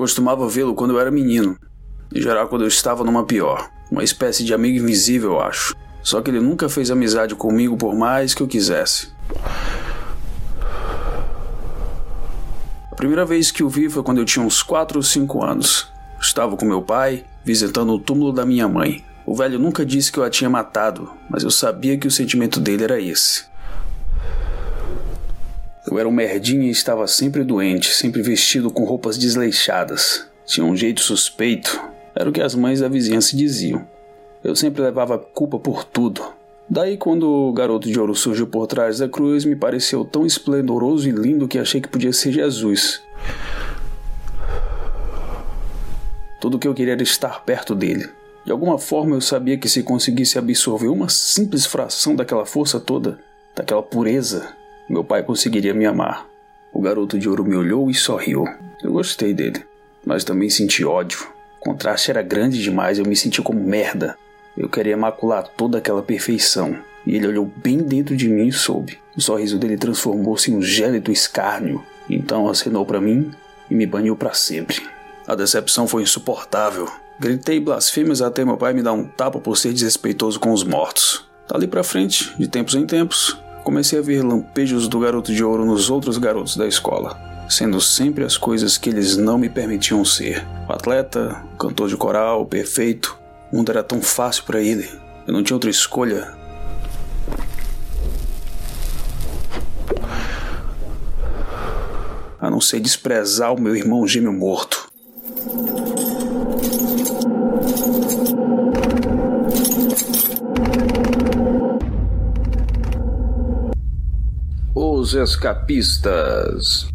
Costumava vê-lo quando eu era menino, em geral quando eu estava numa pior. Uma espécie de amigo invisível, acho. Só que ele nunca fez amizade comigo por mais que eu quisesse. A primeira vez que o vi foi quando eu tinha uns 4 ou 5 anos. Estava com meu pai, visitando o túmulo da minha mãe. O velho nunca disse que eu a tinha matado, mas eu sabia que o sentimento dele era esse. Eu era um merdinha e estava sempre doente, sempre vestido com roupas desleixadas. Tinha um jeito suspeito, era o que as mães da vizinhança diziam. Eu sempre levava culpa por tudo. Daí, quando o garoto de ouro surgiu por trás da cruz, me pareceu tão esplendoroso e lindo que achei que podia ser Jesus. Tudo o que eu queria era estar perto dele. De alguma forma eu sabia que se conseguisse absorver uma simples fração daquela força toda, daquela pureza, meu pai conseguiria me amar. O garoto de ouro me olhou e sorriu. Eu gostei dele, mas também senti ódio. O contraste era grande demais, eu me senti como merda. Eu queria macular toda aquela perfeição. E ele olhou bem dentro de mim e soube. O sorriso dele transformou-se em um gélido escárnio. Então acenou para mim e me baniu para sempre. A decepção foi insuportável. Gritei blasfêmias até meu pai me dar um tapa por ser desrespeitoso com os mortos. Dali para frente, de tempos em tempos, comecei a ver lampejos do garoto de ouro nos outros garotos da escola, sendo sempre as coisas que eles não me permitiam ser. O atleta, cantor de coral, perfeito. O mundo era tão fácil para ele. Eu não tinha outra escolha. A não ser desprezar o meu irmão gêmeo morto. Os Escapistas.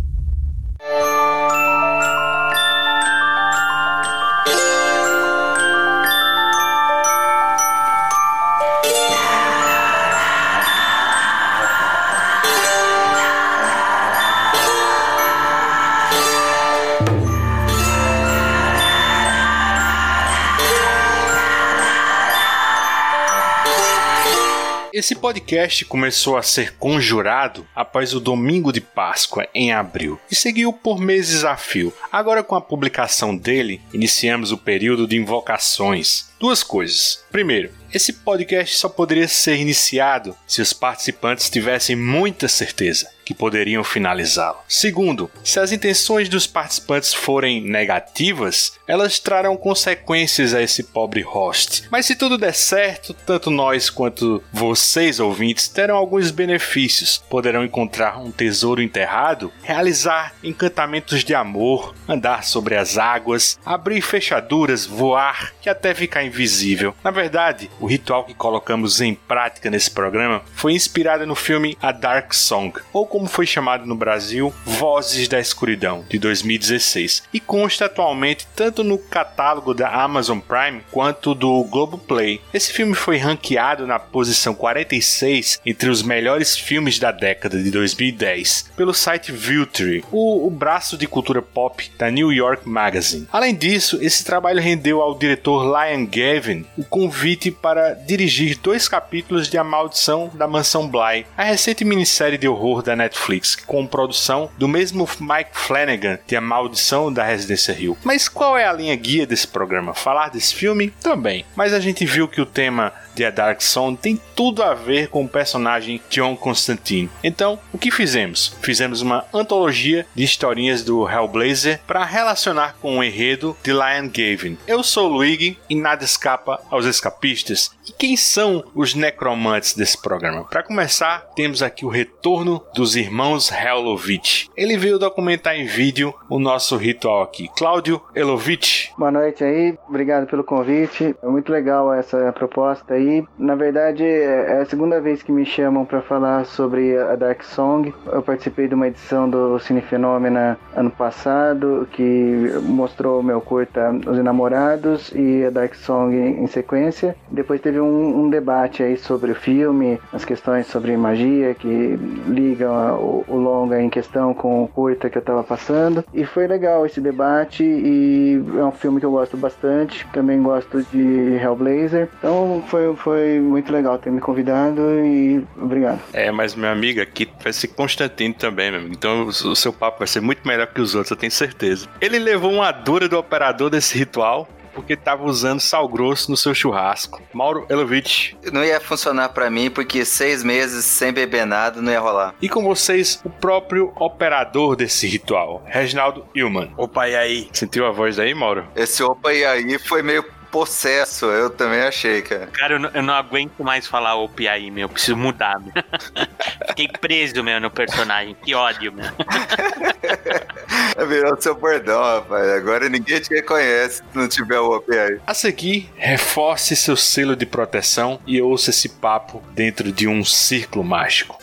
Esse podcast começou a ser conjurado após o domingo de Páscoa, em abril, e seguiu por meses a fio. Agora, com a publicação dele, iniciamos o período de invocações. Duas coisas. Primeiro, esse podcast só poderia ser iniciado se os participantes tivessem muita certeza que poderiam finalizá-lo. Segundo, se as intenções dos participantes forem negativas, elas trarão consequências a esse pobre host. Mas se tudo der certo, tanto nós quanto vocês ouvintes terão alguns benefícios. Poderão encontrar um tesouro enterrado, realizar encantamentos de amor, andar sobre as águas, abrir fechaduras, voar e até ficar invisível. Na verdade, o ritual que colocamos em prática nesse programa foi inspirado no filme A Dark Song, ou como foi chamado no Brasil, Vozes da Escuridão, de 2016, e consta atualmente tanto no catálogo da Amazon Prime quanto do Globoplay. Esse filme foi ranqueado na posição 46 entre os melhores filmes da década de 2010 pelo site Vulture, o, o braço de cultura pop da New York Magazine. Além disso, esse trabalho rendeu ao diretor Lion Gavin o convite para dirigir dois capítulos de A Maldição da Mansão Bly, a recente minissérie de horror da Netflix, com produção do mesmo Mike Flanagan de A Maldição da Residência Hill. Mas qual é a linha guia desse programa? Falar desse filme? Também. Mas a gente viu que o tema A Dark Song tem tudo a ver com o personagem John Constantine. Então, o que fizemos? Fizemos uma antologia de historinhas do Hellblazer para relacionar com o enredo de Lion Gavin. Eu sou o Luigi e nada escapa aos escapistas. E quem são os necromantes desse programa? Para começar, temos aqui o retorno dos irmãos Hellovich. Ele veio documentar em vídeo o nosso ritual aqui. Cláudio Elovich. Boa noite aí, obrigado pelo convite. É muito legal essa proposta aí aí, na verdade, é, é a segunda vez que me chamam para falar sobre a Dark Song. Eu participei de uma edição do Cine Fenômena ano passado, que mostrou meu curta Os Enamorados e a Dark Song em sequência. Depois teve um, um debate aí sobre o filme, as questões sobre magia que ligam o, o longa em questão com o curta que eu estava passando. E foi legal esse debate e é um filme que eu gosto bastante. Também gosto de Hellblazer. Então foi Foi muito legal ter me convidado e obrigado. É, mas minha amiga aqui vai ser Constantino também, meu amigo. Então o seu papo vai ser muito melhor que os outros, eu tenho certeza. Ele levou uma dura do operador desse ritual porque estava usando sal grosso no seu churrasco. Mauro Elovitch. Não ia funcionar para mim porque seis meses sem beber nada não ia rolar. E com vocês, o próprio operador desse ritual, Reginaldo Ilman. Opa, e aí? Sentiu a voz aí, Mauro? Esse opa e aí foi meio possesso, eu também achei, cara. Cara, eu não, eu não aguento mais falar o Piaí, meu. Eu preciso mudar, meu. Fiquei preso, meu, no personagem. Que ódio, meu. Virou seu bordão, rapaz. Agora ninguém te reconhece se não tiver o OPI. A seguir, reforce seu selo de proteção e ouça esse papo dentro de um círculo mágico.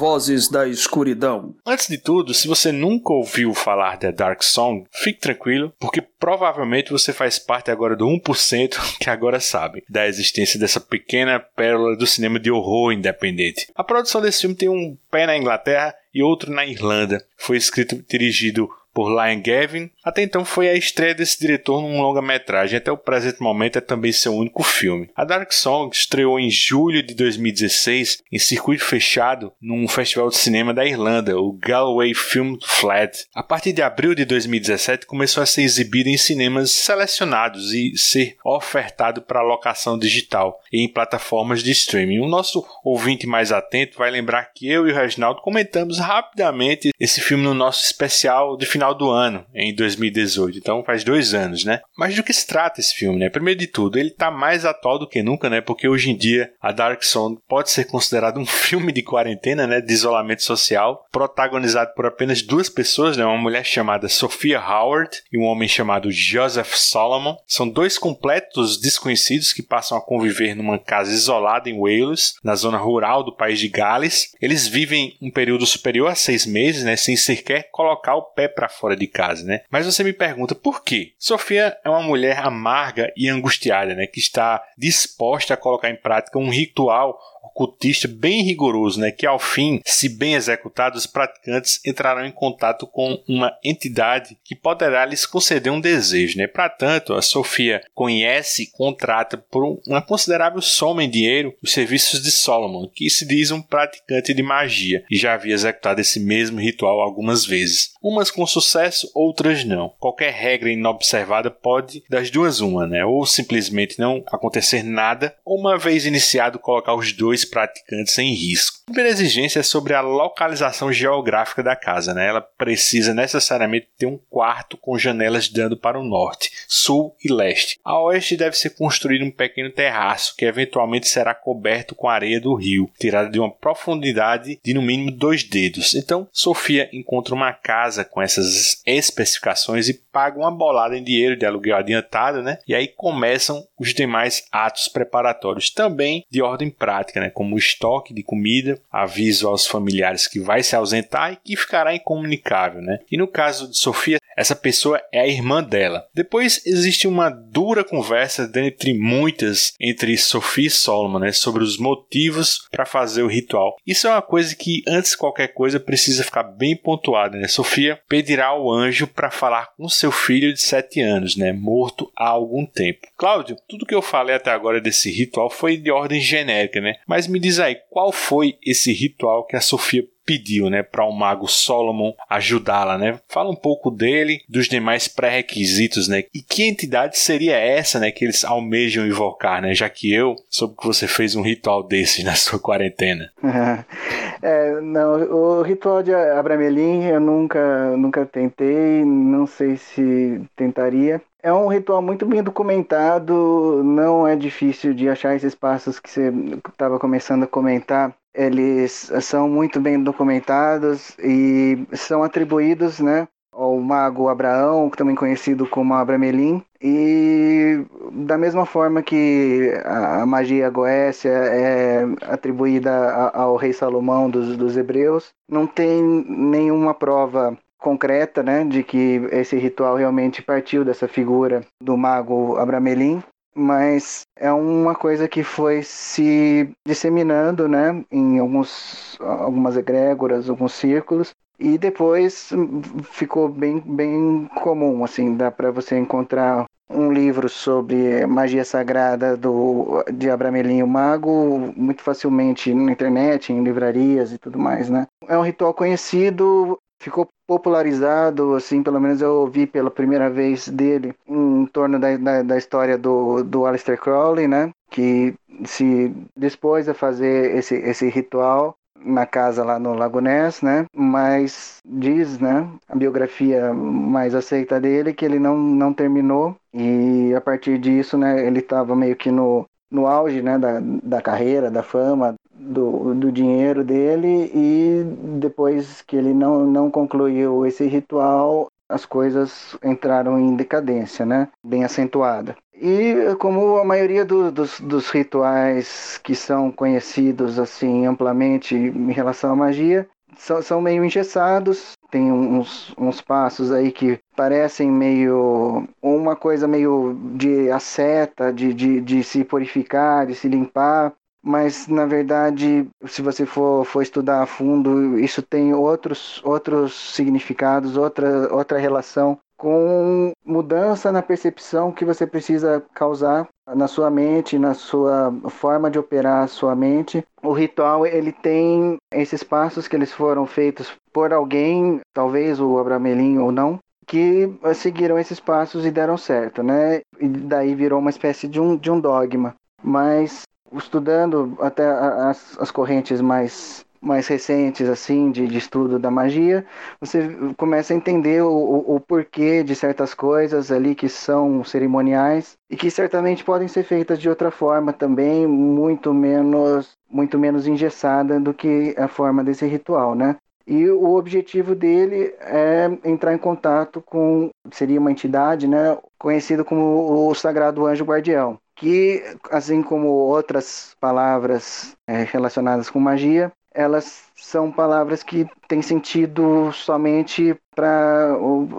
Vozes da Escuridão. Antes de tudo, se você nunca ouviu falar da Dark Song, fique tranquilo, porque provavelmente você faz parte agora do 1% que agora sabe da existência dessa pequena pérola do cinema de horror independente. A produção desse filme tem um pé na Inglaterra e outro na Irlanda. Foi escrito e dirigido por Lion Gavin. Até então foi a estreia desse diretor num longa-metragem, até o presente momento é também seu único filme. A Dark Song estreou em julho de 2016 em circuito fechado num festival de cinema da Irlanda, o Galway Film Flat. A partir de abril de 2017 começou a ser exibido em cinemas selecionados e ser ofertado para locação digital e em plataformas de streaming. O nosso ouvinte mais atento vai lembrar que eu e o Reginaldo comentamos rapidamente esse filme no nosso especial de final do ano, em 2018. Então faz dois anos, né? Mas do que se trata esse filme, né? Primeiro de tudo, ele tá mais atual do que nunca, né? Porque hoje em dia a Dark Song pode ser considerado um filme de quarentena, né? De isolamento social, protagonizado por apenas duas pessoas, né? Uma mulher chamada Sophia Howard e um homem chamado Joseph Solomon. São dois completos desconhecidos que passam a conviver numa casa isolada em Wales, na zona rural do país de Gales. Eles vivem um período superior a seis meses, né? Sem sequer colocar o pé para fora de casa, né? Mas você me pergunta por quê? Sofia é uma mulher amarga e angustiada, né? Que está disposta a colocar em prática um ritual ocultista bem rigoroso, né, que ao fim, se bem executado, os praticantes entrarão em contato com uma entidade que poderá lhes conceder um desejo. Né? Para tanto, a Sofia conhece e contrata por uma considerável soma em dinheiro os serviços de Solomon, que se diz um praticante de magia e já havia executado esse mesmo ritual algumas vezes. Umas com sucesso, outras não. Qualquer regra inobservada pode das duas uma, né? Ou simplesmente não acontecer nada, ou uma vez iniciado colocar os dois dois praticantes em risco. A primeira exigência é sobre a localização geográfica da casa. Né? Ela precisa necessariamente ter um quarto com janelas dando para o norte, sul e leste. A oeste deve ser construído um pequeno terraço que eventualmente será coberto com areia do rio, tirada de uma profundidade de no mínimo dois dedos. Então, Sofia encontra uma casa com essas especificações e paga uma bolada em dinheiro de aluguel adiantado, né? E aí começam os demais atos preparatórios, também de ordem prática, né? Como estoque de comida, aviso aos familiares que vai se ausentar e que ficará incomunicável, né? E no caso de Sofia, essa pessoa é a irmã dela. Depois existe uma dura conversa dentre muitas entre Sofia e Solomon, né, sobre os motivos para fazer o ritual. Isso é uma coisa que antes de qualquer coisa precisa ficar bem pontuada, né? Sofia pedirá ao anjo para falar com seu filho de 7 anos, né, morto há algum tempo. Cláudio, tudo que eu falei até agora desse ritual foi de ordem genérica, né? Mas me diz aí, qual foi esse ritual que a Sofia pediu, né, para o mago Solomon ajudá-la, né? Fala um pouco dele, dos demais pré-requisitos, né? E que entidade seria essa, né, que eles almejam invocar, né? Já que eu soube que você fez um ritual desse na sua quarentena. é, não, o ritual de Abramelin eu nunca, nunca tentei, não sei se tentaria. É um ritual muito bem documentado, não é difícil de achar esses passos que você estava começando a comentar. Eles são muito bem documentados e são atribuídos né, ao mago Abraão, também conhecido como Abramelin, e da mesma forma que a magia goécia é atribuída ao rei Salomão dos, dos hebreus, não tem nenhuma prova concreta, né, de que esse ritual realmente partiu dessa figura do mago Abramelin, mas é uma coisa que foi se disseminando, né, em alguns algumas egrégoras, alguns círculos, e depois ficou bem, bem comum, assim, dá para você encontrar um livro sobre magia sagrada do, de Abramelinho Mago muito facilmente na internet, em livrarias e tudo mais, né? É um ritual conhecido, ficou popularizado, assim, pelo menos eu ouvi pela primeira vez dele em torno da, da, da história do, do Aleister Crowley, né? Que se dispôs a fazer esse, esse ritual na casa lá no Lago Ness, né? Mas diz, né, a biografia mais aceita dele que ele não, não terminou e a partir disso, né, ele estava meio que no, no auge, né, da, da carreira, da fama, do, do dinheiro dele e depois que ele não, não concluiu esse ritual, as coisas entraram em decadência, né? Bem acentuada. E como a maioria do, dos, dos rituais que são conhecidos assim amplamente em relação à magia, são, são meio engessados, tem uns, uns passos aí que parecem meio uma coisa meio de asceta, de, de, de se purificar, de se limpar, mas na verdade, se você for, for estudar a fundo, isso tem outros, outros significados, outra, outra relação com mudança na percepção que você precisa causar na sua mente, na sua forma de operar a sua mente. O ritual ele tem esses passos que eles foram feitos por alguém, talvez o Abramelinho ou não, que seguiram esses passos e deram certo, né? E daí virou uma espécie de um, de um dogma. Mas estudando até as, as correntes mais mais recentes assim de, de, estudo da magia, você começa a entender o, o, o, porquê de certas coisas ali que são cerimoniais e que certamente podem ser feitas de outra forma também, muito menos muito menos engessada do que a forma desse ritual, né? E o objetivo dele é entrar em contato com seria uma entidade, né, conhecido como o Sagrado Anjo Guardião que, assim como outras palavras é, relacionadas com magia, elas são palavras que têm sentido somente para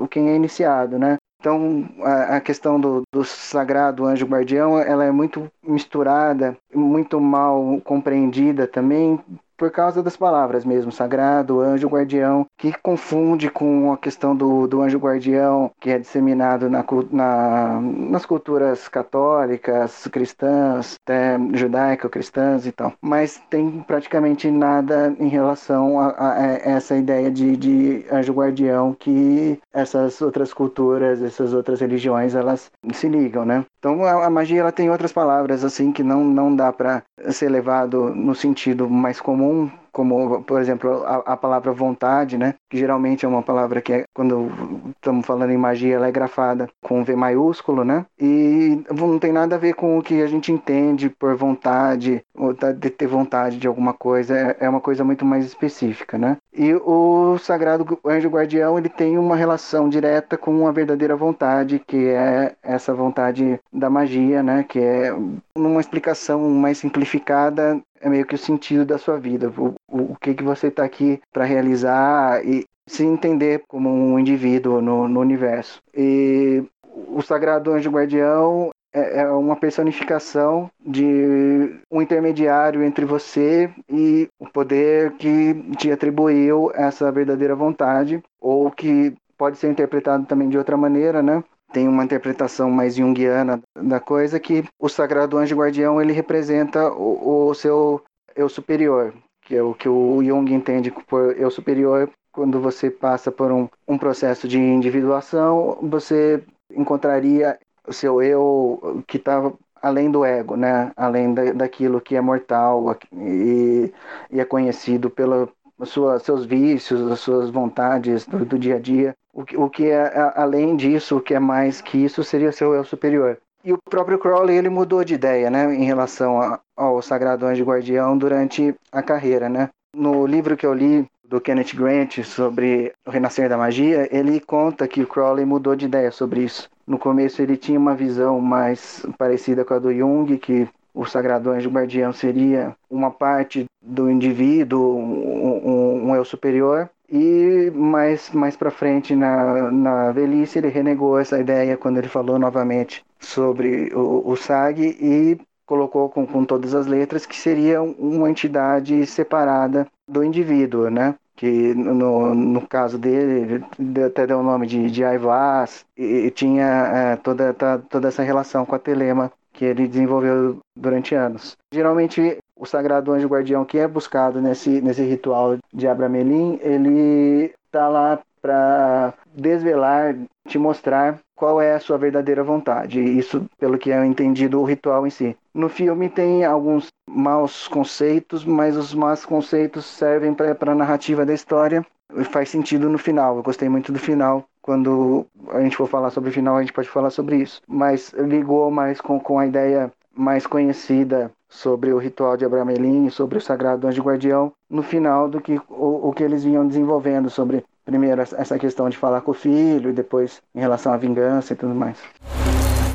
quem é iniciado, né? Então, a, a questão do, do, sagrado anjo guardião, ela é muito misturada, muito mal compreendida também por causa das palavras mesmo, sagrado, anjo guardião, que confunde com a questão do, do anjo guardião que é disseminado na, na, nas culturas católicas, cristãs, até judaico-cristãs e tal. Mas tem praticamente nada em relação a, a, a essa ideia de, de anjo guardião que essas outras culturas, essas outras religiões, elas se ligam, né? Então a, a magia ela tem outras palavras assim que não, não dá para ser levado no sentido mais comum como por exemplo a, a, palavra vontade, né? Que geralmente é uma palavra que é, quando estamos falando em magia ela é grafada com V maiúsculo, né? E não tem nada a ver com o que a gente entende por vontade, ou de ter vontade de alguma coisa, é, é uma coisa muito mais específica, né? E o sagrado anjo guardião ele tem uma relação direta com a verdadeira vontade, que é essa vontade da magia, né? Que é numa explicação mais simplificada é meio que o sentido da sua vida, o, o, o que, que você está aqui para realizar e se entender como um indivíduo no, no universo. E o Sagrado Anjo Guardião é, é uma personificação de um intermediário entre você e o poder que te atribuiu essa verdadeira vontade, ou que pode ser interpretado também de outra maneira, né? Tem uma interpretação mais junguiana da coisa que o sagrado anjo guardião ele representa o, o seu eu superior, que é o que o Jung entende por eu superior quando você passa por um, um processo de individuação, você encontraria o seu eu que estava além do ego, né? além da, daquilo que é mortal e, e é conhecido pelos sua, seus vícios, as suas vontades do, do dia a dia. O que, o que é além disso, o que é mais que isso, seria seu eu superior. E o próprio Crowley ele mudou de ideia, né, em relação a, ao Sagrado Anjo Guardião durante a carreira, né? No livro que eu li do Kenneth Grant sobre o renascer da magia, ele conta que o Crowley mudou de ideia sobre isso. No começo ele tinha uma visão mais parecida com a do Jung, que o sagrado anjo guardião seria uma parte do indivíduo, um, um, um eu superior, e mais, mais para frente, na, na velhice, ele renegou essa ideia quando ele falou novamente sobre o, o SAG e colocou com, com todas as letras que seria uma entidade separada do indivíduo, né? que no, no caso dele, ele até deu o nome de, de Aivaz, e, e tinha é, toda, toda essa relação com a Telema que ele desenvolveu durante anos. Geralmente, o Sagrado Anjo Guardião que é buscado nesse, nesse ritual de Abramelin, ele está lá para desvelar, te mostrar qual é a sua verdadeira vontade. Isso, pelo que é entendido, o ritual em si. No filme tem alguns maus conceitos, mas os maus conceitos servem para a narrativa da história e faz sentido no final. Eu gostei muito do final. Quando a gente for falar sobre o final, a gente pode falar sobre isso. Mas ligou mais com, com a ideia mais conhecida sobre o ritual de Abramelin, sobre o sagrado anjo guardião, no final do que o, o que eles vinham desenvolvendo sobre primeiro essa questão de falar com o filho e depois em relação à vingança e tudo mais.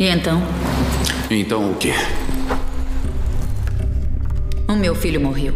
E então? Então o quê? O meu filho morreu.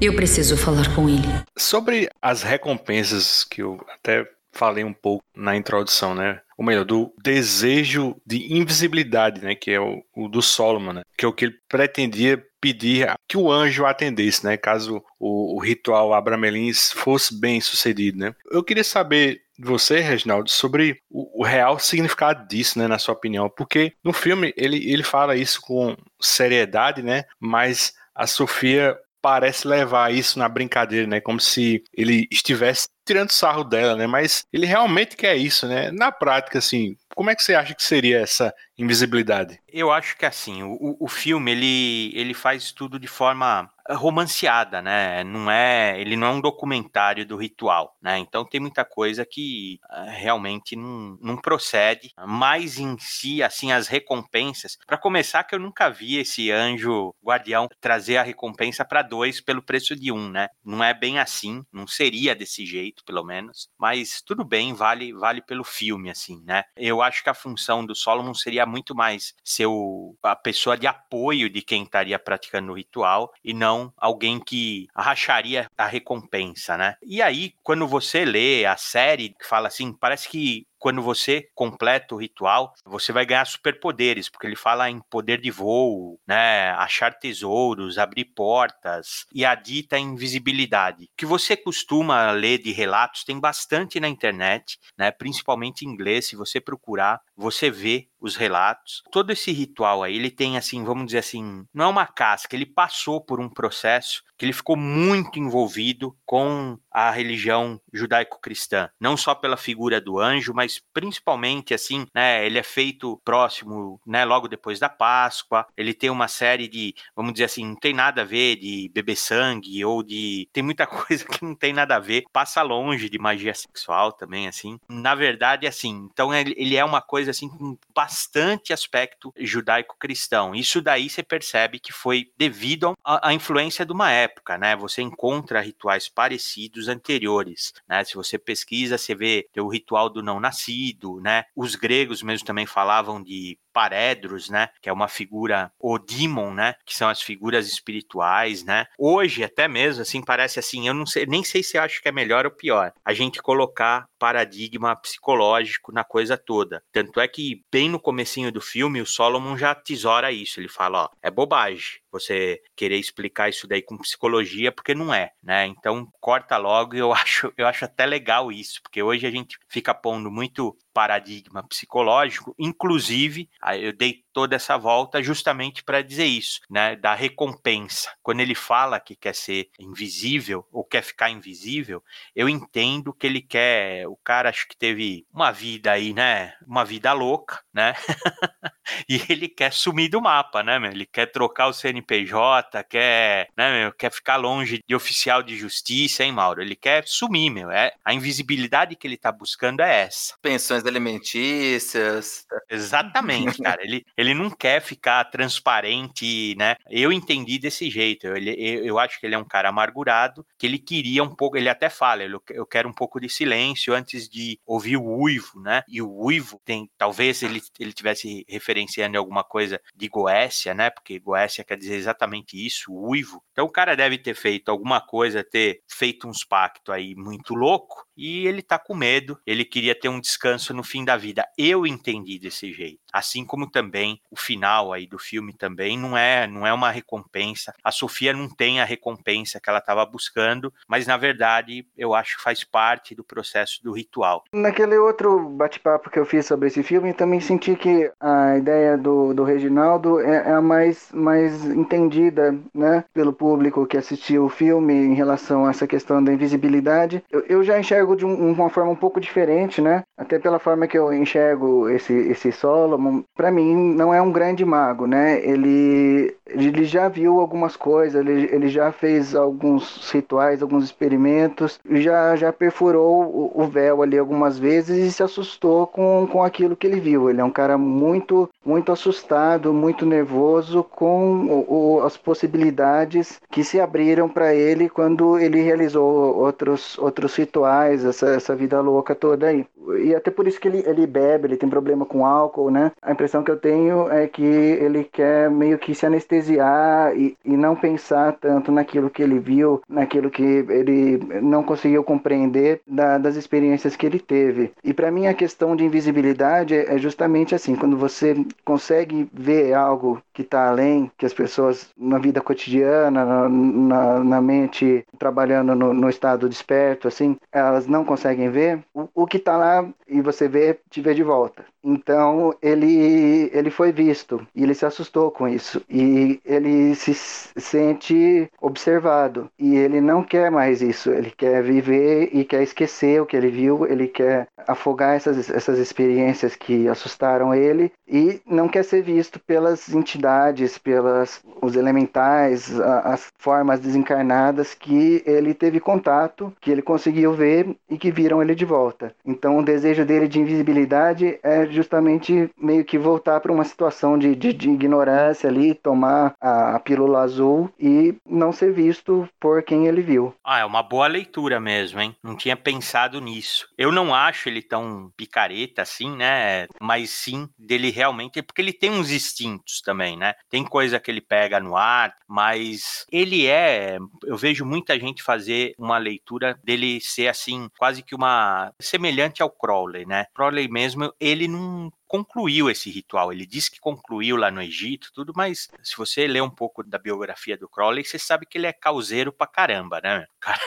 Eu preciso falar com ele. Sobre as recompensas que eu até falei um pouco na introdução, né? Ou melhor, do desejo de invisibilidade, né? Que é o, o do Solomon, né? Que é o que ele pretendia pedir que o anjo atendesse, né? Caso o, o ritual Abramelins fosse bem sucedido, né? Eu queria saber de você, Reginaldo, sobre o, o, real significado disso, né, na sua opinião, porque no filme ele, ele fala isso com seriedade, né, mas a Sofia parece levar isso na brincadeira, né? Como se ele estivesse tirando sarro dela, né? Mas ele realmente quer isso, né? Na prática, assim, como é que você acha que seria essa invisibilidade? Eu acho que assim, o, o filme ele, ele faz tudo de forma romanceada, né? Não é, ele não é um documentário do ritual, né? Então tem muita coisa que uh, realmente não, não procede. Mas em si, assim, as recompensas. Para começar, que eu nunca vi esse anjo guardião trazer a recompensa para dois pelo preço de um, né? Não é bem assim, não seria desse jeito, pelo menos. Mas tudo bem, vale, vale pelo filme, assim, né? Eu acho que a função do Solomon seria muito mais ser o, a pessoa de apoio de quem estaria praticando o ritual e não alguém que racharia a recompensa, né? E aí, quando você lê a série fala assim, parece que quando você completa o ritual, você vai ganhar superpoderes, porque ele fala em poder de voo, né, achar tesouros, abrir portas e a dita invisibilidade. O que você costuma ler de relatos tem bastante na internet, né, principalmente em inglês, se você procurar, você vê os relatos. Todo esse ritual aí, ele tem assim, vamos dizer assim, não é uma casca, ele passou por um processo que ele ficou muito envolvido com a religião judaico-cristã, não só pela figura do anjo, mas principalmente assim, né, ele é feito próximo, né, logo depois da Páscoa. Ele tem uma série de, vamos dizer assim, não tem nada a ver de beber sangue ou de tem muita coisa que não tem nada a ver, passa longe de magia sexual também assim. Na verdade, assim, então ele é uma coisa assim com bastante aspecto judaico-cristão. Isso daí você percebe que foi devido à influência de uma época época, né? Você encontra rituais parecidos anteriores, né? Se você pesquisa, você vê o ritual do não nascido, né? Os gregos mesmo também falavam de paredros, né, que é uma figura o demon, né, que são as figuras espirituais, né? Hoje até mesmo assim parece assim, eu não sei, nem sei se acho que é melhor ou pior. A gente colocar paradigma psicológico na coisa toda. Tanto é que bem no comecinho do filme o Solomon já tesoura isso, ele fala, ó, é bobagem você querer explicar isso daí com psicologia, porque não é, né? Então corta logo e eu acho, eu acho até legal isso, porque hoje a gente fica pondo muito paradigma psicológico, inclusive, eu dei toda essa volta justamente para dizer isso, né, da recompensa. Quando ele fala que quer ser invisível ou quer ficar invisível, eu entendo que ele quer, o cara acho que teve uma vida aí, né, uma vida louca, né? e ele quer sumir do mapa, né, meu? Ele quer trocar o CNPJ, quer, né, meu, quer ficar longe de oficial de justiça, hein, Mauro? Ele quer sumir, meu. É a invisibilidade que ele tá buscando é essa. Pensões alimentícias. Exatamente, cara. Ele, ele ele não quer ficar transparente, né? Eu entendi desse jeito. Ele, eu, eu acho que ele é um cara amargurado, que ele queria um pouco, ele até fala, eu, eu quero um pouco de silêncio antes de ouvir o uivo, né? E o uivo tem, talvez ele, ele tivesse referenciando alguma coisa de Goécia, né? Porque Goécia quer dizer exatamente isso, uivo. Então o cara deve ter feito alguma coisa, ter feito uns pactos aí muito louco, e ele tá com medo, ele queria ter um descanso no fim da vida. Eu entendi desse jeito. Assim como também o final aí do filme também não é, não é uma recompensa. A Sofia não tem a recompensa que ela estava buscando, mas na verdade eu acho que faz parte do processo do ritual. Naquele outro bate-papo que eu fiz sobre esse filme, também senti que a ideia do, do Reginaldo é, é a mais, mais entendida né, pelo público que assistiu o filme em relação a essa questão da invisibilidade. Eu, eu já enxergo de um, uma forma um pouco diferente, né? Até pela forma que eu enxergo esse, esse Solomon, para mim não é um grande mago, né? Ele, ele já viu algumas coisas, ele, ele já fez alguns rituais, alguns experimentos, já, já perfurou o, o véu ali algumas vezes e se assustou com, com aquilo que ele viu. Ele é um cara muito, muito assustado, muito nervoso com o, o, as possibilidades que se abriram para ele quando ele realizou outros, outros rituais, essa, essa vida louca toda aí. E até por isso que ele, ele bebe, ele tem problema com álcool, né? A impressão que eu tenho é que ele quer meio que se anestesiar e, e não pensar tanto naquilo que ele viu, naquilo que ele não conseguiu compreender da, das experiências que ele teve. E para mim a questão de invisibilidade é, é justamente assim, quando você consegue ver algo que está além, que as pessoas na vida cotidiana, na, na, na mente trabalhando no, no, estado desperto, assim, elas não conseguem ver, o, o que está lá e você vê, te vê de volta. Então ele ele foi visto e ele se assustou com isso e ele se sente observado e ele não quer mais isso. Ele quer viver e quer esquecer o que ele viu. Ele quer afogar essas essas experiências que assustaram ele e não quer ser visto pelas entidades, pelas os elementais, as formas desencarnadas que ele teve contato, que ele conseguiu ver e que viram ele de volta. Então desejo dele de invisibilidade é justamente meio que voltar para uma situação de, de, de, ignorância ali, tomar a, a, pílula azul e não ser visto por quem ele viu. Ah, é uma boa leitura mesmo, hein? Não tinha pensado nisso. Eu não acho ele tão picareta assim, né? Mas sim dele realmente, porque ele tem uns instintos também, né? Tem coisa que ele pega no ar, mas ele é. Eu vejo muita gente fazer uma leitura dele ser assim, quase que uma. semelhante ao Crowley, né? Crowley mesmo, ele não concluiu esse ritual. Ele disse que concluiu lá no Egito, tudo, mas se você ler um pouco da biografia do Crowley, você sabe que ele é causeiro pra caramba, né? Cara,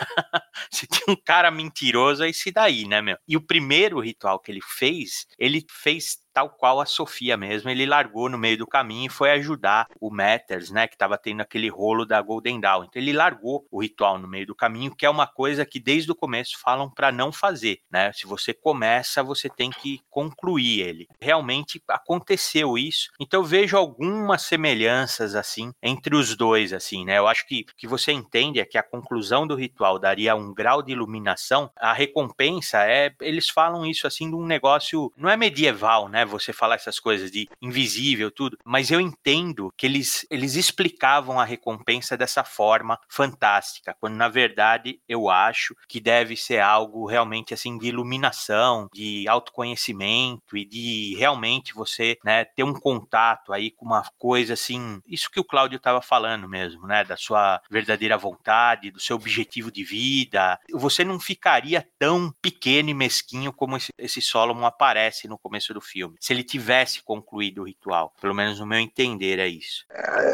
se tem um cara mentiroso, é esse daí, né, meu? E o primeiro ritual que ele fez, ele fez tal qual a Sofia mesmo, ele largou no meio do caminho e foi ajudar o Matters, né, que estava tendo aquele rolo da Golden Dawn. Então ele largou o ritual no meio do caminho, que é uma coisa que desde o começo falam para não fazer, né? Se você começa, você tem que concluir ele. Realmente aconteceu isso. Então eu vejo algumas semelhanças assim entre os dois assim, né? Eu acho que que você entende é que a conclusão do ritual daria um grau de iluminação, a recompensa é, eles falam isso assim de um negócio, não é medieval, né? Né? Você falar essas coisas de invisível, tudo. Mas eu entendo que eles, eles explicavam a recompensa dessa forma fantástica, quando na verdade eu acho que deve ser algo realmente assim de iluminação, de autoconhecimento e de realmente você, né, ter um contato aí com uma coisa assim, isso que o Cláudio estava falando mesmo, né, da sua verdadeira vontade, do seu objetivo de vida. Você não ficaria tão pequeno e mesquinho como esse, esse Solomon aparece no começo do filme filme, se ele tivesse concluído o ritual. Pelo menos no meu entender é isso.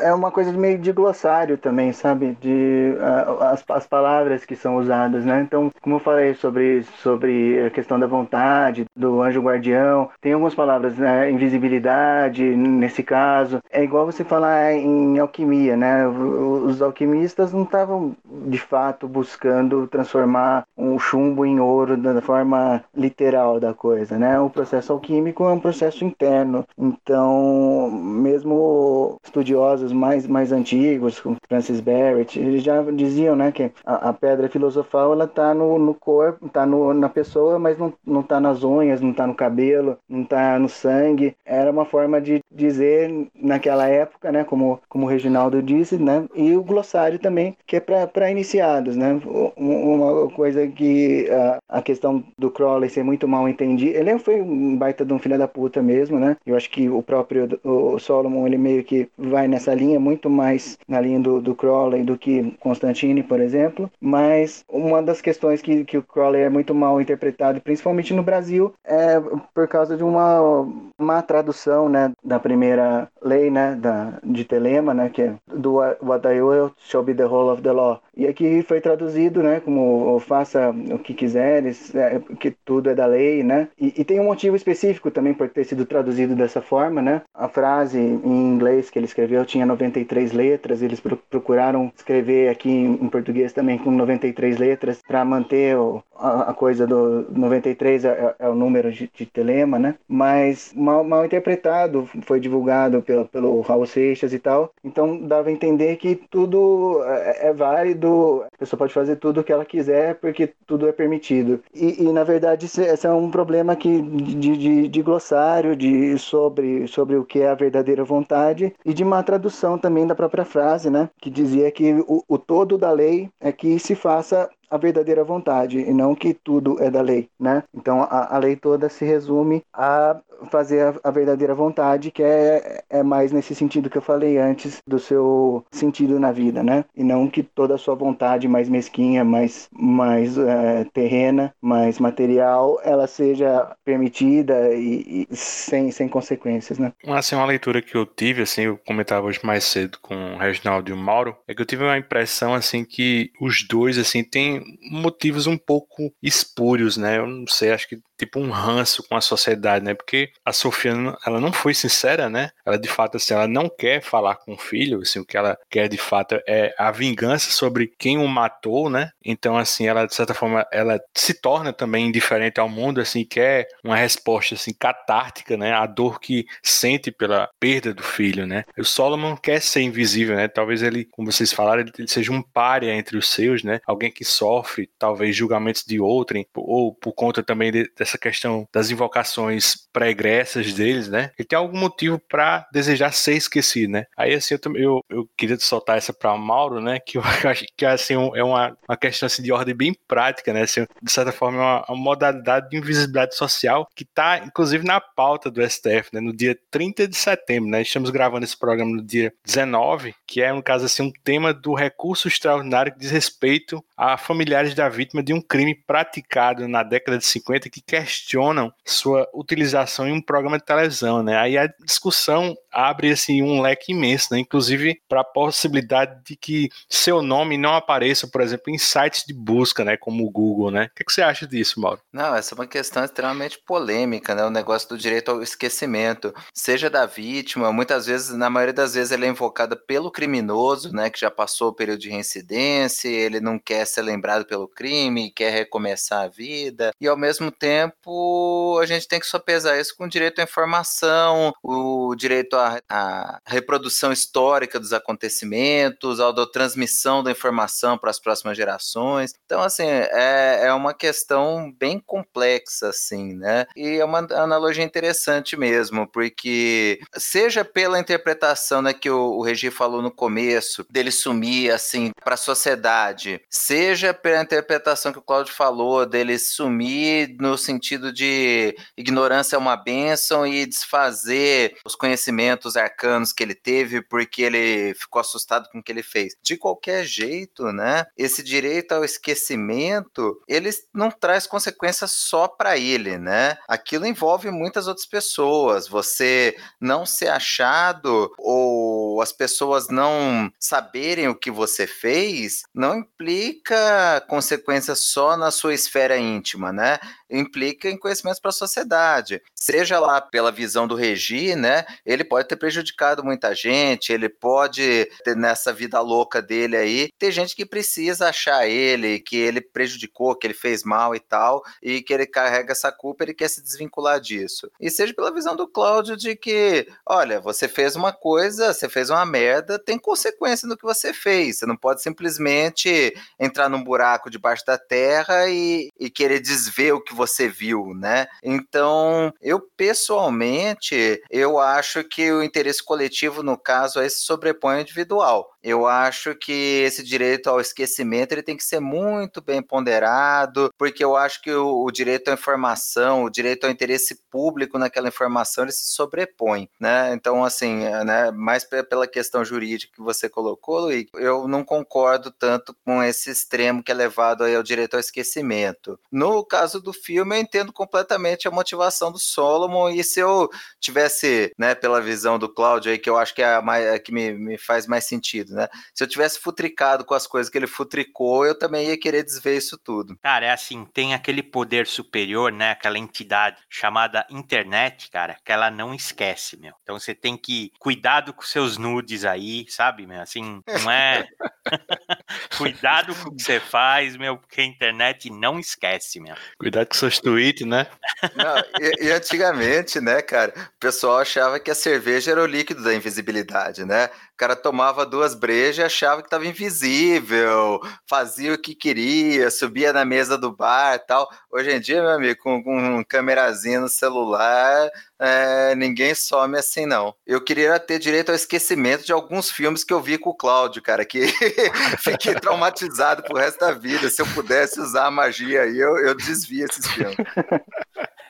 É uma coisa meio de glossário também, sabe? De uh, as, as palavras que são usadas, né? Então, como eu falei sobre, sobre a questão da vontade, do anjo guardião, tem algumas palavras, né? Invisibilidade, nesse caso. É igual você falar em alquimia, né? Os alquimistas não estavam de fato buscando transformar um chumbo em ouro da forma literal da coisa, né? O processo alquímico é um processo interno. Então, mesmo estudiosos mais, mais antigos, como Francis Barrett, eles já diziam né, que a, a pedra filosofal ela está no, no corpo, está na pessoa, mas não, está nas unhas, não está no cabelo, não está no sangue. Era uma forma de dizer naquela época, né, como, como o Reginaldo disse, né, e o glossário também, que é para iniciados. Né? Uma coisa que a, a questão do Crowley ser muito mal entendido, ele foi um baita de um filho da mesmo, né? Eu acho que o próprio o Solomon, ele meio que vai nessa linha, muito mais na linha do, do Crowley do que Constantine, por exemplo. Mas uma das questões que, que o Crowley é muito mal interpretado, principalmente no Brasil, é por causa de uma má tradução, né, da primeira lei, né, da, de Telema, né, que é do What I will shall be the whole of the law. E aqui foi traduzido, né, como faça o que quiseres, é, que tudo é da lei, né? E, e, tem um motivo específico também por ter sido traduzido dessa forma, né? A frase em inglês que ele escreveu tinha 93 letras, eles procuraram escrever aqui em, em português também com 93 letras para manter o, a, a, coisa do 93 é, é, é o número de, de, telema, né? Mas mal, mal interpretado, foi divulgado pelo, pelo Raul Seixas e tal, então dava a entender que tudo é, é válido a pessoa pode fazer tudo o que ela quiser porque tudo é permitido. E, e na verdade, esse é um problema que, de, de, de, glossário, de, sobre, sobre o que é a verdadeira vontade e de má tradução também da própria frase, né? Que dizia que o, o todo da lei é que se faça a verdadeira vontade e não que tudo é da lei, né? Então a, a lei toda se resume a fazer a, a, verdadeira vontade, que é, é mais nesse sentido que eu falei antes do seu sentido na vida, né? E não que toda a sua vontade mais mesquinha, mais, mais é, terrena, mais material, ela seja permitida e, e, sem, sem consequências, né? Assim, uma leitura que eu tive, assim, eu comentava hoje mais cedo com o Reginaldo e o Mauro, é que eu tive uma impressão, assim, que os dois, assim, têm motivos um pouco espúrios, né? Eu não sei, acho que tipo um ranço com a sociedade, né? Porque a Sofia, ela não foi sincera, né? Ela de fato assim, ela não quer falar com o filho, assim, o que ela quer de fato é a vingança sobre quem o matou, né? Então assim, ela de certa forma, ela se torna também indiferente ao mundo, assim, quer uma resposta assim catártica, né? A dor que sente pela perda do filho, né? O Solomon quer ser invisível, né? Talvez ele, como vocês falaram, ele seja um párea entre os seus, né? Alguém que sofre talvez julgamentos de outrem ou por conta também de, essa questão das invocações pregressas deles, né? Ele tem algum motivo para desejar ser esquecido, né? Aí assim eu, eu, eu queria soltar essa para Mauro, né? Que eu acho que assim é uma, uma questão assim, de ordem bem prática, né? Assim, de certa forma é uma, uma modalidade de invisibilidade social que está inclusive na pauta do STF, né? No dia 30 de setembro, né? Estamos gravando esse programa no dia 19, que é no caso assim um tema do recurso extraordinário que diz respeito a familiares da vítima de um crime praticado na década de 50 que questionam sua utilização em um programa de televisão, né? Aí a discussão abre assim um leque imenso, né? Inclusive para a possibilidade de que seu nome não apareça, por exemplo, em sites de busca, né, como o Google, né? O que, que você acha disso, Mauro? Não, essa é uma questão extremamente polêmica, né? O negócio do direito ao esquecimento, seja da vítima, muitas vezes, na maioria das vezes, ela é invocada pelo criminoso, né, que já passou o período de reincidência, ele não quer ser lembrado pelo crime, quer recomeçar a vida, e ao mesmo tempo a gente tem que sopesar isso com o direito à informação, o direito à, à reprodução histórica dos acontecimentos, à transmissão da informação para as próximas gerações. Então, assim, é, é uma questão bem complexa, assim, né? E é uma analogia interessante mesmo, porque seja pela interpretação né, que o, o Regi falou no começo, dele sumir, assim, para a sociedade, seja pela interpretação que o Claudio falou, dele sumir no sentido de ignorância é uma bênção e desfazer os conhecimentos arcanos que ele teve porque ele ficou assustado com o que ele fez. De qualquer jeito, né? Esse direito ao esquecimento, ele não traz consequências só para ele, né? Aquilo envolve muitas outras pessoas. Você não ser achado ou as pessoas não saberem o que você fez, não implica consequências só na sua esfera íntima, né? Implica em conhecimentos para a sociedade. Seja lá pela visão do Regi, né? Ele pode pode ter prejudicado muita gente, ele pode ter nessa vida louca dele aí, ter gente que precisa achar ele, que ele prejudicou, que ele fez mal e tal, e que ele carrega essa culpa, ele quer se desvincular disso. E seja pela visão do Cláudio de que, olha, você fez uma coisa, você fez uma merda, tem consequência no que você fez. Você não pode simplesmente entrar num buraco debaixo da terra e, e querer desver o que você viu, né? Então, eu pessoalmente, eu acho que o interesse coletivo, no caso, aí se sobrepõe ao individual. Eu acho que esse direito ao esquecimento ele tem que ser muito bem ponderado, porque eu acho que o, o direito à informação, o direito ao interesse público naquela informação, ele se sobrepõe, né? Então, assim, né, mais pela questão jurídica que você colocou, Luiz, eu não concordo tanto com esse extremo que é levado aí ao direito ao esquecimento. No caso do filme, eu entendo completamente a motivação do Solomon, e se eu tivesse, né, pela visão do Cláudio aí, que eu acho que é a, mais, a que me, me faz mais sentido, né? Se eu tivesse futricado com as coisas que ele futricou, eu também ia querer desver isso tudo. Cara, é assim, tem aquele poder superior, né? Aquela entidade chamada internet, cara, que ela não esquece, meu. Então você tem que cuidado com seus nudes aí, sabe, meu? Assim, não é. cuidado com o que você faz, meu, porque a internet não esquece, meu. Cuidado com seus tweets, né? Não, e, e antigamente, né, cara, o pessoal achava que a cerveja era o líquido da invisibilidade, né? O cara tomava duas brejas e achava que estava invisível, fazia o que queria, subia na mesa do bar tal. Hoje em dia, meu amigo, com, com um camerazinho no celular, é, ninguém some assim, não. Eu queria ter direito ao esquecimento de alguns filmes que eu vi com o Cláudio, cara, que fiquei traumatizado pro resto da vida. Se eu pudesse usar a magia aí, eu, eu desvio esses filmes.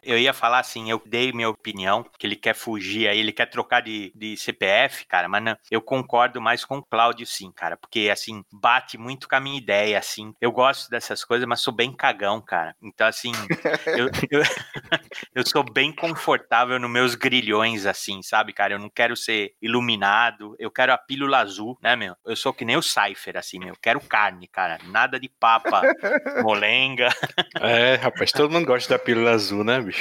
Eu ia falar assim, eu dei minha opinião, que ele quer fugir aí, ele quer trocar de, de CPF, cara, mas não, eu concordo mais com o Cláudio, sim, cara, porque, assim, bate muito com a minha ideia, assim. Eu gosto dessas coisas, mas sou bem cagão, cara. Então, assim, eu, eu, eu sou bem confortável nos meus grilhões, assim, sabe, cara? Eu não quero ser iluminado, eu quero a pílula azul, né, meu? Eu sou que nem o Cypher, assim, meu. Eu quero carne, cara. Nada de papa, molenga. É, rapaz, todo mundo gosta da pílula azul, né, bicho?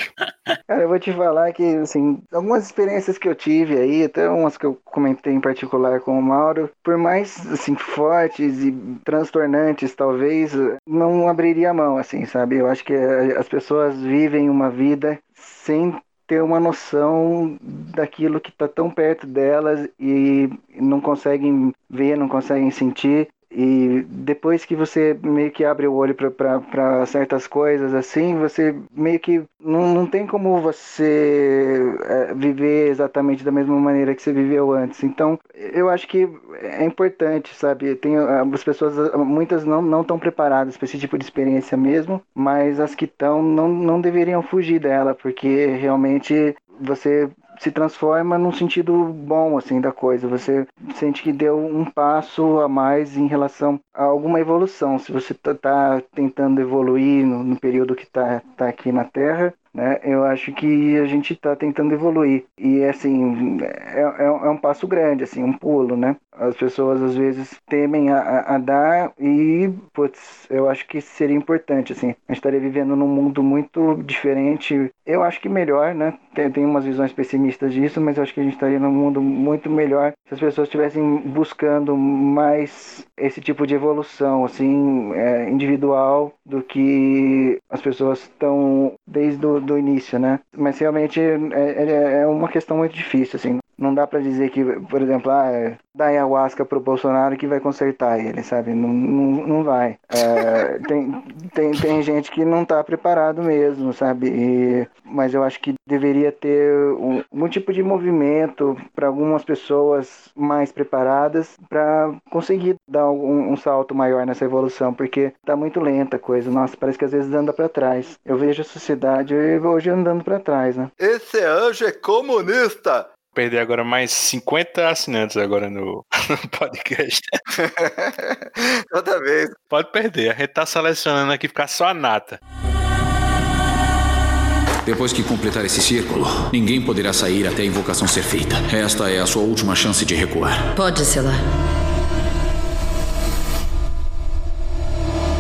Cara, eu vou te falar que, assim, algumas experiências que eu tive aí, até umas que eu comentei em particular com o Mauro, por mais, assim, fortes e transtornantes, talvez, não abriria a mão, assim, sabe? Eu acho que as pessoas vivem uma vida sem ter uma noção daquilo que está tão perto delas e não conseguem ver, não conseguem sentir. E depois que você meio que abre o olho para certas coisas assim, você meio que não, não tem como você é, viver exatamente da mesma maneira que você viveu antes. Então, eu acho que é importante, sabe? Tem as pessoas, muitas não não estão preparadas para esse tipo de experiência mesmo, mas as que estão não, não deveriam fugir dela, porque realmente você se transforma num sentido bom assim da coisa. Você sente que deu um passo a mais em relação a alguma evolução. Se você está tá tentando evoluir no, no período que está tá aqui na Terra, né? Eu acho que a gente está tentando evoluir e assim é, é, é, um passo grande, assim, um pulo, né? As pessoas às vezes temem a, a, dar e, putz, eu acho que seria importante, assim. A gente estaria vivendo num mundo muito diferente. Eu acho que melhor, né? Tem, tem umas visões pessimistas disso, mas eu acho que a gente estaria num mundo muito melhor se as pessoas estivessem buscando mais esse tipo de evolução, assim, é, individual do que as pessoas estão desde o do início, né? Mas realmente é, é, uma questão muito difícil, assim. Não dá para dizer que, por exemplo, ah, dá ayahuasca pro Bolsonaro que vai consertar ele, sabe? Não, não, não vai. É, tem, tem, tem gente que não tá preparado mesmo, sabe? E, mas eu acho que deveria ter um, um tipo de movimento para algumas pessoas mais preparadas para conseguir dar um, um, salto maior nessa evolução, porque tá muito lenta a coisa. Nossa, parece que às vezes anda para trás. Eu vejo a sociedade hoje andando para trás, né? Esse anjo é comunista! Perder agora mais 50 assinantes agora no, no podcast. Toda vez. Pode perder, a gente tá selecionando aqui ficar só a nata. Depois que completar esse círculo, ninguém poderá sair até a invocação ser feita. Esta é a sua última chance de recuar. Pode selar.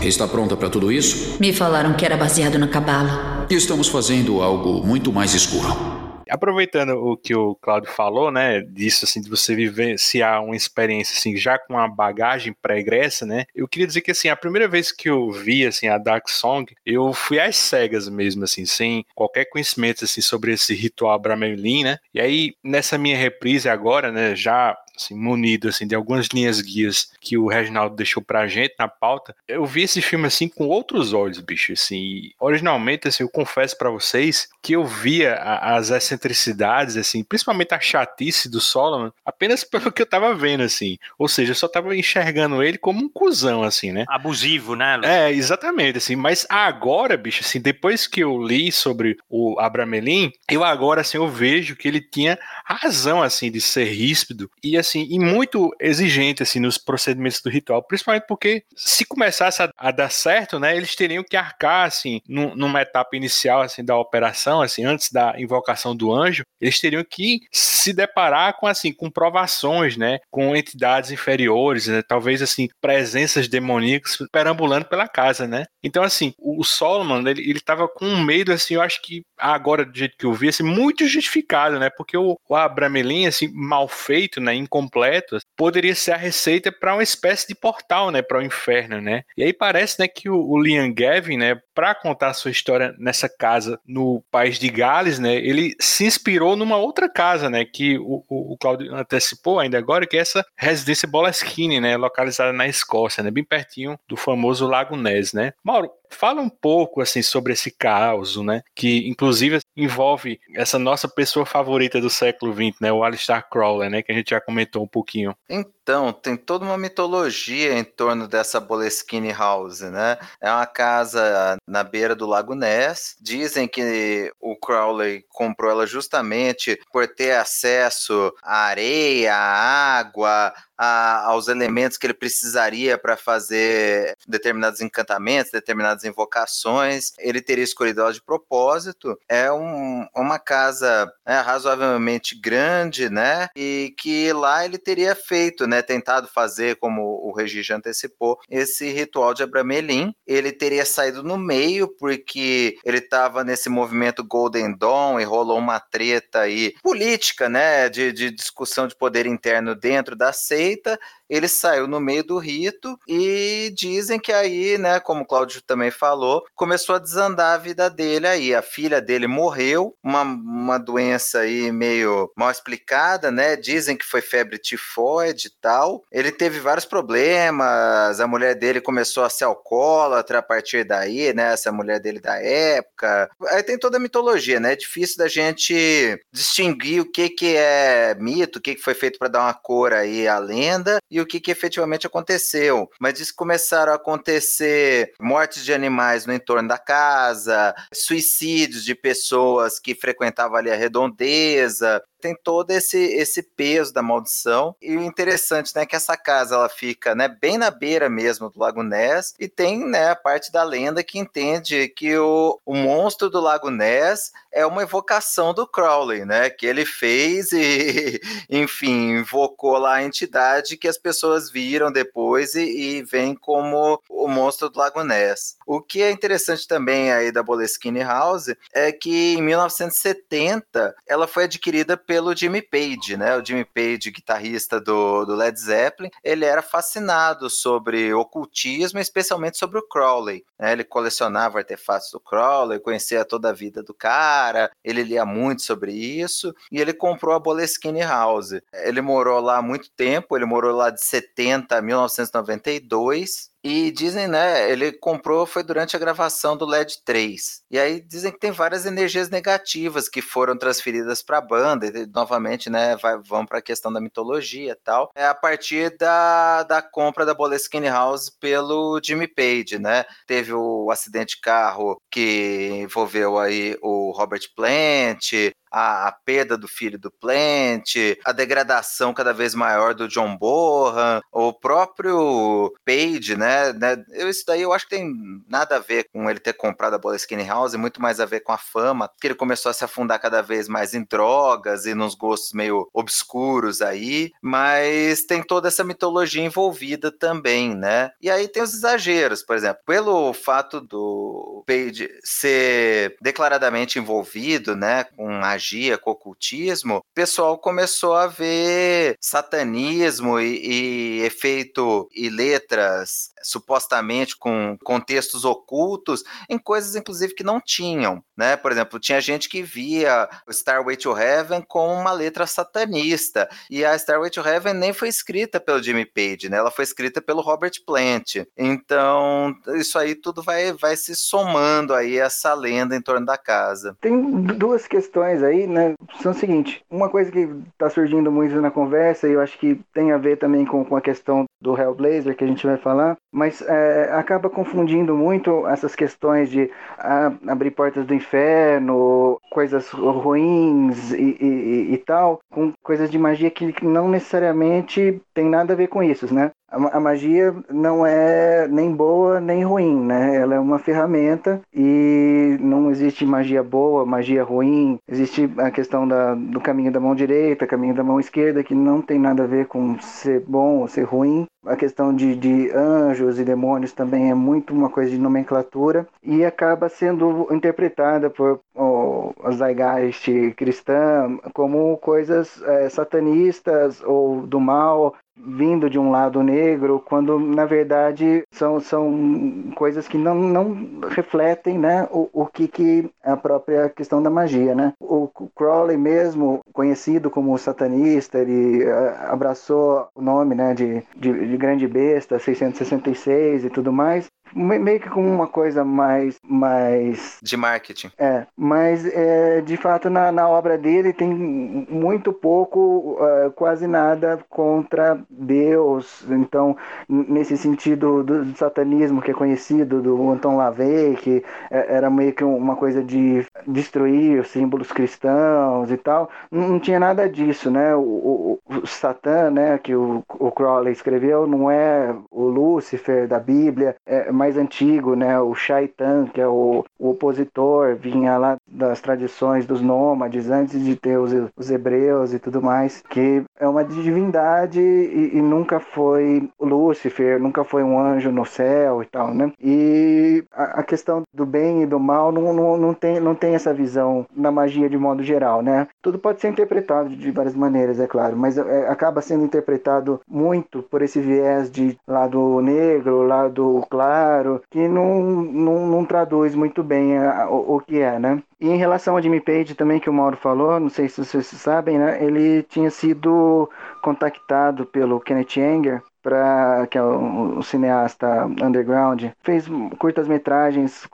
Está pronta para tudo isso? Me falaram que era baseado na cabala. Estamos fazendo algo muito mais escuro. Aproveitando o que o Claudio falou, né, disso assim de você vivenciar uma experiência assim já com uma bagagem pregressa, né? Eu queria dizer que assim, a primeira vez que eu vi assim a Dark Song, eu fui às cegas mesmo assim, sem qualquer conhecimento assim sobre esse ritual Abramelin, né? E aí nessa minha reprise agora, né, já assim, munido assim, de algumas linhas guias que o Reginaldo deixou pra gente na pauta, eu vi esse filme assim com outros olhos, bicho, assim, originalmente assim, eu confesso para vocês que eu via a, as excentricidades assim, principalmente a chatice do Solomon, apenas pelo que eu tava vendo assim. Ou seja, eu só tava enxergando ele como um cuzão assim, né? Abusivo, né? É, exatamente assim, mas agora, bicho, assim, depois que eu li sobre o Abramelin, eu agora assim eu vejo que ele tinha razão assim de ser ríspido e assim, e muito exigente assim nos procedimentos do ritual, principalmente porque se começasse a, a dar certo, né, eles teriam que arcar assim num, numa etapa inicial assim da operação, assim, antes da invocação do anjo, eles teriam que se deparar com assim com provações, né, com entidades inferiores, né, talvez assim presenças demoníacas perambulando pela casa, né? Então assim, o Solomon, ele, ele tava com um medo assim, eu acho que agora do jeito que eu vi, assim, muito justificado, né? Porque o, o Abramelin, assim, mal feito, né, incompleto, poderia ser a receita para uma espécie de portal, né, para o inferno, né? E aí parece, né, que o, o Liam Gavin, né, para contar sua história nessa casa no país de Gales, né, ele se inspirou numa outra casa, né, que o, o, o Claudio antecipou ainda agora, que é essa residência Boleskine, né, localizada na Escócia, né, bem pertinho do famoso Lago Ness, né? Mauro, fala um pouco assim sobre esse caos, né, que inclusive envolve essa nossa pessoa favorita do século XX, né, o Alistair Crowley, né, que a gente já comentou um pouquinho. Então, tem toda uma mitologia em torno dessa Boleskine House, né? É uma casa na beira do Lago Ness. Dizem que o Crowley comprou ela justamente por ter acesso à areia, à água, a, aos elementos que ele precisaria para fazer determinados encantamentos, determinadas invocações. Ele teria escolhido ela de propósito. É um, uma casa né, razoavelmente grande, né? E que lá ele teria feito, né? Tentado fazer, como o Regi já antecipou, esse ritual de Abramelin. Ele teria saído no meio porque ele estava nesse movimento Golden Dawn e rolou uma treta aí política, né? De, de discussão de poder interno dentro da seita ele saiu no meio do rito e dizem que aí, né, como o Cláudio também falou, começou a desandar a vida dele aí. A filha dele morreu, uma, uma doença aí meio mal explicada, né? Dizem que foi febre tifoide e tal. Ele teve vários problemas, a mulher dele começou a ser alcoólatra a partir daí, né? Essa mulher dele da época. Aí tem toda a mitologia, né? É difícil da gente distinguir o que que é mito, o que que foi feito para dar uma cor aí à lenda e o que, que efetivamente aconteceu. Mas diz que começaram a acontecer mortes de animais no entorno da casa, suicídios de pessoas que frequentavam ali a redondeza, tem todo esse, esse peso da maldição. E o interessante, né, é que essa casa ela fica, né, bem na beira mesmo do Lago Ness e tem, né, a parte da lenda que entende que o, o monstro do Lago Ness é uma evocação do Crowley, né, que ele fez e, enfim, invocou lá a entidade que as pessoas viram depois e, e vem como o monstro do Lago Ness. O que é interessante também aí da Boleskine House é que em 1970 ela foi adquirida pelo pelo Jimmy Page, né? O Jimmy Page, guitarrista do, do Led Zeppelin, ele era fascinado sobre ocultismo, especialmente sobre o Crowley. Né? Ele colecionava artefatos do Crowley, conhecia toda a vida do cara, ele lia muito sobre isso e ele comprou a Boleskine House. Ele morou lá há muito tempo, ele morou lá de 70 a 1992 e dizem, né, ele comprou foi durante a gravação do LED 3. E aí dizem que tem várias energias negativas que foram transferidas para a banda, e, novamente, né, vai, vão para a questão da mitologia e tal. É a partir da, da compra da Boleskine House pelo Jimmy Page, né? Teve o acidente de carro que envolveu aí o Robert Plant, a, a, perda do filho do Plant, a degradação cada vez maior do John Bohan, O próprio Page, né, né, Isso daí eu acho que tem nada a ver com ele ter comprado a bola Skinny House, muito mais a ver com a fama, que ele começou a se afundar cada vez mais em drogas e nos gostos meio obscuros aí, mas tem toda essa mitologia envolvida também, né? E aí tem os exageros, por exemplo, pelo fato do Page ser declaradamente envolvido, né, com magia, com ocultismo, o pessoal começou a ver satanismo e, e efeito e letras supostamente com contextos ocultos em coisas inclusive que não tinham, né? Por exemplo, tinha gente que via Starway to Heaven com uma letra satanista e a Starway to Heaven nem foi escrita pelo Jimmy Page, né? Ela foi escrita pelo Robert Plant. Então, isso aí tudo vai, vai se somando aí essa lenda em torno da casa. Tem duas questões aí, né? São o seguinte, uma coisa que está surgindo muito na conversa e eu acho que tem a ver também com, com a questão do Hellblazer que a gente vai falar, mas é, acaba confundindo muito essas questões de a, abrir portas do inferno, coisas ruins e, e, e, tal, com coisas de magia que não necessariamente tem nada a ver com isso, né? A, magia não é nem boa nem ruim, né? Ela é uma ferramenta e não existe magia boa, magia ruim. Existe a questão da, do caminho da mão direita, caminho da mão esquerda, que não tem nada a ver com ser bom ou ser ruim. A questão de, de anjos e demônios também é muito uma coisa de nomenclatura e acaba sendo interpretada por o, a Zeitgeist cristã como coisas é, satanistas ou do mal vindo de um lado negro, quando na verdade são, são coisas que não, não refletem né, o, o que, que a própria questão da magia. Né? O Crowley mesmo, conhecido como satanista, ele eh, abraçou o nome né, de, de, de grande besta, 666 e tudo mais, meio que como uma coisa mais mais de marketing. É mas é, de fato na, na obra dele tem muito pouco uh, quase nada contra Deus. Então nesse sentido do, do, satanismo que é conhecido do Anton LaVey que é, era meio que uma coisa de destruir os símbolos cristãos e tal. Não, não tinha nada disso né? O, o, o Satã né que o, o Crowley escreveu não é o Lúcifer da Bíblia é mais antigo, né? O Shaitan, que é o, o opositor, vinha lá das tradições dos nômades antes de ter os, os hebreus e tudo mais, que é uma divindade e, e, nunca foi Lúcifer, nunca foi um anjo no céu e tal, né? E a, a questão do bem e do mal não, não, não, tem, não tem essa visão na magia de modo geral, né? Tudo pode ser interpretado de várias maneiras, é claro, mas é, acaba sendo interpretado muito por esse viés de lado negro, lado claro, que não, não, não traduz muito bem a, o, o que é, né? E em relação ao Jimmy Page também, que o Mauro falou, não sei se vocês sabem, né? Ele tinha sido contactado pelo Kenneth Anger para que é um, um, cineasta underground, fez curtas metragens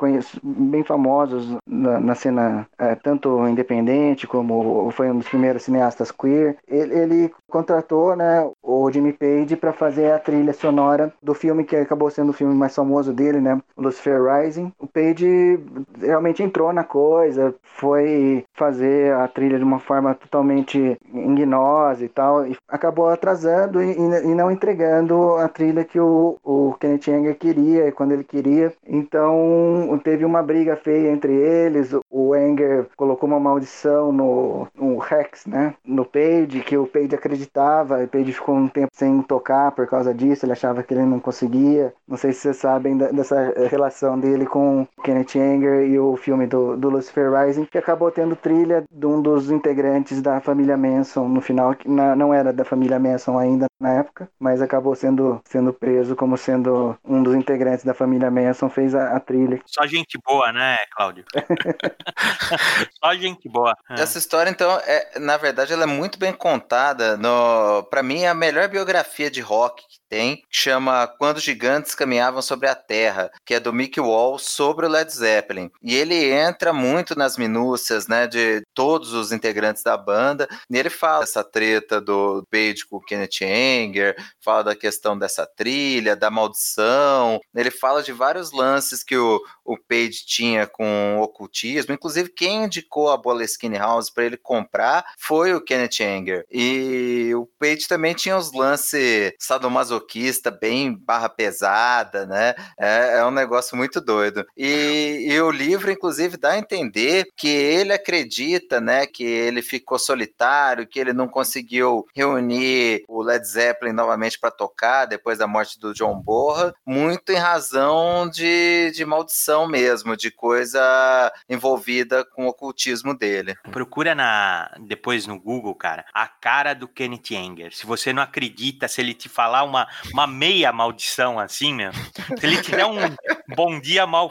bem famosos na, na cena é, tanto independente como foi um dos primeiros cineastas queer. Ele, ele contratou, né, o Jimmy Page para fazer a trilha sonora do filme que acabou sendo o filme mais famoso dele, né, Lucifer Rising. O Page realmente entrou na coisa, foi fazer a trilha de uma forma totalmente ignosa e tal, e acabou atrasando e, e não entregando a trilha que o, o Kenneth Anger queria e quando ele queria. Então teve uma briga feia entre eles. O Anger colocou uma maldição no, no Rex, né? No Page, que o Page acreditava. O Page ficou um tempo sem tocar por causa disso. Ele achava que ele não conseguia. Não sei se vocês sabem da, dessa relação dele com Kenneth Anger e o filme do, do Lucifer Rising, que acabou tendo trilha de um dos integrantes da família Manson no final, que na, não era da família Manson ainda na época, mas acabou sendo, sendo preso como sendo um dos integrantes da família Manson, fez a, a trilha. Só gente boa, né, Cláudio? Só gente boa. É. Essa história, então, é, na verdade, ela é muito bem contada. No, para mim, é a melhor biografia de rock que tem, que chama Quando os Gigantes Caminhavam sobre a Terra, que é do Mick Wall sobre o Led Zeppelin. E ele entra muito nas minúcias, né, de todos os integrantes da banda, e ele fala essa treta do Page com o Kenneth Anger, fala da questão dessa trilha, da maldição. Ele fala de vários lances que o, o Page tinha com o ocultismo. Inclusive, quem indicou a Boleskine House para ele comprar foi o Kenneth Anger. E o Page também tinha os lances sadomasoquista, bem barra pesada, né? É, é um negócio muito doido. E, e o livro, inclusive, dá a entender que ele acredita, né, que ele ficou solitário, que ele não conseguiu reunir o Led Zeppelin novamente para tocar depois da morte do John Borra, muito em razão de, de maldição mesmo, de coisa envolvida com o ocultismo dele. Procura na depois no Google, cara, a cara do Kenneth Anger. Se você não acredita, se ele te falar uma, uma meia maldição assim, meu, se ele tiver um bom dia mal,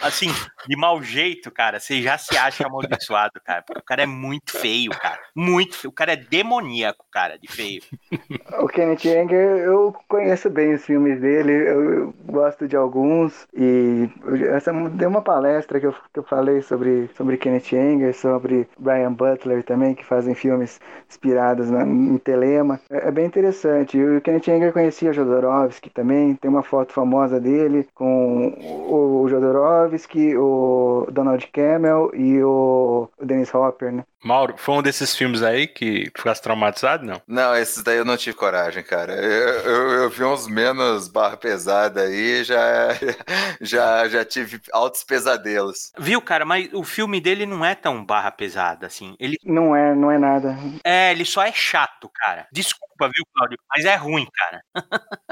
assim, de mau jeito, cara, você já se acha amaldiçoado, cara. Porque o cara é muito feio, cara. Muito feio. O cara é demoníaco, cara, de feio. O Kenneth Anger, eu conheço bem os filmes dele, eu, gosto de alguns. E essa deu uma palestra que eu, que eu falei sobre, sobre Kenneth Anger, sobre Brian Butler também, que fazem filmes inspirados na, em Telema. É, é, bem interessante. O Kenneth Anger conhecia Jodorowsky também, tem uma foto famosa dele com o Jodorowsky, o Donald Campbell e o Dennis Hopper, né? Mauro, foi um desses filmes aí que ficasse traumatizado, não? Não, esses daí eu não tive coragem, cara. Eu, eu, eu vi uns menos barra pesada aí, já, já, já tive altos pesadelos. Viu, cara, mas o filme dele não é tão barra pesada, assim. Ele... Não é, não é nada. É, ele só é chato, cara. Desculpa, viu, Claudio? Mas é ruim, cara.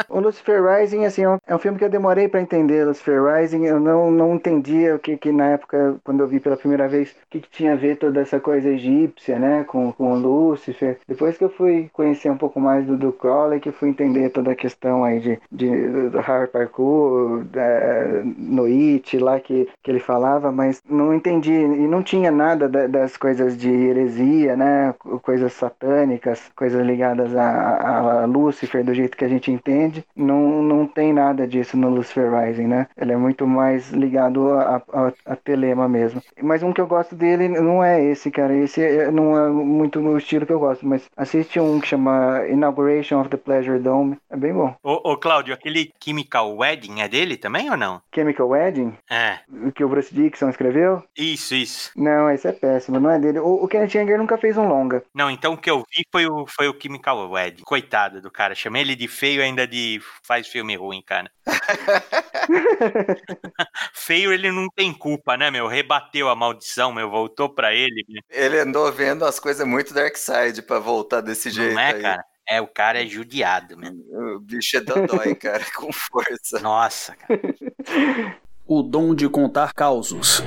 o Lucifer Rising, assim, é um filme que eu demorei para entender. Lucifer Rising, eu não, não entendia o que, que na época, quando eu vi pela primeira vez, o que, que tinha a ver toda essa coisa egípcia, né, com, com Lúcifer. Depois que eu fui conhecer um pouco mais do, do Crowley, que fui entender toda a questão aí de, de do Harry Parkour, da, Noite, lá que, que ele falava, mas não entendi, e não tinha nada da, das coisas de heresia, né, coisas satânicas, coisas ligadas a, a, Lúcifer do jeito que a gente entende, não, não tem nada disso no Lucifer Rising, né, ele é muito mais ligado a, a, a Telema mesmo. Mas um que eu gosto dele não é esse, cara, esse esse não é muito o estilo que eu gosto, mas assiste um que chama Inauguration of the Pleasure Dome. É bem bom. Ô, ô Cláudio, aquele Chemical Wedding é dele também ou não? Chemical Wedding? É. O que o Bruce Dixon escreveu? Isso, isso. Não, esse é péssimo, não é dele. O, o Kenneth Anger nunca fez um longa. Não, então o que eu vi foi o, foi o Chemical Wedding. Coitado do cara. Chamei ele de feio ainda de faz filme ruim, cara. feio ele não tem culpa, né, meu? Rebateu a maldição, meu. Voltou pra ele. Meu. Ele andou vendo as coisas muito Dark Side pra voltar desse jeito. Não é, aí. cara? É, o cara é judiado, mesmo. O bicho é dodói, cara, com força. Nossa, cara. o dom de contar causos.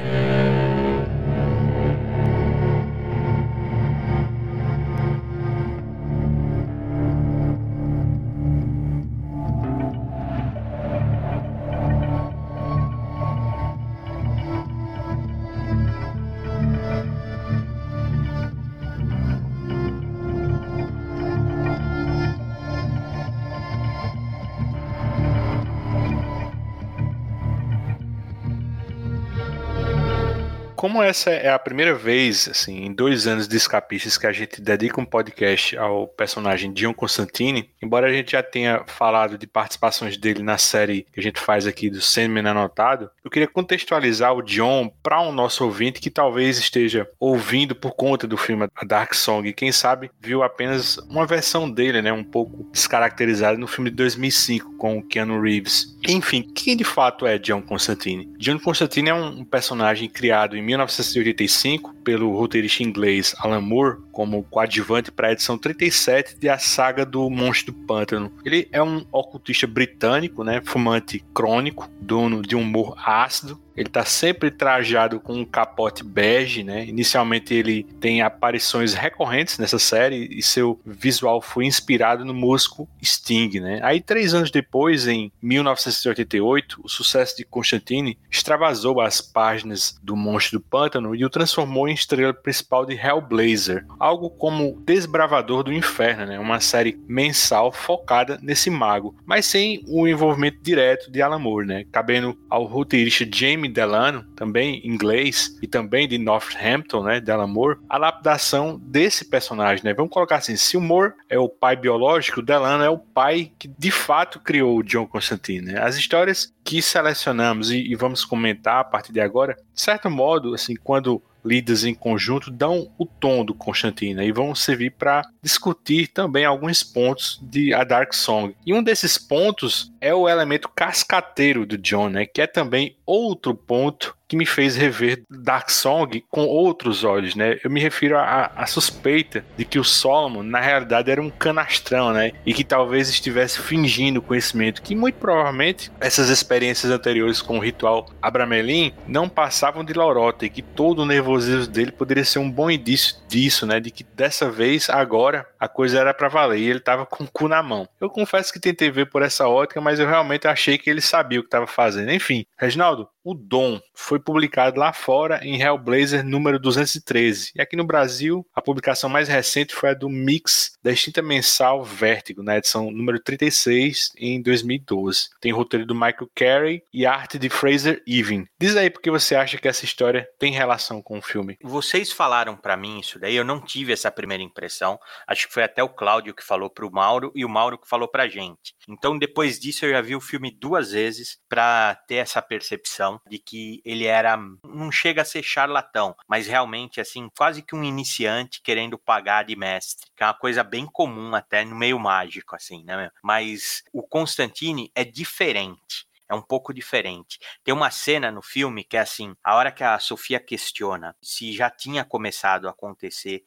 Essa é a primeira vez, assim, em dois anos de escapistas que a gente dedica um podcast ao personagem Dion Constantine, embora a gente já tenha falado de participações dele na série que a gente faz aqui do Sandman Anotado, eu queria contextualizar o Dion para um nosso ouvinte que talvez esteja ouvindo por conta do filme A Dark Song e quem sabe viu apenas uma versão dele, né, um pouco descaracterizada no filme de 2005 com o Keanu Reeves. Enfim, quem de fato é John Constantine? John Constantine é um personagem criado em 1985 pelo roteirista inglês Alan Moore como coadjuvante para a edição 37 de A Saga do Monstro do Pântano. Ele é um ocultista britânico, né, fumante crônico, dono de um humor ácido ele está sempre trajado com um capote bege, né? Inicialmente ele tem aparições recorrentes nessa série e seu visual foi inspirado no músico Sting, né? Aí três anos depois, em 1988, o sucesso de Constantine extravasou as páginas do Monstro do Pântano e o transformou em estrela principal de Hellblazer, algo como Desbravador do Inferno, né? uma série mensal focada nesse mago, mas sem o envolvimento direto de Alan Moore, né? cabendo ao roteirista Jamie Delano, também inglês e também de Northampton, né, de Alan Moore, a lapidação desse personagem. Né? Vamos colocar assim, se o Moore é o pai biológico, Delano é o pai que de fato criou o John Constantine. Né? As histórias que selecionamos e, e vamos comentar a partir de agora, de certo modo, assim, quando lidas em conjunto dão o tom do Constantine e vão servir para discutir também alguns pontos de A Dark Song. E um desses pontos é o elemento cascateiro do John, né, que é também outro ponto que me fez rever Dark Song com outros olhos, né? Eu me refiro à suspeita de que o Solomon, na realidade, era um canastrão, né? E que talvez estivesse fingindo conhecimento, que muito provavelmente essas experiências anteriores com o ritual Abramelin não passavam de lorota e que todo o nervosismo dele poderia ser um bom indício disso, né? De que dessa vez, agora, a coisa era para valer e ele tava com o cu na mão. Eu confesso que tentei ver por essa ótica, mas eu realmente achei que ele sabia o que estava fazendo. Enfim, Reginaldo, o Dom foi publicado lá fora em Hellblazer número 213. E aqui no Brasil, a publicação mais recente foi a do Mix da extinta mensal Vértigo, na edição número 36, em 2012. Tem roteiro do Michael Carey e arte de Fraser Even. Diz aí porque você acha que essa história tem relação com o filme. Vocês falaram para mim isso daí, eu não tive essa primeira impressão. Acho que foi até o Cláudio que falou pro Mauro e o Mauro que falou pra gente. Então, depois disso, eu já vi o filme duas vezes para ter essa percepção de que ele era não chega a ser charlatão, mas realmente assim, quase que um iniciante querendo pagar de mestre, que é uma coisa bem comum até no meio mágico assim, né? Mas o Constantine é diferente. É um pouco diferente. Tem uma cena no filme que é assim: a hora que a Sofia questiona se já tinha começado a acontecer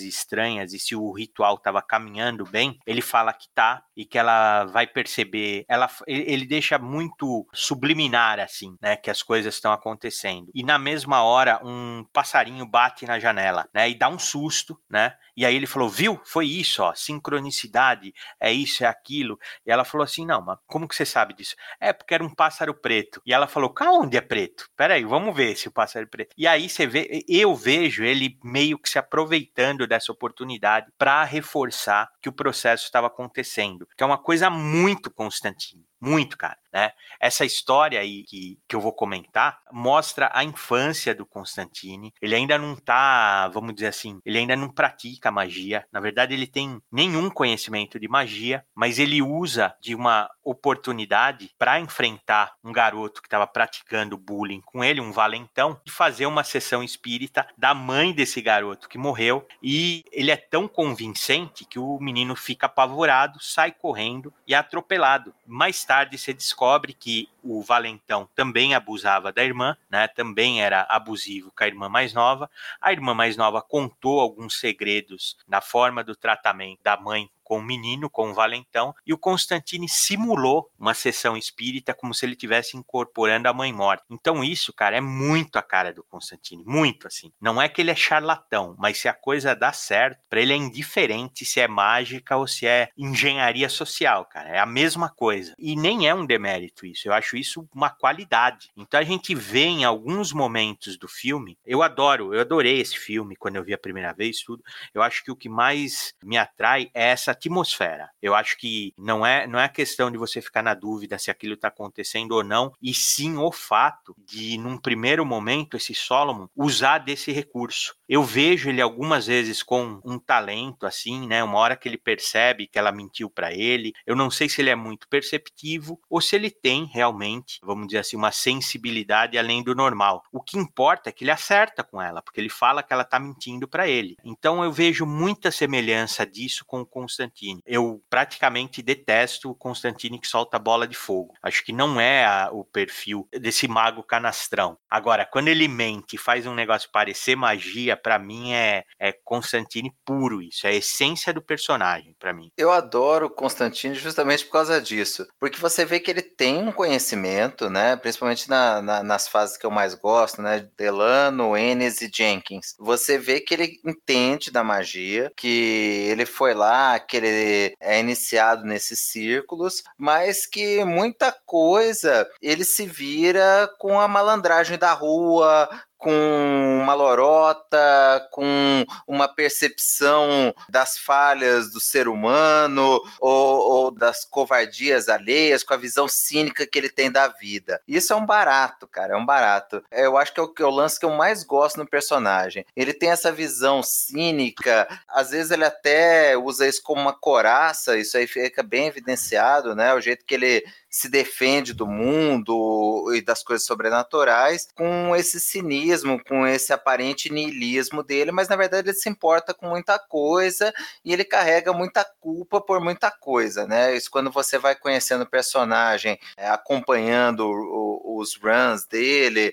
estranhas e se o ritual estava caminhando bem, ele fala que tá e que ela vai perceber. Ela, ele deixa muito subliminar assim, né, que as coisas estão acontecendo. E na mesma hora um passarinho bate na janela, né, e dá um susto, né? E aí ele falou: "Viu? Foi isso, ó, sincronicidade, é isso, é aquilo". E ela falou assim: "Não, mas como que você sabe disso?". É porque era um pássaro preto. E ela falou: "Onde é preto? Peraí, vamos ver se o pássaro é preto". E aí você vê, eu vejo ele meio que se aproveitando dessa oportunidade para reforçar que o processo estava acontecendo, que é uma coisa muito Constantino, muito, cara né? Essa história aí que, que eu vou comentar mostra a infância do Constantine. Ele ainda não tá, vamos dizer assim, ele ainda não pratica magia. Na verdade, ele tem nenhum conhecimento de magia, mas ele usa de uma oportunidade para enfrentar um garoto que estava praticando bullying com ele, um valentão, de fazer uma sessão espírita da mãe desse garoto que morreu. E ele é tão convincente que o menino fica apavorado, sai correndo e é atropelado. Mais tarde se descobre descobre que o valentão também abusava da irmã, né? Também era abusivo com a irmã mais nova. A irmã mais nova contou alguns segredos na forma do tratamento da mãe com o menino, com o valentão, e o Constantine simulou uma sessão espírita como se ele estivesse incorporando a mãe morta. Então isso, cara, é muito a cara do Constantine, muito assim. Não é que ele é charlatão, mas se a coisa dá certo, para ele é indiferente se é mágica ou se é engenharia social, cara. É a mesma coisa. E nem é um demérito isso. Eu acho isso uma qualidade. Então a gente vê em alguns momentos do filme, eu adoro, eu adorei esse filme quando eu vi a primeira vez tudo. Eu acho que o que mais me atrai é essa atmosfera. Eu acho que não é, não é questão de você ficar na dúvida se aquilo está acontecendo ou não, e sim o fato de, num primeiro momento, esse Solomon usar desse recurso. Eu vejo ele algumas vezes com um talento assim, né? Uma hora que ele percebe que ela mentiu para ele. Eu não sei se ele é muito perceptivo ou se ele tem realmente, vamos dizer assim, uma sensibilidade além do normal. O que importa é que ele acerta com ela, porque ele fala que ela tá mentindo para ele. Então eu vejo muita semelhança disso com o Constantine. Eu praticamente detesto o Constantine que solta bola de fogo. Acho que não é a, o perfil desse mago canastrão. Agora, quando ele mente e faz um negócio parecer magia, para mim é, é Constantine puro isso, é a essência do personagem para mim. Eu adoro Constantine justamente por causa disso, porque você vê que ele tem um conhecimento, né, principalmente na, na, nas fases que eu mais gosto, né, Delano, Enes e Jenkins. Você vê que ele entende da magia, que ele foi lá, que ele é iniciado nesses círculos, mas que muita coisa ele se vira com a malandragem da rua, com uma lorota, com uma percepção das falhas do ser humano ou, ou das covardias alheias, com a visão cínica que ele tem da vida. Isso é um barato, cara, é um barato. Eu acho que é o, é o lance que eu mais gosto no personagem. Ele tem essa visão cínica, às vezes ele até usa isso como uma coraça, isso aí fica bem evidenciado, né? O jeito que ele se defende do mundo e das coisas sobrenaturais com esse cinismo, com esse aparente niilismo dele, mas na verdade ele se importa com muita coisa e ele carrega muita culpa por muita coisa, né? Isso quando você vai conhecendo o personagem, é, acompanhando o, os runs dele,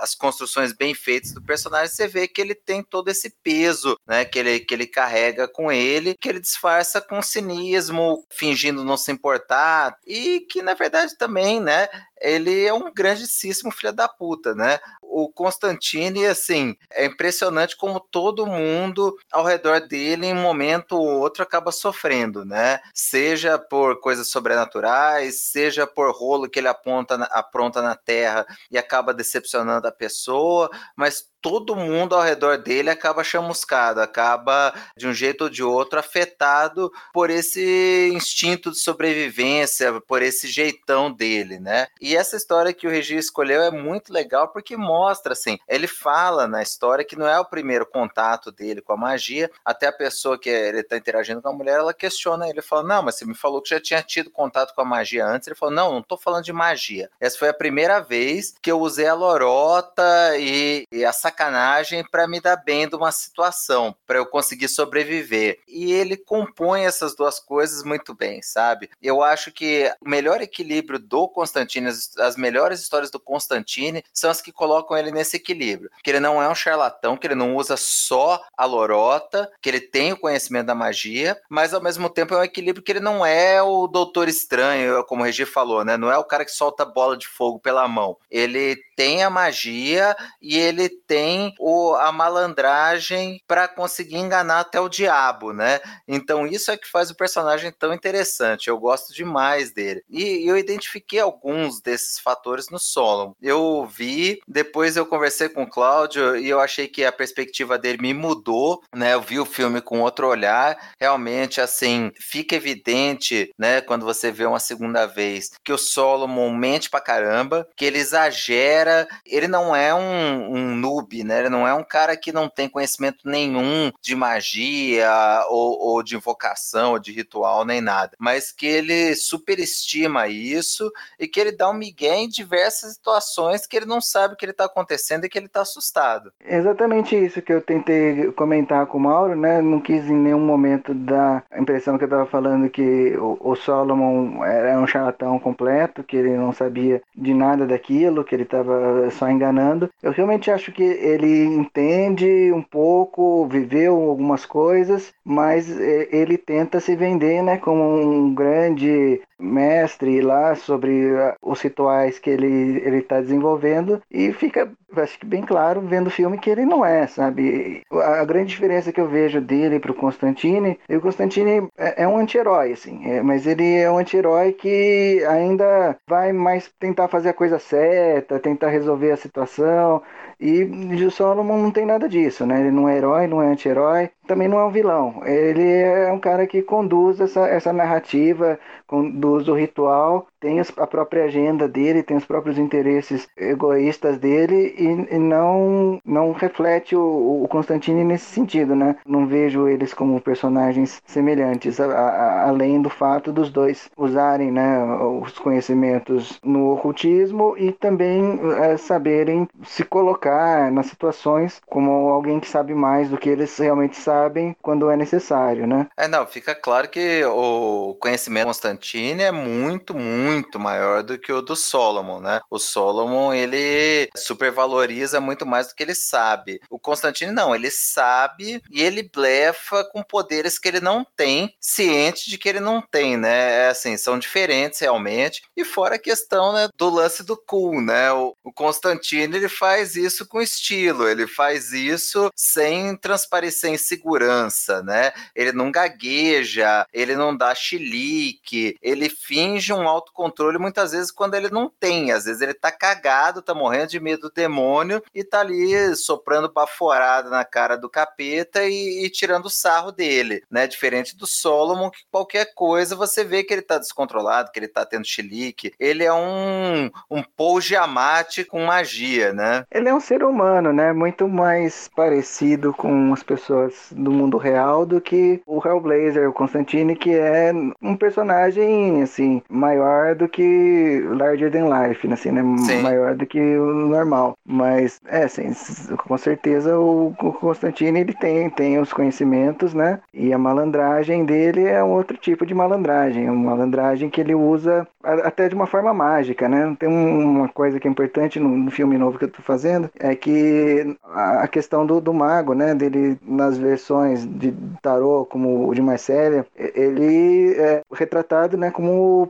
as construções bem feitas do personagem, você vê que ele tem todo esse peso, né? Que ele, que ele carrega com ele, que ele disfarça com cinismo, fingindo não se importar e que na verdade também, né, ele é um grandíssimo filho da puta, né? O Constantine, assim, é impressionante como todo mundo ao redor dele, em um momento ou outro, acaba sofrendo, né? Seja por coisas sobrenaturais, seja por rolo que ele aponta, apronta na terra e acaba decepcionando a pessoa, mas todo mundo ao redor dele acaba chamuscado, acaba de um jeito ou de outro afetado por esse instinto de sobrevivência, por esse jeitão dele, né? E essa história que o Regi escolheu é muito legal porque mostra assim, ele fala na história que não é o primeiro contato dele com a magia, até a pessoa que ele está interagindo com a mulher, ela questiona ele, fala: "Não, mas você me falou que já tinha tido contato com a magia antes". Ele falou: "Não, não estou falando de magia. Essa foi a primeira vez que eu usei a lorota e, e a sacanagem para me dar bem de uma situação, para eu conseguir sobreviver. E ele compõe essas duas coisas muito bem, sabe? Eu acho que o melhor equilíbrio do Constantino, as, as melhores histórias do Constantine são as que colocam ele nesse equilíbrio. Que ele não é um charlatão, que ele não usa só a lorota, que ele tem o conhecimento da magia, mas ao mesmo tempo é um equilíbrio que ele não é o doutor estranho, como o Regi falou, né? Não é o cara que solta bola de fogo pela mão. Ele tem a magia e ele tem o, a malandragem para conseguir enganar até o diabo, né? Então isso é que faz o personagem tão interessante. Eu gosto demais dele. E eu identifiquei alguns desses fatores no Solon. Eu vi, depois eu conversei com o Cláudio e eu achei que a perspectiva dele me mudou, né? Eu vi o filme com outro olhar. Realmente, assim, fica evidente, né, quando você vê uma segunda vez, que o Solomon mente pra caramba, que ele exagera ele não é um, um noob, né? Ele não é um cara que não tem conhecimento nenhum de magia ou, ou de invocação ou de ritual nem nada, mas que ele superestima isso e que ele dá um migué em diversas situações que ele não sabe o que ele está acontecendo e que ele está assustado. Exatamente isso que eu tentei comentar com o Mauro, né? Não quis em nenhum momento dar a impressão que eu estava falando que o, o Solomon era um charlatão completo, que ele não sabia de nada daquilo, que ele estava só enganando. Eu realmente acho que ele entende um pouco, viveu algumas coisas, mas ele tenta se vender, né, como um grande mestre lá sobre ah, os rituais que ele ele está desenvolvendo e fica acho que bem claro vendo o filme que ele não é, sabe? A grande diferença que eu vejo dele para o Constantine, o Constantine é, é um anti-herói, assim, é, mas ele é um anti-herói que ainda vai mais tentar fazer a coisa certa, tentar resolver a situação, e o Solomon não tem nada disso, né? Ele não é herói, não é anti-herói, também não é um vilão. Ele é um cara que conduz essa, essa narrativa, conduz o ritual, tem a própria agenda dele, tem os próprios interesses egoístas dele e, e não, não reflete o, o Constantine nesse sentido, né? Não vejo eles como personagens semelhantes, a, a, além do fato dos dois usarem né, os conhecimentos no ocultismo e também é, saberem se colocar nas situações como alguém que sabe mais do que eles realmente sabem quando é necessário, né? É, não, fica claro que o conhecimento Constantine é muito, muito maior do que o do Solomon, né? O Solomon, ele supervaloriza muito mais do que ele sabe. O Constantine não, ele sabe e ele blefa com poderes que ele não tem, ciente de que ele não tem, né? É assim, são diferentes realmente. E fora a questão, né, do lance do cool, né? O, o Constantine, ele faz isso com estilo, ele faz isso sem transparecer insegurança segurança, né? Ele não gagueja, ele não dá chilique, ele finge um autocontrole muitas vezes quando ele não tem. Às vezes ele tá cagado, tá morrendo de medo do demônio e tá ali soprando baforada na cara do capeta e, e tirando sarro dele, né? Diferente do Solomon, que qualquer coisa você vê que ele tá descontrolado, que ele tá tendo chilique. Ele é um, um Paul Giamatti com magia, né? Ele é um ser humano, né? Muito mais parecido com as pessoas do mundo real do que o Hellblazer, o Constantine, que é um personagem, assim, maior do que Larger Than Life, né? assim, né? Sim. Maior do que o normal. Mas, é, assim, com certeza o, o Constantine, ele tem, tem os conhecimentos, né? E a malandragem dele é um outro tipo de malandragem. Uma malandragem que ele usa até de uma forma mágica, né? Tem uma coisa que é importante no, no filme novo que eu tô fazendo, é que a questão do, do mago, né? Dele, nas versões de tarô, como o de Marcélia, ele é retratado, né? Como o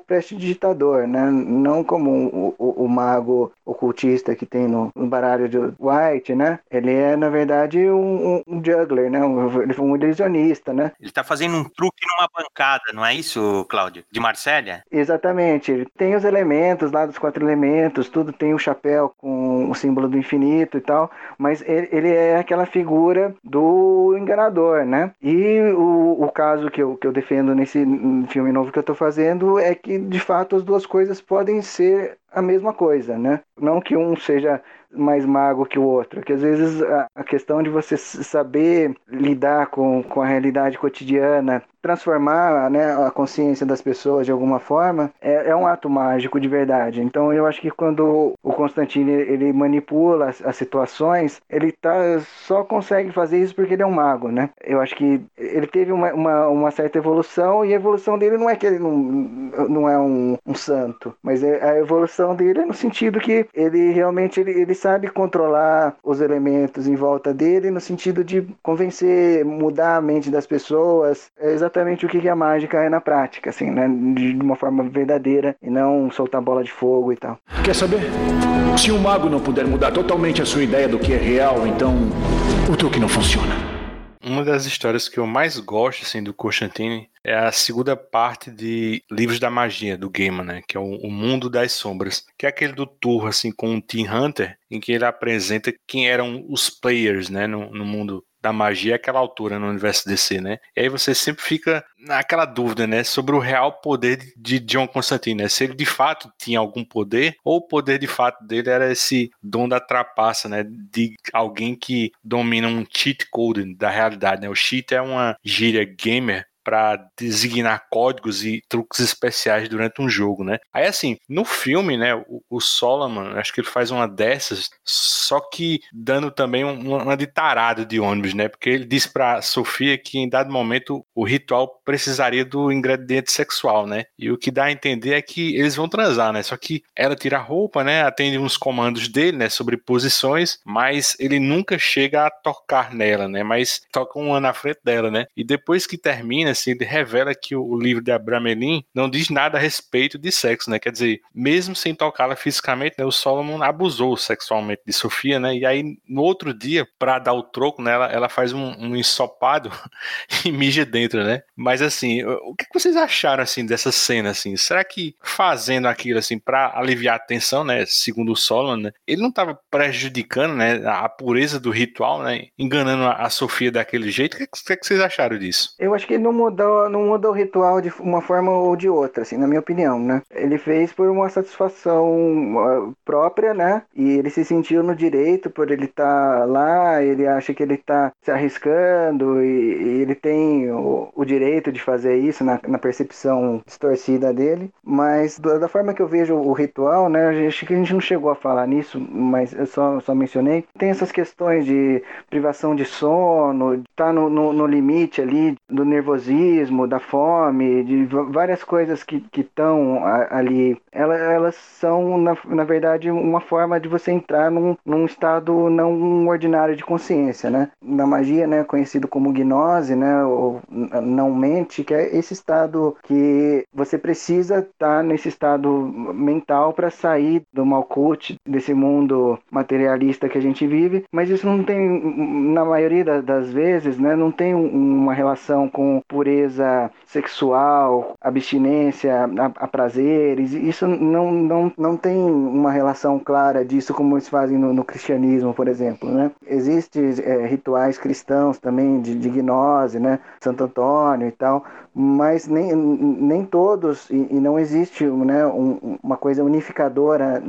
prestidigitador, né? Não como o, o, o mago ocultista que tem no, no, baralho de White, né? Ele é, na verdade, um, um juggler, né? Um, ele foi um ilusionista, né? Ele tá fazendo um truque numa bancada, não é isso, Cláudio? De Marcélia? Exatamente. Ele tem os elementos lá dos quatro elementos, tudo tem o chapéu com o símbolo do infinito e tal, mas ele, ele é aquela figura do enganador, né? E o, o caso que eu, que eu defendo nesse filme novo que eu tô fazendo é que, de fato, as duas coisas podem ser a mesma coisa, né? Não que um seja mais mago que o outro, que às vezes a, a questão de você saber lidar com, com a realidade cotidiana transformar né, a consciência das pessoas de alguma forma é, é, um ato mágico de verdade. Então eu acho que quando o Constantino ele manipula as, as, situações, ele tá, só consegue fazer isso porque ele é um mago, né? Eu acho que ele teve uma, uma, uma certa evolução e a evolução dele não é que ele não, não é um, um santo, mas é, a evolução dele é no sentido que ele realmente ele, ele sabe controlar os elementos em volta dele no sentido de convencer, mudar a mente das pessoas, é exatamente o que a mágica é na prática, assim, né? De uma forma verdadeira e não soltar bola de fogo e tal. Quer saber? Se um mago não puder mudar totalmente a sua ideia do que é real, então o truque não funciona. Uma das histórias que eu mais gosto assim do Constantine é a segunda parte de Livros da Magia do Gaiman, né, que é o, o, Mundo das Sombras, que é aquele do tour assim com o Tim Hunter, em que ele apresenta quem eram os players, né, no, no mundo da magia àquela altura no universo DC, né? E aí você sempre fica naquela dúvida, né, sobre o real poder de John Constantine, né? Se ele de fato tinha algum poder ou o poder de fato dele era esse dom da trapaça, né, de alguém que domina um cheat code da realidade, né? O cheat é uma gíria gamer para designar códigos e truques especiais durante um jogo, né? Aí assim, no filme, né, o, o Solomon, acho que ele faz uma dessas, só que dando também uma, uma de tarado de ônibus, né? Porque ele diz para Sofia que em dado momento o ritual precisaria do ingrediente sexual, né? E o que dá a entender é que eles vão transar, né? Só que ela tira a roupa, né? Atende uns comandos dele, né? Sobre posições, mas ele nunca chega a tocar nela, né? Mas toca uma na frente dela, né? E depois que termina assim, ele revela que o, livro de Abramelin não diz nada a respeito de sexo, né? Quer dizer, mesmo sem tocá-la fisicamente, né, o Solomon abusou sexualmente de Sofia, né? E aí, no outro dia, para dar o troco nela, ela faz um, um ensopado e mija dentro, né? Mas assim, o que vocês acharam assim dessa cena assim? Será que fazendo aquilo assim para aliviar a tensão, né, segundo o Solomon, né, ele não estava prejudicando, né, a pureza do ritual, né, enganando a, Sofia daquele jeito? O que, que, que vocês acharam disso? Eu acho que ele não mudou, não muda o ritual de uma forma ou de outra, assim, na minha opinião, né? Ele fez por uma satisfação própria, né? E ele se sentiu no direito por ele estar tá lá, ele acha que ele está se arriscando e, e ele tem o, o, direito de fazer isso na, na percepção distorcida dele. Mas da, da, forma que eu vejo o ritual, né? Acho que a gente não chegou a falar nisso, mas eu só, só mencionei. Tem essas questões de privação de sono, tá no, no, no limite ali do nervosismo, da fome, de várias coisas que estão ali. Elas elas são, na, na verdade, uma forma de você entrar num, num estado não ordinário de consciência, né? Na magia, né, conhecido como gnose, né, ou não mente, que é esse estado que você precisa estar tá nesse estado mental para sair do malcute, desse mundo materialista que a gente vive, mas isso não tem, na maioria das vezes, né, não tem uma relação com pureza sexual, abstinência a, a prazeres, isso não, não, não tem uma relação clara disso como eles fazem no, no cristianismo, por exemplo, né? Existem é, rituais cristãos também de, de gnose, né? Santo Antônio e tal, mas nem, nem todos, e, e não existe né, um, uma coisa unificadora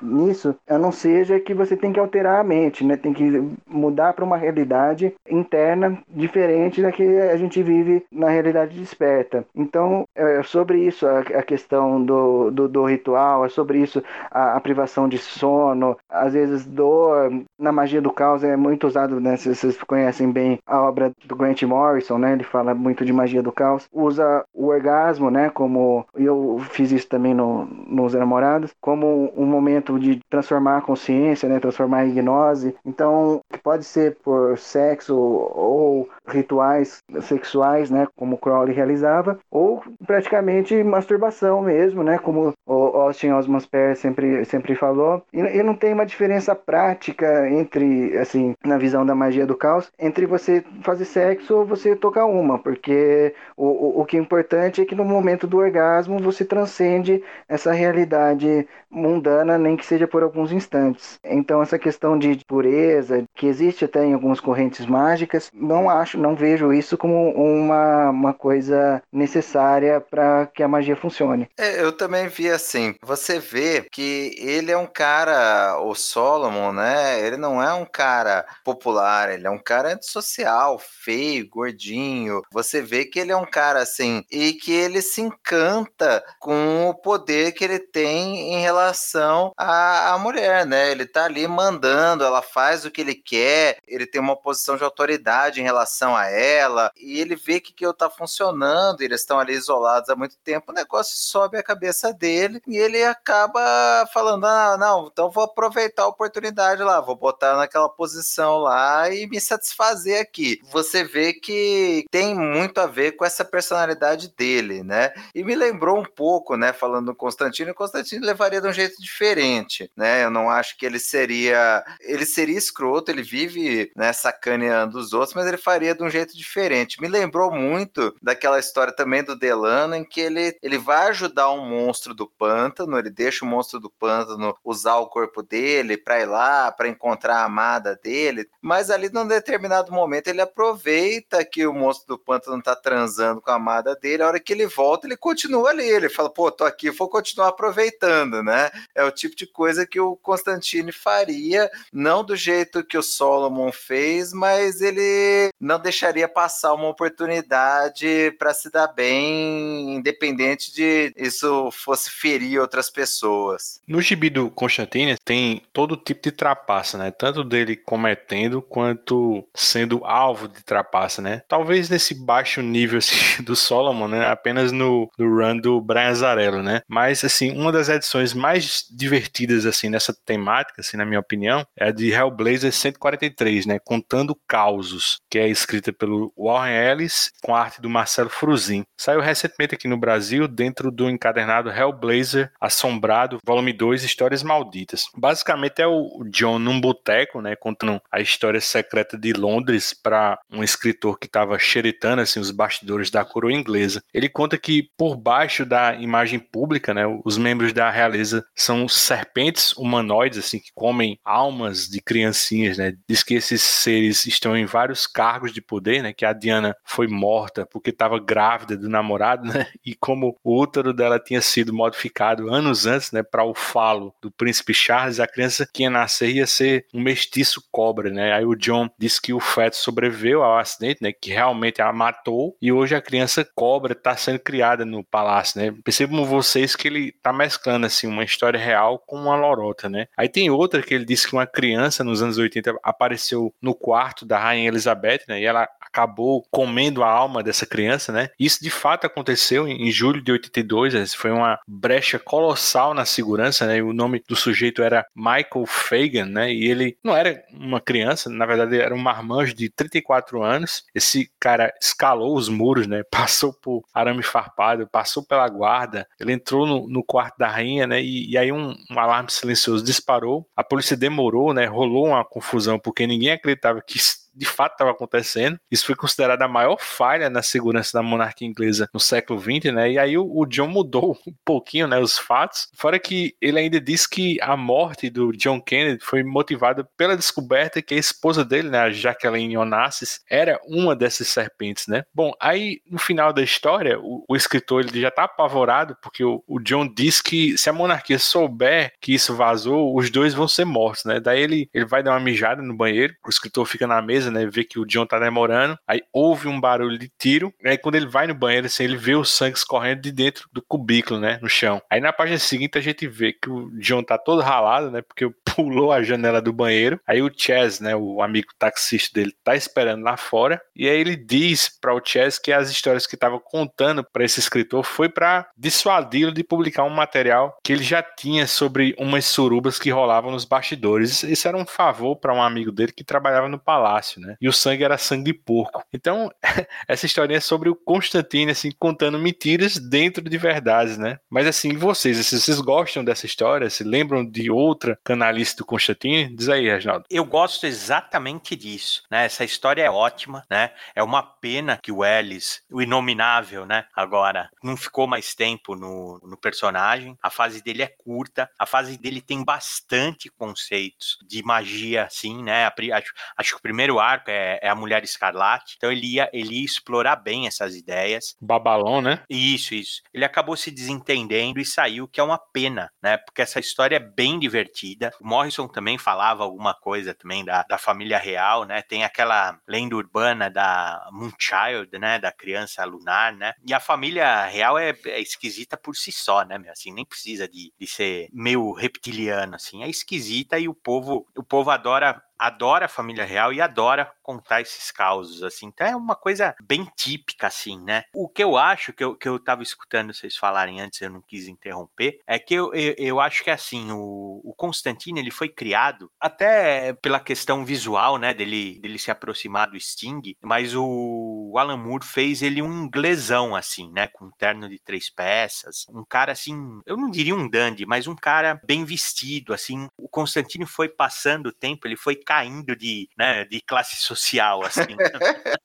nisso, a não seja que você tem que alterar a mente, né? tem que mudar para uma realidade interna diferente da que a gente vive na realidade desperta. Então, é sobre isso a, a questão do, do, do, ritual, é sobre isso a, a, privação de sono, às vezes dor. Na magia do caos é muito usado, né? Vocês conhecem bem a obra do Grant Morrison, né? Ele fala muito de magia do caos usa o orgasmo, né, como eu fiz isso também no, nos namorados, como um momento de transformar a consciência, né, transformar em gnose. Então, pode ser por sexo ou rituais sexuais, né, como Crowley realizava, ou praticamente masturbação mesmo, né, como Austin Osman Spare sempre sempre falou. E, e não tem uma diferença prática entre, assim, na visão da magia do caos, entre você fazer sexo ou você tocar uma, porque o, o, o que é importante é que no momento do orgasmo você transcende essa realidade mundana, nem que seja por alguns instantes. Então essa questão de pureza, que existe até em algumas correntes mágicas, não acho, não vejo isso como uma, uma coisa necessária para que a magia funcione. É, eu também vi assim, você vê que ele é um cara, o Solomon, né? Ele não é um cara popular, ele é um cara antissocial, feio, gordinho. Você vê que ele é um cara assim, e que ele se encanta com o poder que ele tem em relação relação à, à mulher, né? Ele tá ali mandando, ela faz o que ele quer, ele tem uma posição de autoridade em relação a ela, e ele vê que aquilo tá funcionando, eles estão ali isolados há muito tempo, o negócio sobe a cabeça dele e ele acaba falando: ah, não, então vou aproveitar a oportunidade lá, vou botar naquela posição lá e me satisfazer aqui. Você vê que tem muito a ver com essa personalidade dele, né? E me lembrou um pouco, né, falando do Constantino, Constantino levaria de um jeito diferente, né? Eu não acho que ele seria. Ele seria escroto, ele vive né, sacaneando os outros, mas ele faria de um jeito diferente. Me lembrou muito daquela história também do Delano, em que ele, ele vai ajudar um monstro do pântano, ele deixa o monstro do pântano usar o corpo dele para ir lá, para encontrar a amada dele, mas ali num determinado momento ele aproveita que o monstro do pântano tá transando com a amada dele, a hora que ele volta, ele continua ali, ele fala, pô, tô aqui, vou continuar aproveitando, né? É o tipo de coisa que o Constantine faria, não do jeito que o Solomon fez, mas ele não deixaria passar uma oportunidade para se dar bem, independente de isso fosse ferir outras pessoas. No gibi do Constantine tem todo tipo de trapaça, né? Tanto dele cometendo quanto sendo alvo de trapaça, né? Talvez nesse baixo nível assim, do Solomon, né? Apenas no, no run do Brian Zarello, né? Mas assim, uma das edições mais divertidas assim nessa temática, assim, na minha opinião, é a de Hellblazer 143, né, contando causos, que é escrita pelo Warren Ellis com a arte do Marcelo Fruzin. Saiu recentemente aqui no Brasil dentro do encadernado Hellblazer Assombrado, volume 2, Histórias Malditas. Basicamente é o John num boteco, né, contando a história secreta de Londres para um escritor que estava xeretando assim os bastidores da coroa inglesa. Ele conta que por baixo da imagem pública, né, os membros da realeza são serpentes humanoides, assim, que comem almas de criancinhas, né? Diz que esses seres estão em vários cargos de poder, né? Que a Diana foi morta porque estava grávida do namorado, né? E como o útero dela tinha sido modificado anos antes, né? Para o falo do príncipe Charles, a criança que ia nascer ia ser um mestiço cobra, né? Aí o John disse que o feto sobreviveu ao acidente, né? Que realmente a matou e hoje a criança cobra está sendo criada no palácio, né? Percebam vocês que ele está mesclando assim uma história real com uma lorota, né? Aí tem outra que ele disse que uma criança nos anos 80 apareceu no quarto da Rainha Elizabeth, né? E ela acabou comendo a alma dessa criança, né? Isso de fato aconteceu em, julho de 82, né? foi uma brecha colossal na segurança, né? O nome do sujeito era Michael Fagan, né? E ele não era uma criança, na verdade era um marmanjo de 34 anos. Esse cara escalou os muros, né? Passou por arame farpado, passou pela guarda, ele entrou no, no quarto da rainha, né? E, e aí um, um alarme silencioso disparou. A polícia demorou, né? Rolou uma confusão porque ninguém acreditava que de fato estava acontecendo. Isso foi considerado a maior falha na segurança da monarquia inglesa no século XX, né? E aí o, o, John mudou um pouquinho, né, os fatos. Fora que ele ainda disse que a morte do John Kennedy foi motivada pela descoberta que a esposa dele, né, a Jacqueline Onassis, era uma dessas serpentes, né? Bom, aí no final da história, o, o escritor ele já tá apavorado porque o, o John diz que se a monarquia souber que isso vazou, os dois vão ser mortos, né? Daí ele, ele vai dar uma mijada no banheiro, o escritor fica na mesa né? Vê que o John tá demorando. Aí ouve um barulho de tiro. Aí quando ele vai no banheiro, assim, ele vê o sangue escorrendo de dentro do cubículo, né? No chão. Aí na página seguinte a gente vê que o John tá todo ralado, né? Porque pulou a janela do banheiro. Aí o Chaz, né? O amigo taxista dele, tá esperando lá fora. E aí ele diz para o Chaz que as histórias que estava contando para esse escritor foi para dissuadi-lo de publicar um material que ele já tinha sobre umas surubas que rolavam nos bastidores. Isso era um favor para um amigo dele que trabalhava no palácio né? E o sangue era sangue de porco. Então, essa historinha é sobre o Constantine, assim, contando mentiras dentro de verdades, né? Mas assim, vocês, se vocês gostam dessa história, se lembram de outra canalista do Constantine? Diz aí, Reginaldo. Eu gosto exatamente disso, né? Essa história é ótima, né? É uma pena que o Ellis, o inominável, né? Agora, não ficou mais tempo no, no personagem. A fase dele é curta, a fase dele tem bastante conceitos de magia, assim, né? Acho, acho que o primeiro é, é, a Mulher Escarlate. Então ele ia, ele ia explorar bem essas ideias. Babalon, né? Isso, isso. Ele acabou se desentendendo e saiu, que é uma pena, né? Porque essa história é bem divertida. O Morrison também falava alguma coisa também da, da família real, né? Tem aquela lenda urbana da Moonchild, né? Da criança lunar, né? E a família real é, é esquisita por si só, né? Assim, nem precisa de, de ser meio reptiliano, assim. É esquisita e o povo, o povo adora adora a família real e adora contar esses causos, assim. Então é uma coisa bem típica, assim, né? O que eu acho, que eu, que eu tava escutando vocês falarem antes, eu não quis interromper, é que eu, eu, eu acho que, assim, o, o Constantine, ele foi criado até pela questão visual, né, dele, dele se aproximar do Sting, mas o Alan Moore fez ele um inglesão, assim, né, com um terno de três peças, um cara, assim, eu não diria um dandy, mas um cara bem vestido, assim. O Constantine foi passando o tempo, ele foi caindo de, né, de classe social, assim.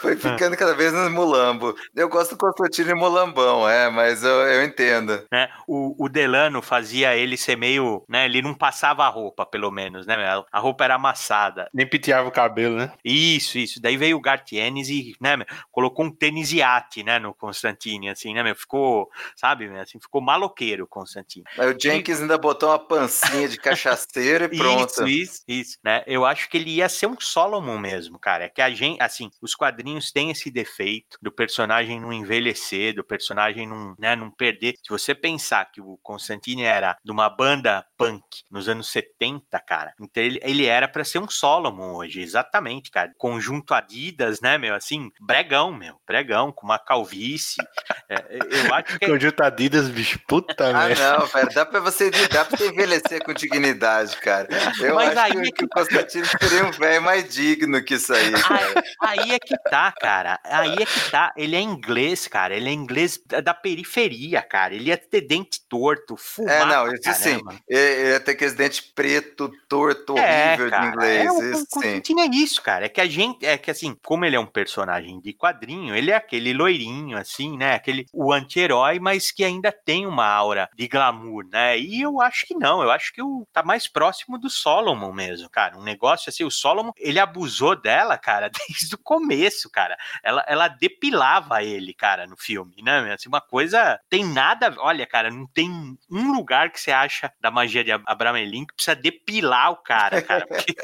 Foi ficando cada vez mais mulambo. Eu gosto do Constantino e mulambão, é, mas eu, eu entendo. É, o, o, Delano fazia ele ser meio, né, ele não passava a roupa, pelo menos, né, a roupa era amassada. Nem piteava o cabelo, né? Isso, isso. Daí veio o Gartienes e, né, colocou um tênis iate, né, no Constantine, assim, né, meu, ficou, sabe, assim, ficou maloqueiro o Constantine. Aí o Jenkins e... ainda botou uma pancinha de cachaceiro e pronto. Isso, isso, isso, né, eu acho que ele ia ser um Solomon mesmo, cara, é que a gente, assim, os quadrinhos têm esse defeito do personagem não envelhecer, do personagem não, né, não perder. Se você pensar que o Constantine era de uma banda punk nos anos 70, cara, então ele, ele era para ser um Solomon hoje, exatamente, cara. Conjunto Adidas, né, meu, assim, bregão, meu, bregão, com uma calvície. É, eu acho que... É Conjunto Adidas, bicho, puta ah, merda. Ah, não, velho, dá pra você, dá pra você envelhecer com dignidade, cara. Eu Mas acho aí que, é que... o Constantine seria um velho mais digno que isso aí, cara. Aí, aí é que tá, cara. Aí é que tá. Ele é inglês, cara. Ele é inglês da periferia, cara. Ele ia ter dente torto, fumar. É, não, isso sim. Ele ia ter aqueles dentes preto, torto, é, horrível cara, de inglês. É, o, isso o, sim. é isso, cara. É que a gente. É que assim, como ele é um personagem de quadrinho, ele é aquele loirinho, assim, né? Aquele o anti-herói, mas que ainda tem uma aura de glamour, né? E eu acho que não. Eu acho que o, tá mais próximo do Solomon mesmo, cara. Um negócio assim, o Solomon, ele abusou dela, cara, desde o começo começo, cara, ela, ela depilava ele, cara, no filme, né? Assim, uma coisa. Tem nada. Olha, cara, não tem um lugar que você acha da magia de Abramelin que precisa depilar o cara, cara. Porque...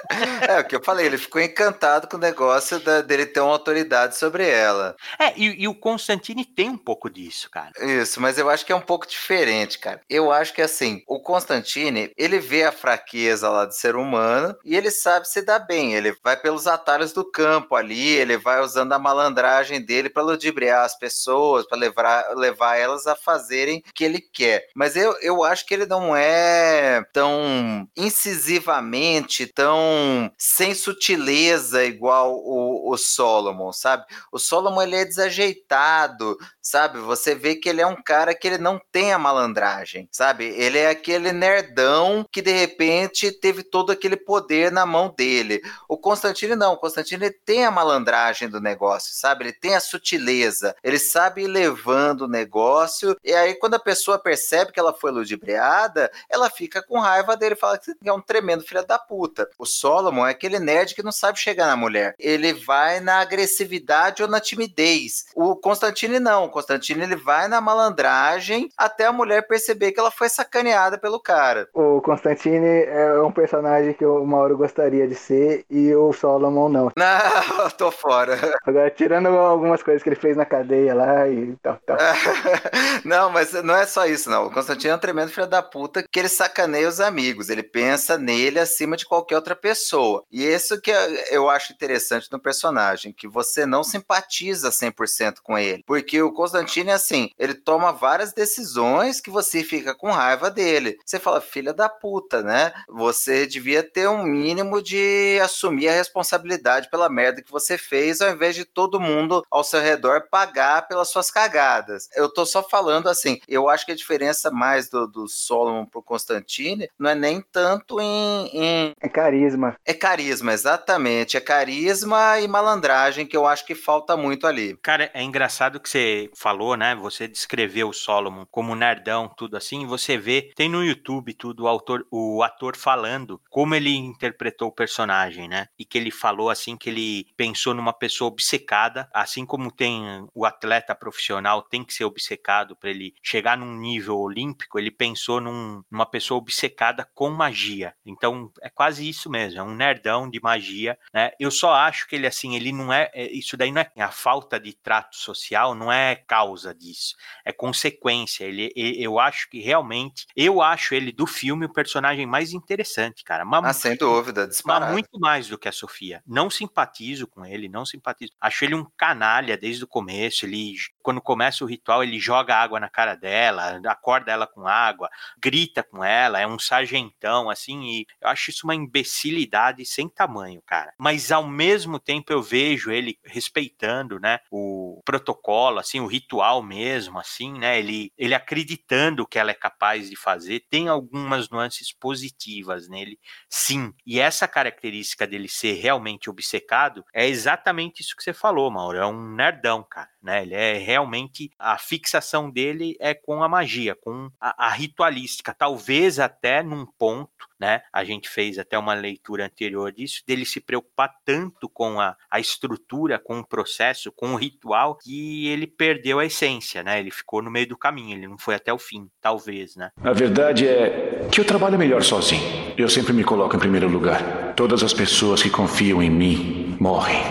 é, o que eu falei, ele ficou encantado com o negócio da, dele ter uma autoridade sobre ela. É, e, e o Constantine tem um pouco disso, cara. Isso, mas eu acho que é um pouco diferente, cara. Eu acho que assim, o Constantine, ele vê a fraqueza lá do ser humano e e ele sabe se dar bem. Ele vai pelos atalhos do campo ali, ele vai usando a malandragem dele para ludibriar as pessoas, para levar, levar elas a fazerem o que ele quer. Mas eu, eu acho que ele não é tão incisivamente, tão sem sutileza igual o, o Solomon, sabe? O Solomon ele é desajeitado, sabe? Você vê que ele é um cara que ele não tem a malandragem, sabe? Ele é aquele nerdão que de repente teve todo aquele poder na mão dele. O Constantine não, o Constantine tem a malandragem do negócio, sabe? Ele tem a sutileza, ele sabe ir levando o negócio, e aí quando a pessoa percebe que ela foi ludibriada, ela fica com raiva dele, fala que é um tremendo filho da puta. O Solomon é aquele nerd que não sabe chegar na mulher. Ele vai na agressividade ou na timidez. O Constantine não, o Constantine ele vai na malandragem até a mulher perceber que ela foi sacaneada pelo cara. O Constantine é um personagem que o Mauro gostaria de ser e o Solomon não. Não, tô fora. Agora, tirando algumas coisas que ele fez na cadeia lá e tal, tal. não, mas não é só isso, não. O Constantino é um tremendo filho da puta que ele sacaneia os amigos. Ele pensa nele acima de qualquer outra pessoa. E isso que eu acho interessante no personagem, que você não simpatiza 100% com ele. Porque o Constantino é assim, ele toma várias decisões que você fica com raiva dele. Você fala, filha da puta, né? Você devia ter um mínimo de assumir a responsabilidade pela merda que você fez, ao invés de todo mundo ao seu redor pagar pelas suas cagadas. Eu tô só falando assim, eu acho que a diferença mais do, do Solomon pro Constantine não é nem tanto em, em. É carisma. É carisma, exatamente. É carisma e malandragem que eu acho que falta muito ali. Cara, é engraçado que você falou, né? Você descreveu o Solomon como nerdão, tudo assim, você vê, tem no YouTube tudo o autor, o ator falando como ele interpretou o personagem, né? E que ele falou assim que ele pensou numa pessoa obcecada, assim como tem o atleta profissional tem que ser obcecado para ele chegar num nível olímpico, ele pensou num, numa pessoa obcecada com magia. Então é quase isso mesmo, é um nerdão de magia, né? Eu só acho que ele assim, ele não é, é isso daí não é a falta de trato social, não é causa disso, é consequência. Ele, eu acho que realmente, eu acho ele do filme o personagem mais interessante, cara. Mas, ah, sem dúvida, disparado. Mas muito mais do que a Sofia. Não simpatizo com ele, não simpatizo. Acho ele um canalha desde o começo. Ele, quando começa o ritual, ele joga água na cara dela, acorda ela com água, grita com ela, é um sargentão, assim, e eu acho isso uma imbecilidade sem tamanho, cara. Mas ao mesmo tempo eu vejo ele respeitando, né, o protocolo, assim, o ritual mesmo, assim, né, ele, ele acreditando que ela é capaz de fazer, tem algumas nuances positivas nele, sim. E essa característica dele ser realmente obcecado é exatamente isso que você falou, Mauro, é um nerdão, cara né? Ele é realmente a fixação dele é com a magia, com a, a ritualística, talvez até num ponto né? A gente fez até uma leitura anterior disso, dele se preocupar tanto com a, a estrutura, com o processo, com o ritual, que ele perdeu a essência, né? Ele ficou no meio do caminho, ele não foi até o fim, talvez, né? A verdade é que eu trabalho melhor sozinho. Eu sempre me coloco em primeiro lugar. Todas as pessoas que confiam em mim morrem.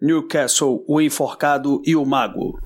Newcastle, o Enforcado e o Mago.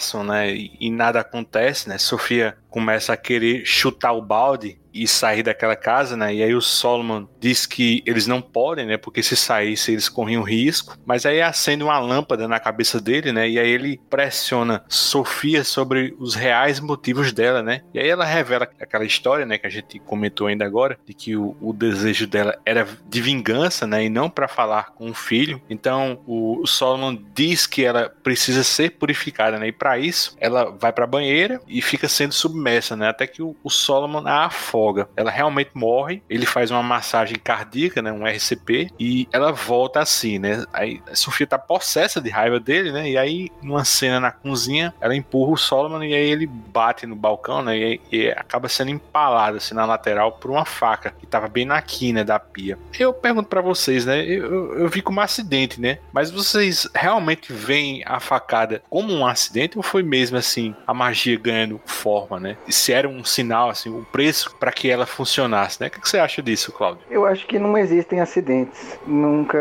Passam, né, e nada acontece, né? Sofia começa a querer chutar o balde e sair daquela casa, né? E aí o Solomon diz que eles não podem, né? Porque se saísse eles corriam risco. Mas aí acende uma lâmpada na cabeça dele, né? E aí ele pressiona Sofia sobre os reais motivos dela, né? E aí ela revela aquela história, né? Que a gente comentou ainda agora, de que o, o desejo dela era de vingança, né? E não para falar com o filho. Então o Solomon diz que ela precisa ser purificada, né? E para isso ela vai para a banheira e fica sendo submersa, né? Até que o, o Solomon a afoga afoga. Ela realmente morre, ele faz uma massagem cardíaca, né, um RCP, e ela volta assim, né? Aí a Sofia tá possessa de raiva dele, né? E aí, numa cena na cozinha, ela empurra o Solomon e aí ele bate no balcão, né? E, e acaba sendo empalado assim na lateral por uma faca que tava bem na quina da pia. Eu pergunto para vocês, né? Eu, eu, vi como um acidente, né? Mas vocês realmente veem a facada como um acidente ou foi mesmo assim a magia ganhando forma, né? E se era um sinal, assim, um preço para que ela funcionasse, né? O que você acha disso, Cláudio? Eu acho que não existem acidentes, nunca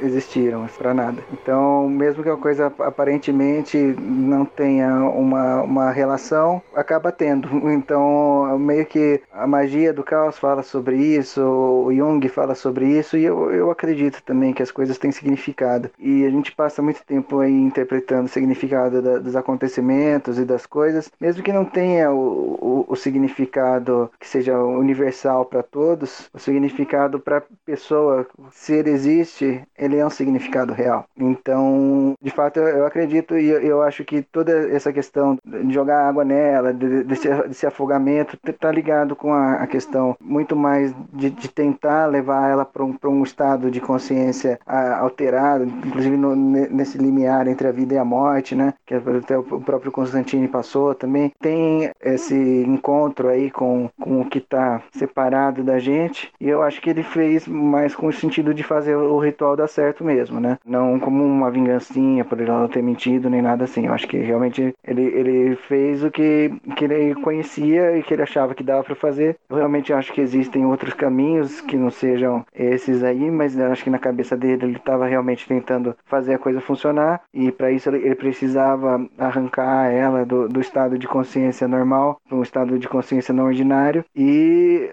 existiram para nada. Então, mesmo que a coisa aparentemente não tenha uma, uma relação, acaba tendo. Então, meio que a magia do caos fala sobre isso, o Jung fala sobre isso, e eu, eu acredito também que as coisas têm significado. E a gente passa muito tempo aí interpretando o significado da, dos acontecimentos e das coisas, mesmo que não tenha o, o, o significado que seja universal para todos, o significado para pessoa, se ele existe, ele é um significado real. Então, de fato, eu, acredito e eu, acho que toda essa questão de jogar água nela, de, desse, desse afogamento, está ligado com a, a, questão muito mais de, de tentar levar ela para um, um estado de consciência alterado, inclusive no, nesse limiar entre a vida e a morte, né? Que até o próprio Constantine passou também. Tem esse encontro aí com, com o que está separado da gente, e eu acho que ele fez mais com o sentido de fazer o ritual dar certo mesmo, né? Não como uma vingancinha por ele não ter mentido nem nada assim. Eu acho que realmente ele, ele fez o que, que ele conhecia e que ele achava que dava para fazer. Eu realmente acho que existem outros caminhos que não sejam esses aí, mas eu acho que na cabeça dele ele estava realmente tentando fazer a coisa funcionar e para isso ele, ele, precisava arrancar ela do, do estado de consciência normal para um estado de consciência não ordinário e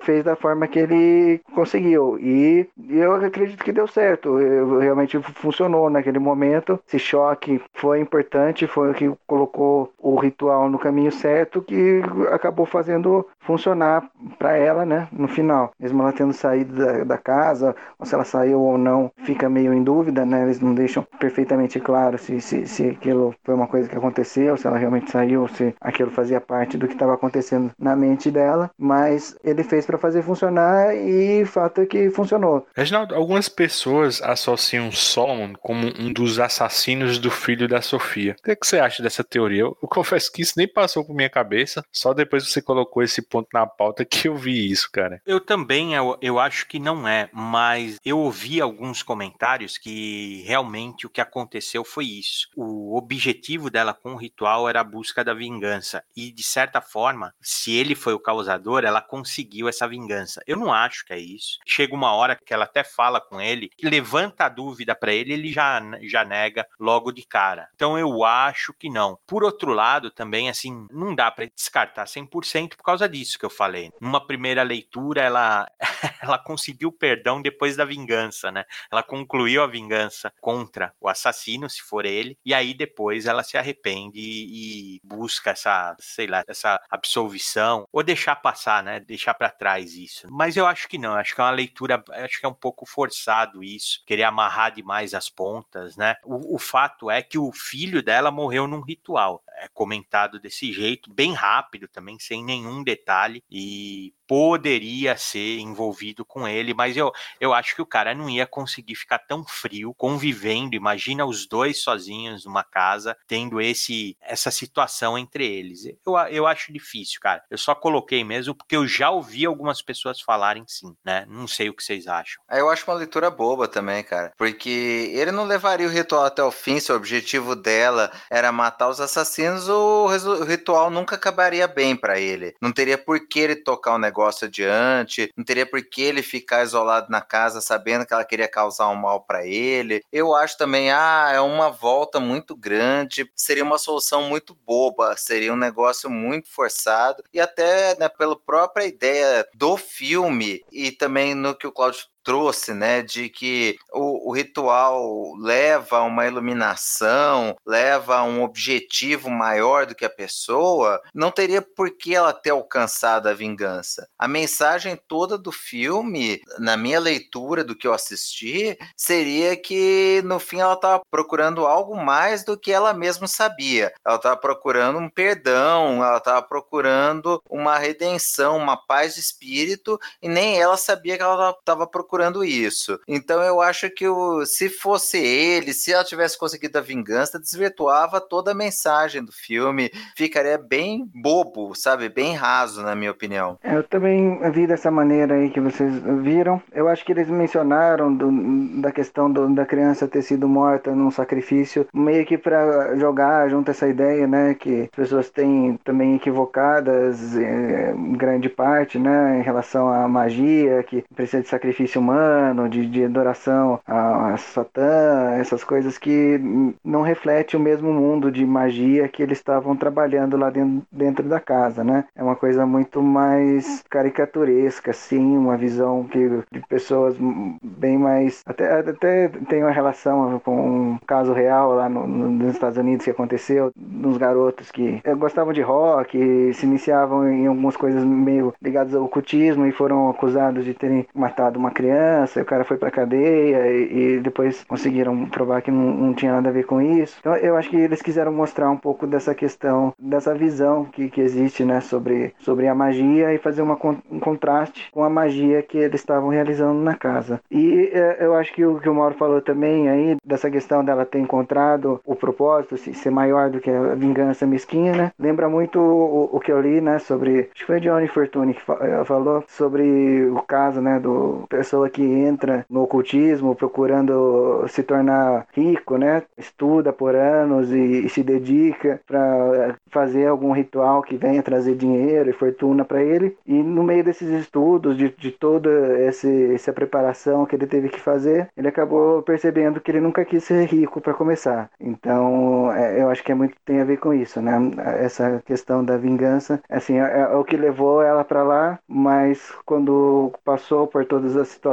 fez da forma que ele conseguiu. E eu acredito que deu certo. Realmente funcionou naquele momento. Esse choque foi importante, foi o que colocou o ritual no caminho certo, que acabou fazendo funcionar para ela, né, no final. Mesmo ela tendo saído da, da, casa, ou se ela saiu ou não, fica meio em dúvida, né? Eles não deixam perfeitamente claro se, se, se aquilo foi uma coisa que aconteceu, se ela realmente saiu, se aquilo fazia parte do que estava acontecendo na mente dela, mas ele fez para fazer funcionar e o fato é que funcionou. Reginaldo, algumas pessoas associam Solomon como um dos assassinos do filho da Sofia. O que, é que você acha dessa teoria? Eu, eu confesso que isso nem passou por minha cabeça, só depois você colocou esse ponto na pauta que eu vi isso, cara. Eu também, eu, eu acho que não é, mas eu ouvi alguns comentários que realmente o que aconteceu foi isso. O objetivo dela com o ritual era a busca da vingança. E, de certa forma, se ele foi o causador, ela conseguiu essa vingança. Eu não acho que é isso. Chega uma hora que ela até fala com ele, levanta a dúvida para ele, ele já, já nega logo de cara. Então eu acho que não. Por outro lado, também, assim, não dá para descartar 100% por causa disso que eu falei. Numa primeira leitura, ela, ela conseguiu perdão depois da vingança, né? Ela concluiu a vingança contra o assassino, se for ele, e aí depois ela se arrepende e, busca essa, sei lá, essa absolvição, ou deixar passar, né? Deixar para trás isso. Mas eu acho que não, acho que é uma leitura, acho que é um pouco forçado isso, querer amarrar demais as pontas, né? O, o fato é que o filho dela morreu num ritual. É comentado desse jeito, bem rápido também, sem nenhum detalhe, e poderia ser envolvido com ele, mas eu, eu acho que o cara não ia conseguir ficar tão frio convivendo. Imagina os dois sozinhos numa casa, tendo esse essa situação entre eles. Eu, eu acho difícil, cara. Eu só coloquei mesmo porque eu já ouvi algumas pessoas falarem sim, né? Não sei o que vocês acham. É, eu acho uma leitura boba também, cara, porque ele não levaria o ritual até o fim se o objetivo dela era matar os assassinos, o, o ritual nunca acabaria bem para ele. Não teria por que ele tocar o negócio negócio adiante, não teria por que ele ficar isolado na casa sabendo que ela queria causar um mal para ele. Eu acho também, ah, é uma volta muito grande, seria uma solução muito boba, seria um negócio muito forçado e até né, pela própria ideia do filme e também no que o Claudio trouxe, né, de que o, o ritual leva a uma iluminação, leva a um objetivo maior do que a pessoa, não teria por que ela ter alcançado a vingança. A mensagem toda do filme, na minha leitura do que eu assisti, seria que no fim ela estava procurando algo mais do que ela mesma sabia. Ela estava procurando um perdão, ela estava procurando uma redenção, uma paz de espírito, e nem ela sabia que ela estava procurando isso. Então eu acho que o, se fosse ele, se ela tivesse conseguido a vingança, desvirtuava toda a mensagem do filme, ficaria bem bobo, sabe? Bem raso, na minha opinião. Eu também vi dessa maneira aí que vocês viram. Eu acho que eles mencionaram do, da questão do, da criança ter sido morta num sacrifício, meio que para jogar junto essa ideia, né, que as pessoas têm também equivocadas eh, em grande parte, né, em relação à magia, que precisa de sacrifício humano, de, de adoração a, a Satã, essas coisas que não reflete o mesmo mundo de magia que eles estavam trabalhando lá dentro, dentro da casa, né? É uma coisa muito mais caricaturesca, assim, uma visão que de pessoas bem mais até até tem uma relação com um caso real lá no, no, nos Estados Unidos que aconteceu, uns garotos que gostavam de rock, se iniciavam em algumas coisas meio ligadas ao ocultismo e foram acusados de terem matado uma criança, e o cara foi pra cadeia e, e depois conseguiram provar que não, não, tinha nada a ver com isso. Então eu acho que eles quiseram mostrar um pouco dessa questão, dessa visão que, que existe, né, sobre, sobre a magia e fazer uma, um contraste com a magia que eles estavam realizando na casa. E é, eu acho que o que o Mauro falou também aí, dessa questão dela ter encontrado o propósito, ser maior do que a vingança mesquinha, né, lembra muito o, o que eu li, né, sobre, acho que foi Johnny Fortune que eh, falou sobre o caso, né, do pessoa que entra no ocultismo procurando se tornar rico, né, estuda por anos e, e se dedica para fazer algum ritual que venha trazer dinheiro e fortuna para ele. E no meio desses estudos, de, de toda esse, essa preparação que ele teve que fazer, ele acabou percebendo que ele nunca quis ser rico para começar. Então, é, eu acho que é muito tem a ver com isso, né? Essa questão da vingança, assim, é, é o que levou ela para lá, mas quando passou por todas as situações,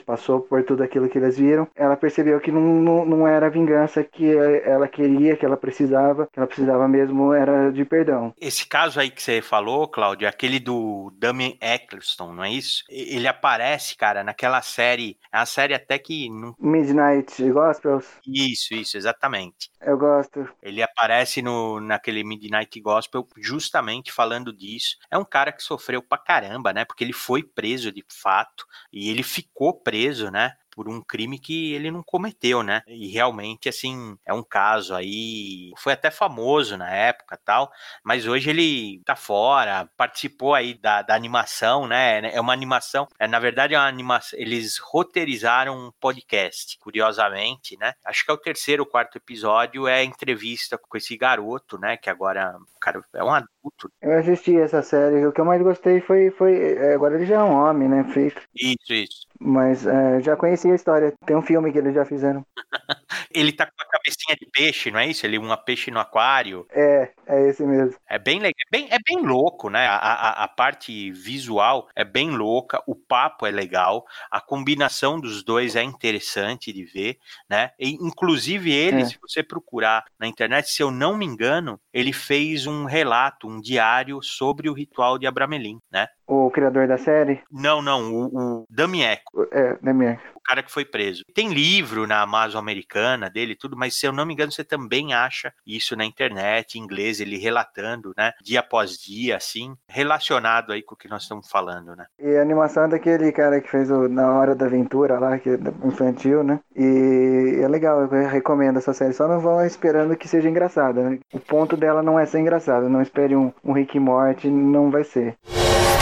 passou por tudo aquilo que eles viram, ela percebeu que não, não, não era a vingança que ela queria, que ela precisava, que ela precisava mesmo era de perdão. Esse caso aí que você falou, Cláudio, é aquele do Damien Eccleston, não é isso? Ele aparece, cara, naquela série, é uma série até que... Não... Midnight Gospels? Isso, isso, exatamente. Eu gosto. Ele aparece no, naquele Midnight Gospel justamente falando disso. É um cara que sofreu pra caramba, né? Porque ele foi preso de fato e ele ficou preso, né? por um crime que ele não cometeu, né? E realmente, assim, é um caso aí. Foi até famoso na época tal, mas hoje ele tá fora, participou aí da, da animação, né? É uma animação, é, na verdade, é uma animação. Eles roteirizaram um podcast, curiosamente, né? Acho que é o terceiro ou quarto episódio, é a entrevista com esse garoto, né? Que agora, cara, é um adulto. Eu assisti essa série, o que eu mais gostei foi. foi é, agora ele já é um homem, né? Feito. Isso, isso. Mas é, já conheci a história. Tem um filme que eles já fizeram. ele tá com a cabecinha de peixe, não é isso? Ele uma peixe no aquário. É, é esse mesmo. É bem legal. É bem, é bem louco, né? A, a, a, parte visual é bem louca, o papo é legal, a combinação dos dois é interessante de ver, né? E, inclusive ele, é. se você procurar na internet, se eu não me engano, ele fez um relato, um diário sobre o ritual de Abramelin, né? O criador da série? Não, não, o, o Damieco. É, Damieco. O cara que foi preso. Tem livro na Amazon americana dele tudo, mas se eu não me engano, você também acha isso na internet, em inglês, ele relatando, né, dia após dia, assim, relacionado aí com o que nós estamos falando, né. E a animação é daquele cara que fez o Na Hora da Aventura lá, que é infantil, né, e é legal, eu recomendo essa série, só não vão esperando que seja engraçada, né? O ponto dela não é ser engraçada, não espere um, um Rick Morty, não vai ser.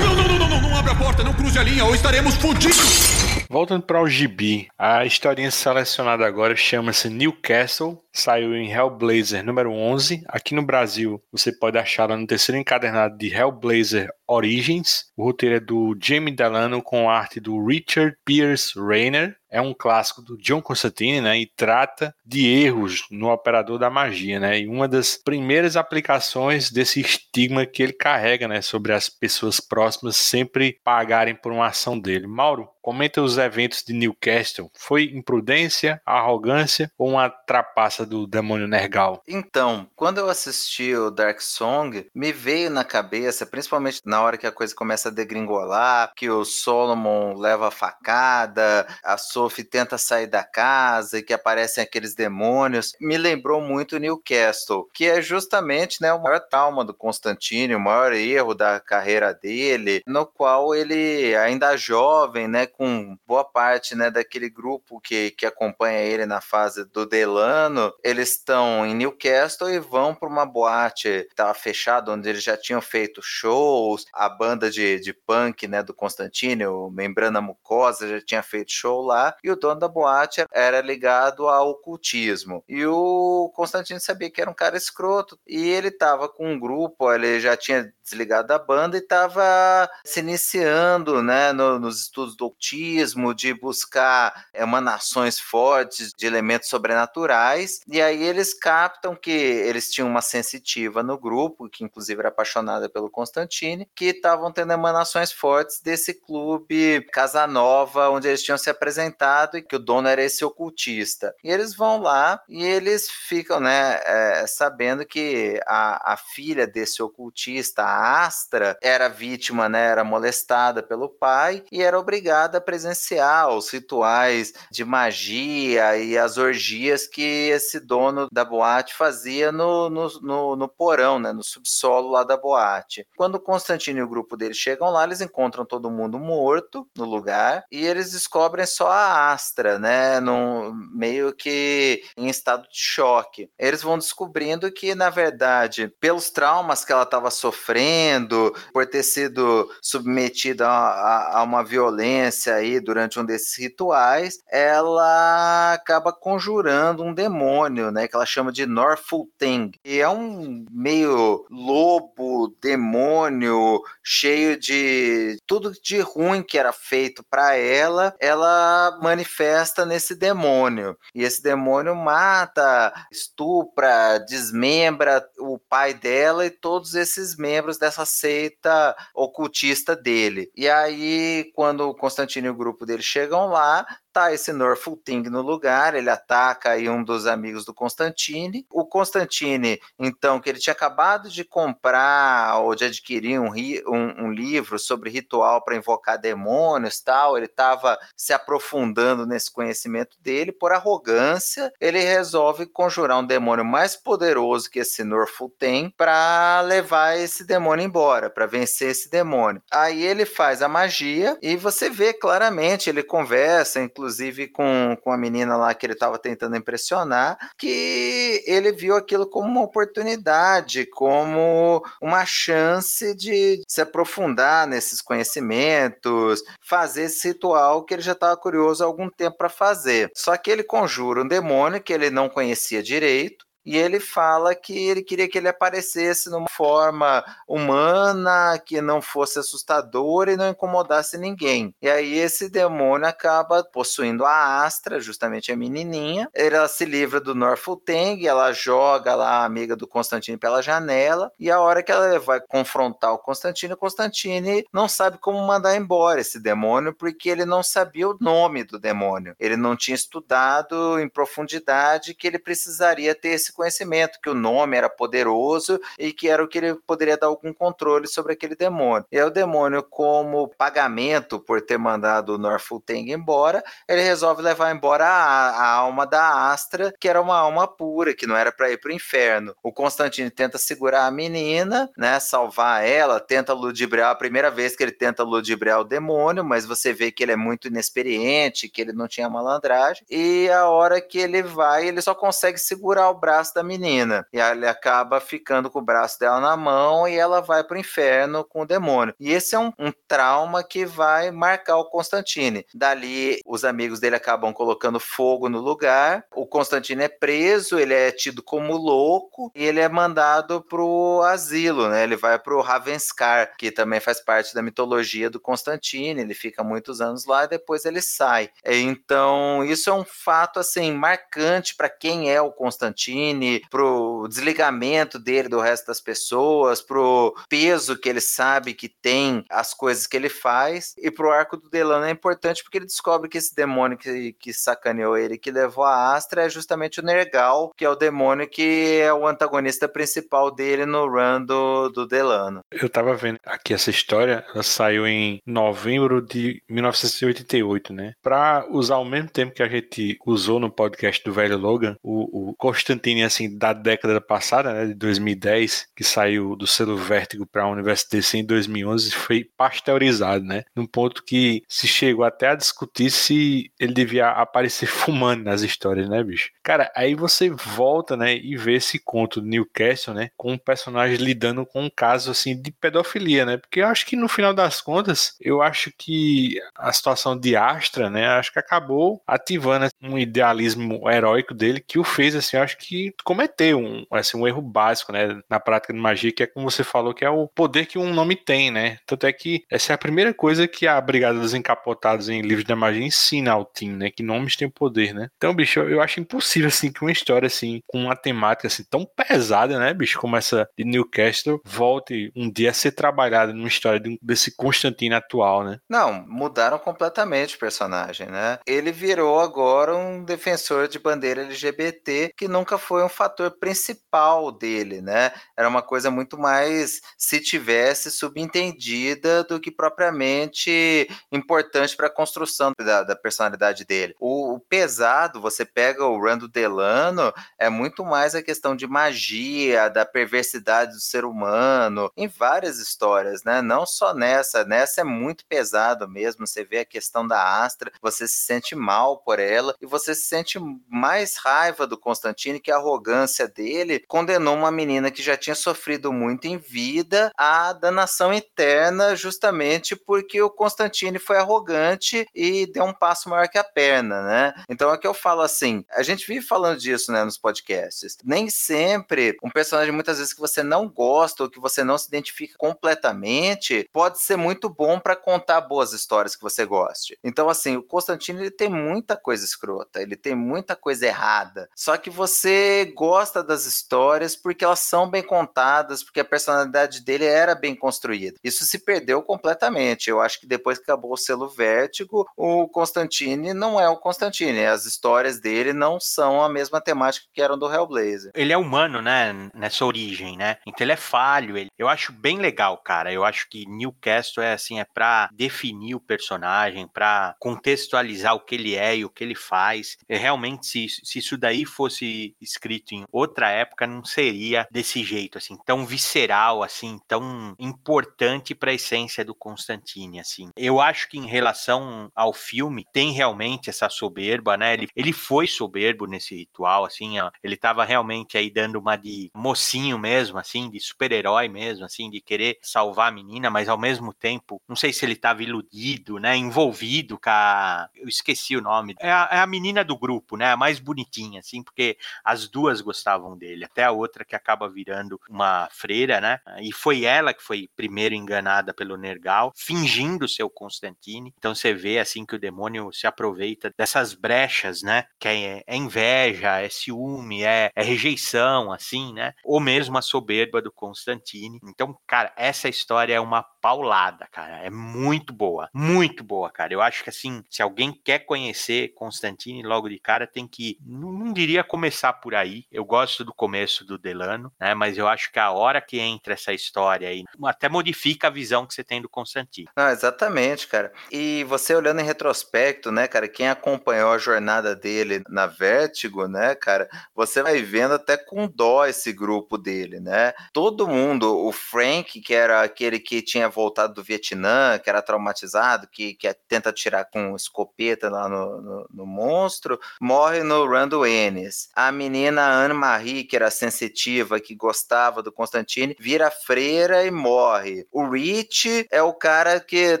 Não, não, não, não, não, não abre a porta, não cruze a linha ou estaremos fundidos! Voltando para o gibi, a historinha selecionada agora chama-se Newcastle saiu em Hellblazer número 11. Aqui no Brasil, você pode achá-la no terceiro encadernado de Hellblazer Origins. O roteiro é do Jamie Delano com arte do Richard Pierce Rayner é um clássico do John Constantine, né? E trata de erros no operador da magia, né? E uma das primeiras aplicações desse estigma que ele carrega, né? Sobre as pessoas próximas sempre pagarem por uma ação dele. Mauro, comenta os eventos de Newcastle. Foi imprudência, arrogância ou uma trapaça do demônio Nergal? Então, quando eu assisti o Dark Song, me veio na cabeça, principalmente na hora que a coisa começa a degringolar, que o Solomon leva a facada, a Sophie tenta sair da casa e que aparecem aqueles demônios, me lembrou muito Newcastle, que é justamente né, o maior trauma do Constantine, o maior erro da carreira dele, no qual ele ainda jovem, né, com boa parte né, daquele grupo que, que acompanha ele na fase do Delano, eles estão em Newcastle e vão para uma boate que estava fechada, onde eles já tinham feito shows, a banda de, de punk né, do Constantine, o Membrana Mucosa, já tinha feito show lá, e o dono da boate era ligado ao ocultismo. E o Constantino sabia que era um cara escroto, e ele estava com um grupo, ele já tinha desligado da banda e estava se iniciando né, no, nos estudos do ocultismo, de buscar emanações fortes de elementos sobrenaturais, e aí eles captam que eles tinham uma sensitiva no grupo, que inclusive era apaixonada pelo Constantine, que estavam tendo emanações fortes desse clube Casanova, onde eles tinham se apresentado e que o dono era esse ocultista. E eles vão lá e eles ficam, né, é, sabendo que a, a filha desse ocultista, a Astra, era vítima, né, era molestada pelo pai e era obrigada a presenciar os rituais de magia e as orgias que esse dono da boate fazia no, no, no, no porão, né, no subsolo lá da boate. Quando Constantino e o grupo dele chegam lá, eles encontram todo mundo morto no lugar e eles descobrem só a Astra, né? Num, meio que em estado de choque. Eles vão descobrindo que, na verdade, pelos traumas que ela estava sofrendo, por ter sido submetida a, a, a, uma violência aí durante um desses rituais, ela acaba conjurando um demônio, né? Que ela chama de Norfulteng. E é um meio lobo, demônio, cheio de tudo de ruim que era feito para ela. Ela manifesta nesse demônio. E esse demônio mata, estupra, desmembra o pai dela e todos esses membros dessa seita ocultista dele. E aí, quando Constantino e o grupo dele chegam lá, tá esse Norfolting no lugar, ele ataca aí um dos amigos do Constantine. O Constantine, então, que ele tinha acabado de comprar ou de adquirir um, um, um livro sobre ritual para invocar demônios tal, ele estava se aprofundando nesse conhecimento dele, por arrogância, ele resolve conjurar um demônio mais poderoso que esse Norfolk tem para levar esse demônio embora, para vencer esse demônio. Aí ele faz a magia e você vê claramente, ele conversa, inclusive inclusive com, com a menina lá que ele estava tentando impressionar, que ele viu aquilo como uma oportunidade, como uma chance de se aprofundar nesses conhecimentos, fazer esse ritual que ele já estava curioso há algum tempo para fazer. Só que ele conjura um demônio que ele não conhecia direito, e ele fala que ele queria que ele aparecesse numa forma humana, que não fosse assustadora e não incomodasse ninguém. E aí esse demônio acaba possuindo a Astra, justamente a menininha. Ela se livra do Norfolteng, ela joga lá a amiga do Constantine pela janela, e a hora que ela vai confrontar o Constantine, o Constantine não sabe como mandar embora esse demônio, porque ele não sabia o nome do demônio. Ele não tinha estudado em profundidade que ele precisaria ter esse esse conhecimento, que o nome era poderoso e que era o que ele poderia dar algum controle sobre aquele demônio. E aí o demônio, como pagamento por ter mandado o Norfulteng embora, ele resolve levar embora a, a, alma da Astra, que era uma alma pura, que não era para ir para o inferno. O Constantino tenta segurar a menina, né, salvar ela, tenta ludibriar, a primeira vez que ele tenta ludibriar o demônio, mas você vê que ele é muito inexperiente, que ele não tinha malandragem, e a hora que ele vai, ele só consegue segurar o braço braço da menina. E ele acaba ficando com o braço dela na mão e ela vai pro inferno com o demônio. E esse é um, um trauma que vai marcar o Constantine. Dali, os amigos dele acabam colocando fogo no lugar. O Constantine é preso, ele é tido como louco e ele é mandado pro asilo, né? Ele vai pro Ravenscar, que também faz parte da mitologia do Constantine. Ele fica muitos anos lá e depois ele sai. Então, isso é um fato assim marcante para quem é o Constantine, pro desligamento dele do resto das pessoas, pro peso que ele sabe que tem as coisas que ele faz e pro arco do Delano é importante porque ele descobre que esse demônio que, que sacaneou ele, que levou a Astra, é justamente o Nergal, que é o demônio que é o antagonista principal dele no run do, do Delano. Eu tava vendo aqui essa história, ela saiu em novembro de 1988, né? Pra usar o mesmo tempo que a gente usou no podcast do velho Logan, o, o Constantine, assim, da década passada, né, de 2010, que saiu do selo Vértigo para a Universo DC em 2011, foi pasteurizado, né? Num ponto que se chegou até a discutir se ele devia aparecer fumando nas histórias, né, bicho? Cara, aí você volta, né, e vê esse conto do Newcastle, né, com um personagem lidando com um caso, assim, de pedofilia, né? Porque eu acho que no final das contas, eu acho que a situação de Astra, né, acho que acabou ativando um idealismo heróico dele que o fez, assim, acho que cometeu um, assim, um erro básico, né, na prática de magia, que é como você falou, que é o poder que um nome tem, né? Tanto é que essa é a primeira coisa que a Brigada dos Encapotados em Livros da Magia ensina ao Tim, né? Que nomes têm poder, né? Então, bicho, eu, eu acho impossível, assim, que uma história, assim, com uma temática, assim, tão pesada, né, bicho, como essa de Newcastle, volte um dia a ser trabalhada numa história de, desse Constantino atual, né? Não, mudaram completamente o personagem, né? Ele virou agora um defensor de bandeira LGBT que nunca foi um fator principal dele, né? Era uma coisa muito mais se tivesse subentendida do que propriamente importante para a construção da, da, personalidade dele. O, o, pesado, você pega o Rando Delano, é muito mais a questão de magia, da perversidade do ser humano, em várias histórias, né? Não só nessa, nessa é muito pesado mesmo. Você vê a questão da Astra, você se sente mal por ela e você se sente mais raiva do Constantine que a arrogância dele condenou uma menina que já tinha sofrido muito em vida à danação eterna, justamente porque o Constantine foi arrogante e deu um passo maior que a perna, né? Então é que eu falo assim, a gente vive falando disso, né, nos podcasts. Nem sempre um personagem muitas vezes que você não gosta ou que você não se identifica completamente pode ser muito bom para contar boas histórias que você goste. Então assim, o Constantine ele tem muita coisa escrota, ele tem muita coisa errada. Só que você gosta das histórias porque elas são bem contadas, porque a personalidade dele era bem construída. Isso se perdeu completamente. Eu acho que depois que acabou o selo Vértigo, o Constantine não é o Constantine. As histórias dele não são a mesma temática que eram do Hellblazer. Ele é humano, né? Nessa origem, né? Então ele é falho. Ele... Eu acho bem legal, cara. Eu acho que Newcastle é assim, é para definir o personagem, para contextualizar o que ele é e o que ele faz. E realmente, se, se isso daí fosse escrito em outra época, não seria desse jeito, assim, tão visceral, assim, tão importante para a essência do Constantine, assim. Eu acho que em relação ao filme, tem realmente essa soberba, né? Ele, ele foi soberbo nesse ritual, assim, ó, ele tava realmente aí dando uma de mocinho mesmo, assim, de super-herói mesmo, assim, de querer salvar a menina, mas ao mesmo tempo, não sei se ele tava iludido, né? Envolvido com a. Eu esqueci o nome. É a, é a menina do grupo, né? A mais bonitinha, assim, porque as duas gostavam dele. Até a outra que acaba virando uma freira, né? E foi ela que foi primeiro enganada pelo Nergal, fingindo ser o Constantine. Então você vê assim que o demônio se aproveita dessas brechas, né? Que é, é inveja, é ciúme, é, é, rejeição, assim, né? Ou mesmo a soberba do Constantine. Então, cara, essa história é uma paulada, cara. É muito boa, muito boa, cara. Eu acho que assim, se alguém quer conhecer Constantine logo de cara, tem que, não, não diria começar por aí. Eu gosto do começo do Delano, né? Mas eu acho que a hora que entra essa história aí, até modifica a visão que você tem do Constantine. Não, exatamente, cara. E você olhando em retrospecto, né, cara, quem acompanhou a jornada dele na Vértigo, né, cara, você vai vendo até com dó esse grupo dele, né? Todo mundo, o Frank, que era aquele que tinha voltado do Vietnã, que era traumatizado, que, que tenta tirar com escopeta lá no, no, no monstro, morre no Rando Ennis. A menina menina Anne-Marie, que era sensitiva, que gostava do Constantine, vira freira e morre. O Rich é o cara que,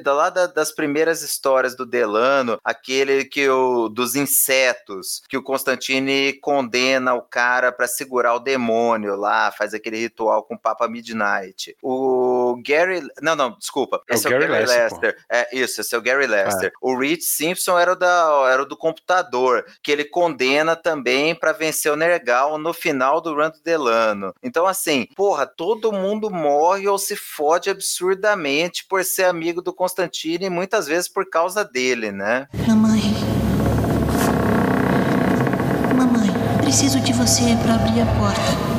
lá das primeiras histórias do Delano, aquele que o, dos insetos, que o Constantine condena o cara para segurar o demônio lá, faz aquele ritual com o Papa Midnight. O Gary. Não, não, desculpa. É esse o é o Gary Gary Lester. É isso, esse é o Gary Lester. O Rich Simpson era o, da, era o do computador, que ele condena também para vencer o Nergal no final do Run do Delano. Então, assim, porra, todo mundo morre ou se fode absurdamente por ser amigo do Constantine e muitas vezes por causa dele, né? Mamãe. Mamãe, preciso de você para abrir a porta.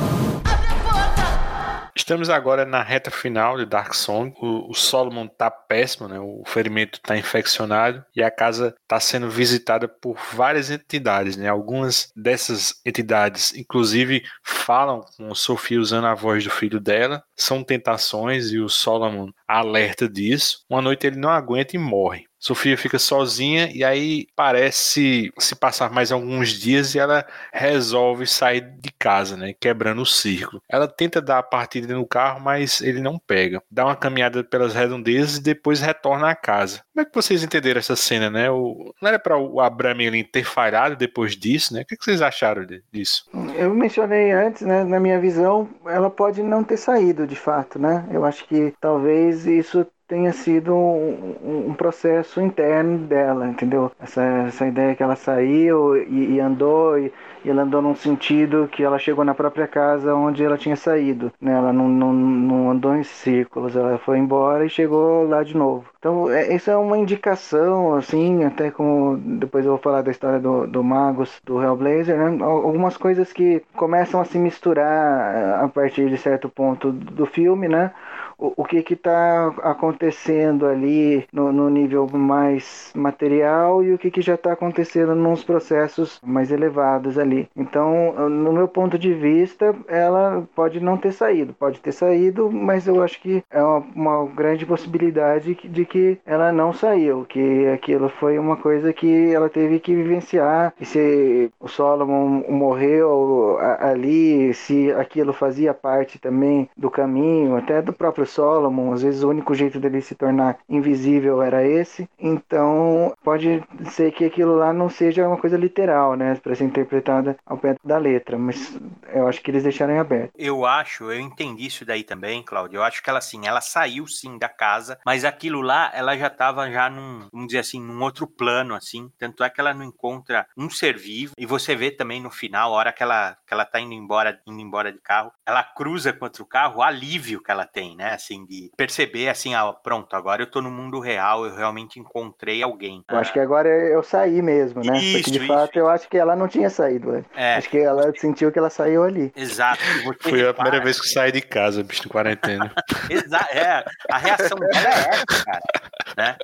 Estamos agora na reta final de Dark Song. O, o Solomon tá péssimo, né? O ferimento tá infeccionado e a casa tá sendo visitada por várias entidades, né? Algumas dessas entidades, inclusive, falam com Sophie usando a voz do filho dela. São tentações e o Solomon alerta disso. Uma noite ele não aguenta e morre. Sofia fica sozinha e aí parece se passar mais alguns dias e ela resolve sair de casa, né, quebrando o círculo. Ela tenta dar a partida no carro, mas ele não pega. Dá uma caminhada pelas redondezas e depois retorna à casa. Como é que vocês entenderam essa cena, né? O, não era para o Abraham ter falhado depois disso, né? O que, é que vocês acharam disso? Eu mencionei antes, né, na minha visão, ela pode não ter saído de fato, né? Eu acho que talvez isso tenha sido um, um, processo interno dela, entendeu? Essa, essa ideia que ela saiu e, e andou, e, e, ela andou num sentido que ela chegou na própria casa onde ela tinha saído, né? Ela não, não, não andou em círculos, ela foi embora e chegou lá de novo. Então, é, isso é uma indicação, assim, até como depois eu vou falar da história do, do Magos, do Hellblazer, né? Algumas coisas que começam a se misturar a partir de certo ponto do filme, né? O, que está acontecendo ali no, no, nível mais material e o que, que já está acontecendo nos processos mais elevados ali. Então, no meu ponto de vista, ela pode não ter saído, pode ter saído, mas eu acho que é uma, uma grande possibilidade de que ela não saiu, que aquilo foi uma coisa que ela teve que vivenciar. E se o Solomon morreu ali, se aquilo fazia parte também do caminho, até do próprio Solomon, às vezes o único jeito dele se tornar invisível era esse. Então, pode ser que aquilo lá não seja uma coisa literal, né, para ser interpretada ao pé da letra, mas eu acho que eles deixaram em aberto. Eu acho, eu entendi isso daí também, Cláudio. Eu acho que ela sim, ela saiu sim da casa, mas aquilo lá, ela já estava já num, vamos dizer assim, num outro plano assim. Tanto é que ela não encontra um ser vivo e você vê também no final, a hora que ela que ela tá indo embora, indo embora de carro, ela cruza contra o carro, o alívio que ela tem, né? Assim, de perceber assim, ah, pronto, agora eu tô no mundo real, eu realmente encontrei alguém. Eu acho que agora eu saí mesmo, né? Isso, Porque de isso, fato isso. eu acho que ela não tinha saído. É. Acho que ela sentiu que ela saiu ali. Exato. Foi a repara- primeira vez que saí de casa, bicho, de quarentena. Exa é, a reação dela é essa, cara. Né?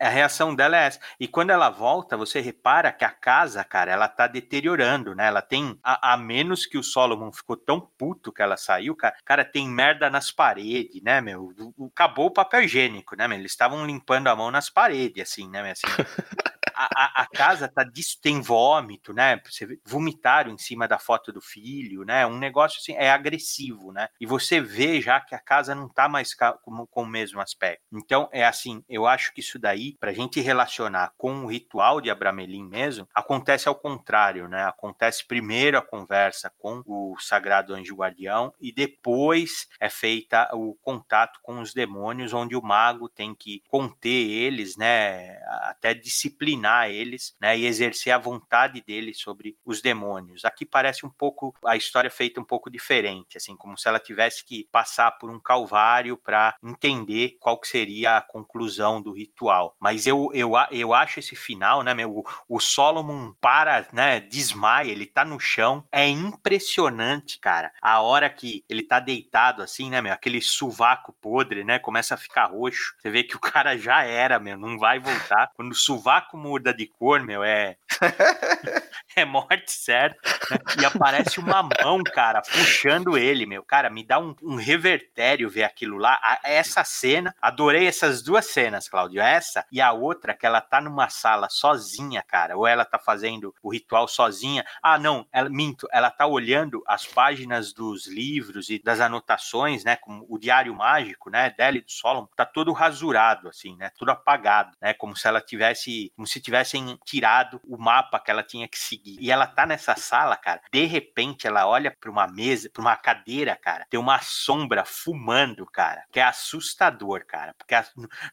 É, A reação dela é essa. E quando ela volta, você repara que a casa, cara, ela tá deteriorando, né? Ela tem, a, a menos que o Solomon ficou tão puto que ela saiu, cara, cara tem merda nas paredes, né, meu? Acabou o papel higiênico, né, meu? Eles estavam limpando a mão nas paredes, assim, né, meu? Assim, a, a- casa tá dis- tem vômito, né? Você vomitaram em cima da foto do filho, né? Um negócio assim é agressivo, né? E você vê já que a casa não tá mais com, com o mesmo aspecto. Então é assim, eu acho que isso daí pra gente relacionar com o ritual de Abramelin mesmo, acontece ao contrário, né? Acontece primeiro a conversa com o sagrado anjo guardião e depois é feita o contato com os demônios, onde o mago tem que conter eles, né? Até disciplinar eles, né? E exercer a vontade deles sobre os demônios. Aqui parece um pouco a história feita um pouco diferente, assim, como se ela tivesse que passar por um calvário para entender qual que seria a conclusão do ritual. Mas eu, eu, eu acho esse final, né, meu, o, Solomon para, né, desmaia, ele tá no chão, é impressionante, cara. A hora que ele tá deitado assim, né, meu, aquele sovaco podre, né, começa a ficar roxo. Você vê que o cara já era, meu, não vai voltar. Quando o sovaco muda de cor, meu, é. é morte certa. Né? E aparece uma mão, cara, puxando ele, meu. Cara, me dá um, um revertério ver aquilo lá. A, essa cena, adorei essas duas cenas, Cláudio. Essa e a outra, que ela tá numa sala sozinha, cara. Ou ela tá fazendo o ritual sozinha. Ah, não, ela, minto, ela tá olhando as páginas dos livros e das anotações, né? Como o Diário Mágico, né? Dela e do Solomon, tá todo rasurado, assim, né? Tudo apagado, né? Como se ela tivesse, como se tivessem tirado o mapa que ela tinha que seguir. E ela tá nessa sala, cara. De repente, ela olha para uma mesa, para uma cadeira, cara. Tem uma sombra fumando, cara. Que é assustador, cara. Porque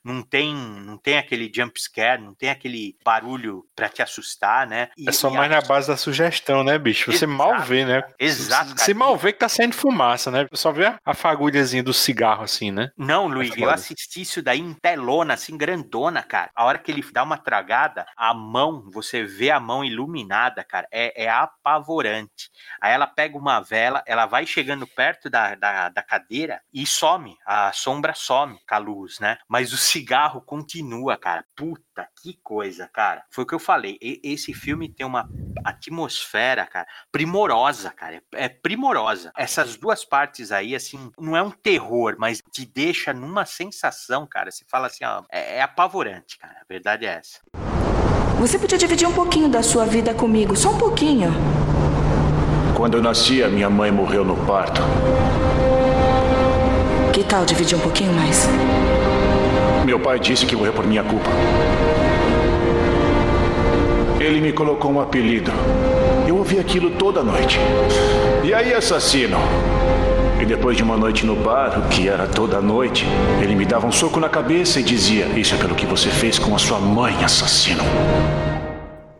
não tem, não tem aquele jump scare, não tem aquele barulho para te assustar, né? E, é só mais a... na base da sugestão, né, bicho? Você Exato, mal vê, né? Exato. Você mal vê que tá saindo fumaça, né? Só vê a fagulhazinha do cigarro, assim, né? Não, Luiz, é eu assisti isso daí em telona, assim, grandona, cara. A hora que ele dá uma tragada, a mão, você vê a mão iluminada, cara, é, é apavorante. Aí ela pega uma vela, ela vai chegando perto da, da, da cadeira e some, a sombra some com a luz, né? Mas o cigarro continua, cara. Puta, que coisa, cara. Foi o que eu falei. E, esse filme tem uma atmosfera, cara, primorosa, cara. É, é primorosa. Essas duas partes aí, assim, não é um terror, mas te deixa numa sensação, cara. Você fala assim, ó, é, é apavorante, cara. A verdade é essa. Você podia dividir um pouquinho da sua vida comigo, só um pouquinho. Quando eu nasci, a minha mãe morreu no parto. Que tal dividir um pouquinho mais? Meu pai disse que morreu por minha culpa. Ele me colocou um apelido. Eu ouvi aquilo toda noite. E aí, assassino? E depois de uma noite no bar, o que era toda noite, ele me dava um soco na cabeça e dizia: Isso é pelo que você fez com a sua mãe, assassino.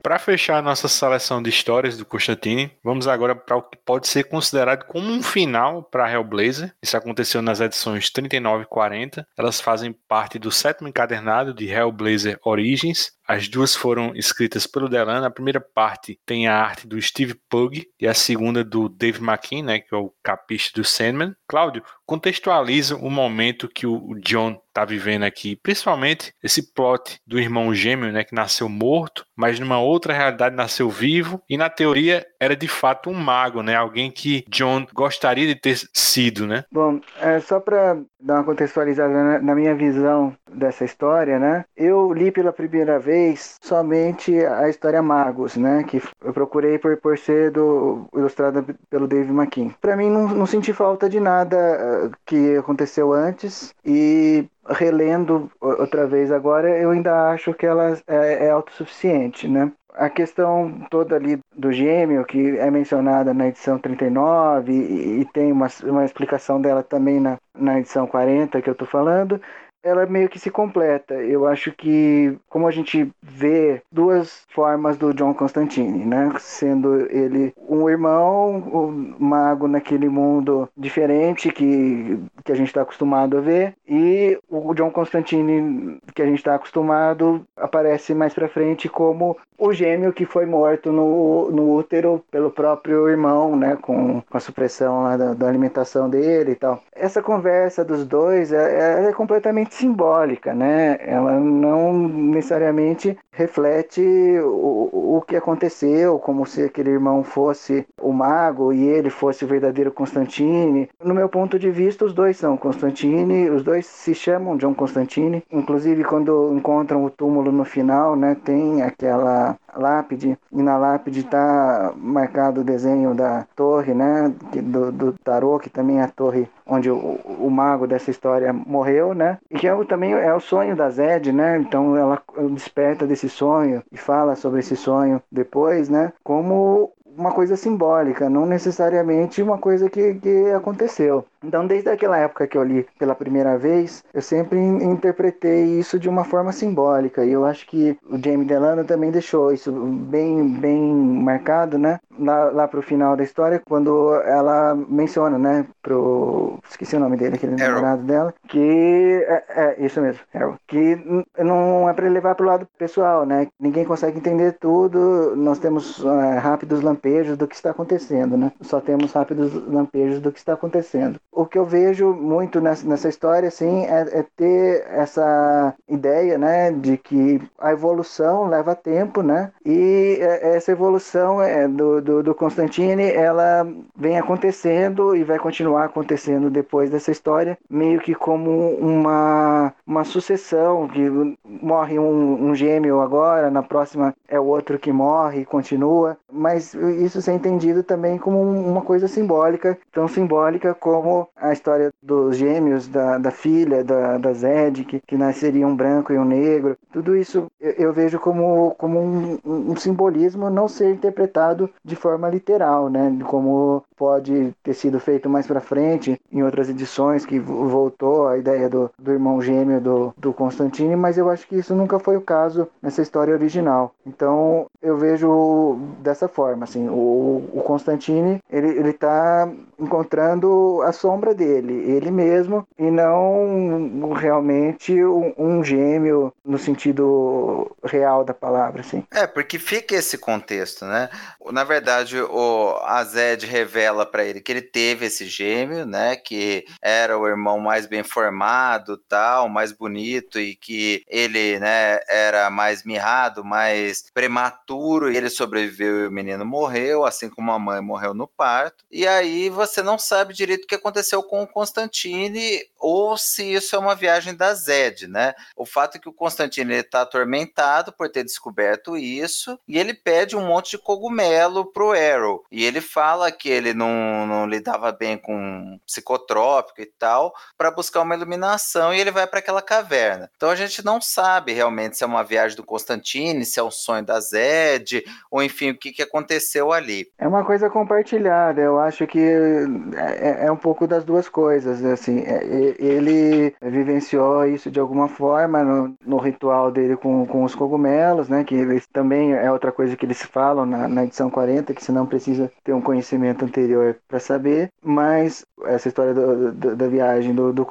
Para fechar nossa seleção de histórias do Constantine, vamos agora para o que pode ser considerado como um final para Hellblazer. Isso aconteceu nas edições 39 e 40. Elas fazem parte do sétimo encadernado de Hellblazer Origins. As duas foram escritas pelo Delano. A primeira parte tem a arte do Steve Pugh e a segunda do Dave McKean, né, que é o capista do Sandman. Cláudio, contextualiza o momento que o John está vivendo aqui, principalmente esse plot do irmão gêmeo, né, que nasceu morto, mas numa outra realidade nasceu vivo e na teoria era de fato um mago, né, alguém que John gostaria de ter sido, né? Bom, é só para dar uma contextualizada na, na minha visão dessa história, né? Eu li pela primeira vez somente a história Magos, né? Que eu procurei por, por ser do, ilustrada pelo Dave McKean. Para mim, não, não senti falta de nada uh, que aconteceu antes e relendo outra vez agora, eu ainda acho que ela é, é autossuficiente, né? A questão toda ali do gêmeo, que é mencionada na edição 39, e, e tem uma, uma explicação dela também na, na edição 40 que eu estou falando, ela meio que se completa. Eu acho que, como a gente vê duas formas do John Constantine, né? Sendo ele um irmão, um mago naquele mundo diferente que, que a gente está acostumado a ver, e o John Constantine que a gente está acostumado aparece mais pra frente como o gêmeo que foi morto no, no útero pelo próprio irmão, né? Com, com a supressão lá da, da alimentação dele e tal. Essa conversa dos dois é, é completamente simbólica, né? Ela não necessariamente reflete o, o que aconteceu, como se aquele irmão fosse o mago e ele fosse o verdadeiro Constantine. No meu ponto de vista, os dois são Constantine, os dois se chamam John Constantine. Inclusive, quando encontram o túmulo no final, né, tem aquela lápide e na lápide está marcado o desenho da torre, né, do, do tarô, que também é a torre onde o, o mago dessa história morreu, né, e que é, também é o sonho da Zed, né, então ela desperta desse sonho e fala sobre esse sonho depois, né, como uma coisa simbólica, não necessariamente uma coisa que, que aconteceu. Então, desde aquela época que eu li pela primeira vez, eu sempre interpretei isso de uma forma simbólica. E eu acho que o Jamie Delano também deixou isso bem, bem marcado, né? Lá, lá pro final da história, quando ela menciona, né? Pro. Esqueci o nome dele, aquele Arrow. namorado dela. Que. É, é isso mesmo, Arrow. Que não é para levar pro lado pessoal, né? Ninguém consegue entender tudo. Nós temos é, rápidos lampejos do que está acontecendo, né? Só temos rápidos lampejos do que está acontecendo o que eu vejo muito nessa, nessa história, assim, é, é, ter essa ideia, né, de que a evolução leva tempo, né, e é, essa evolução é, do, do, do Constantine, ela vem acontecendo e vai continuar acontecendo depois dessa história, meio que como uma, uma sucessão, que morre um, um gêmeo agora, na próxima é o outro que morre e continua, mas isso ser entendido também como uma coisa simbólica, tão simbólica como a história dos gêmeos, da, da filha, da, da Zed, que, que nasceria um branco e um negro. Tudo isso eu, eu vejo como, como um, um, simbolismo não ser interpretado de forma literal, né? Como pode ter sido feito mais para frente em outras edições que voltou a ideia do, do irmão gêmeo do, do Constantine, mas eu acho que isso nunca foi o caso nessa história original. Então eu vejo dessa forma, assim, o, o Constantine ele ele está encontrando a sombra dele, ele mesmo, e não realmente um, um, gêmeo no sentido real da palavra, assim. É, porque fica esse contexto, né? Na verdade, o Azed revela para ele que ele teve esse gêmeo, né? Que era o irmão mais bem formado, tal, mais bonito e que ele, né, era mais mirrado, mais prematuro e ele sobreviveu e o menino morreu, assim como a mãe morreu no parto. E aí você não sabe direito o que aconteceu com o Constantine ou se isso é uma viagem da Zed, né? O fato é que o Constantine está atormentado por ter descoberto isso e ele pede um monte de cogumelo pro Arrow. E ele fala que ele não, não lidava bem com psicotrópico e tal, para buscar uma iluminação e ele vai para aquela caverna. Então a gente não sabe realmente se é uma viagem do Constantine, se é um sonho da Zed, ou enfim, o que, que aconteceu ali. É uma coisa compartilhada, eu acho que é, é um pouco das duas coisas, assim, é, ele vivenciou isso de alguma forma no, no ritual dele com, com os cogumelos, né, que eles, também é outra coisa que eles falam na, na edição 40, que você não precisa ter um conhecimento anterior para saber, mas essa história do, do, da viagem do, do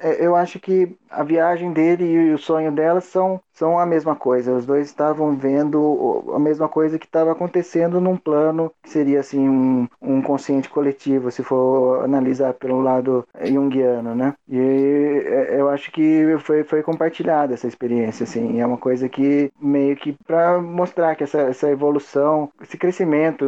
é, eu acho que a viagem dele e o sonho dela são, são a mesma coisa. Os dois estavam vendo a mesma coisa que estava acontecendo num plano que seria assim um, um consciente coletivo, se for analisar pelo lado junguiano, né? E é, eu acho que foi, foi compartilhada essa experiência, assim. É uma coisa que meio que para mostrar que essa, essa evolução, esse crescimento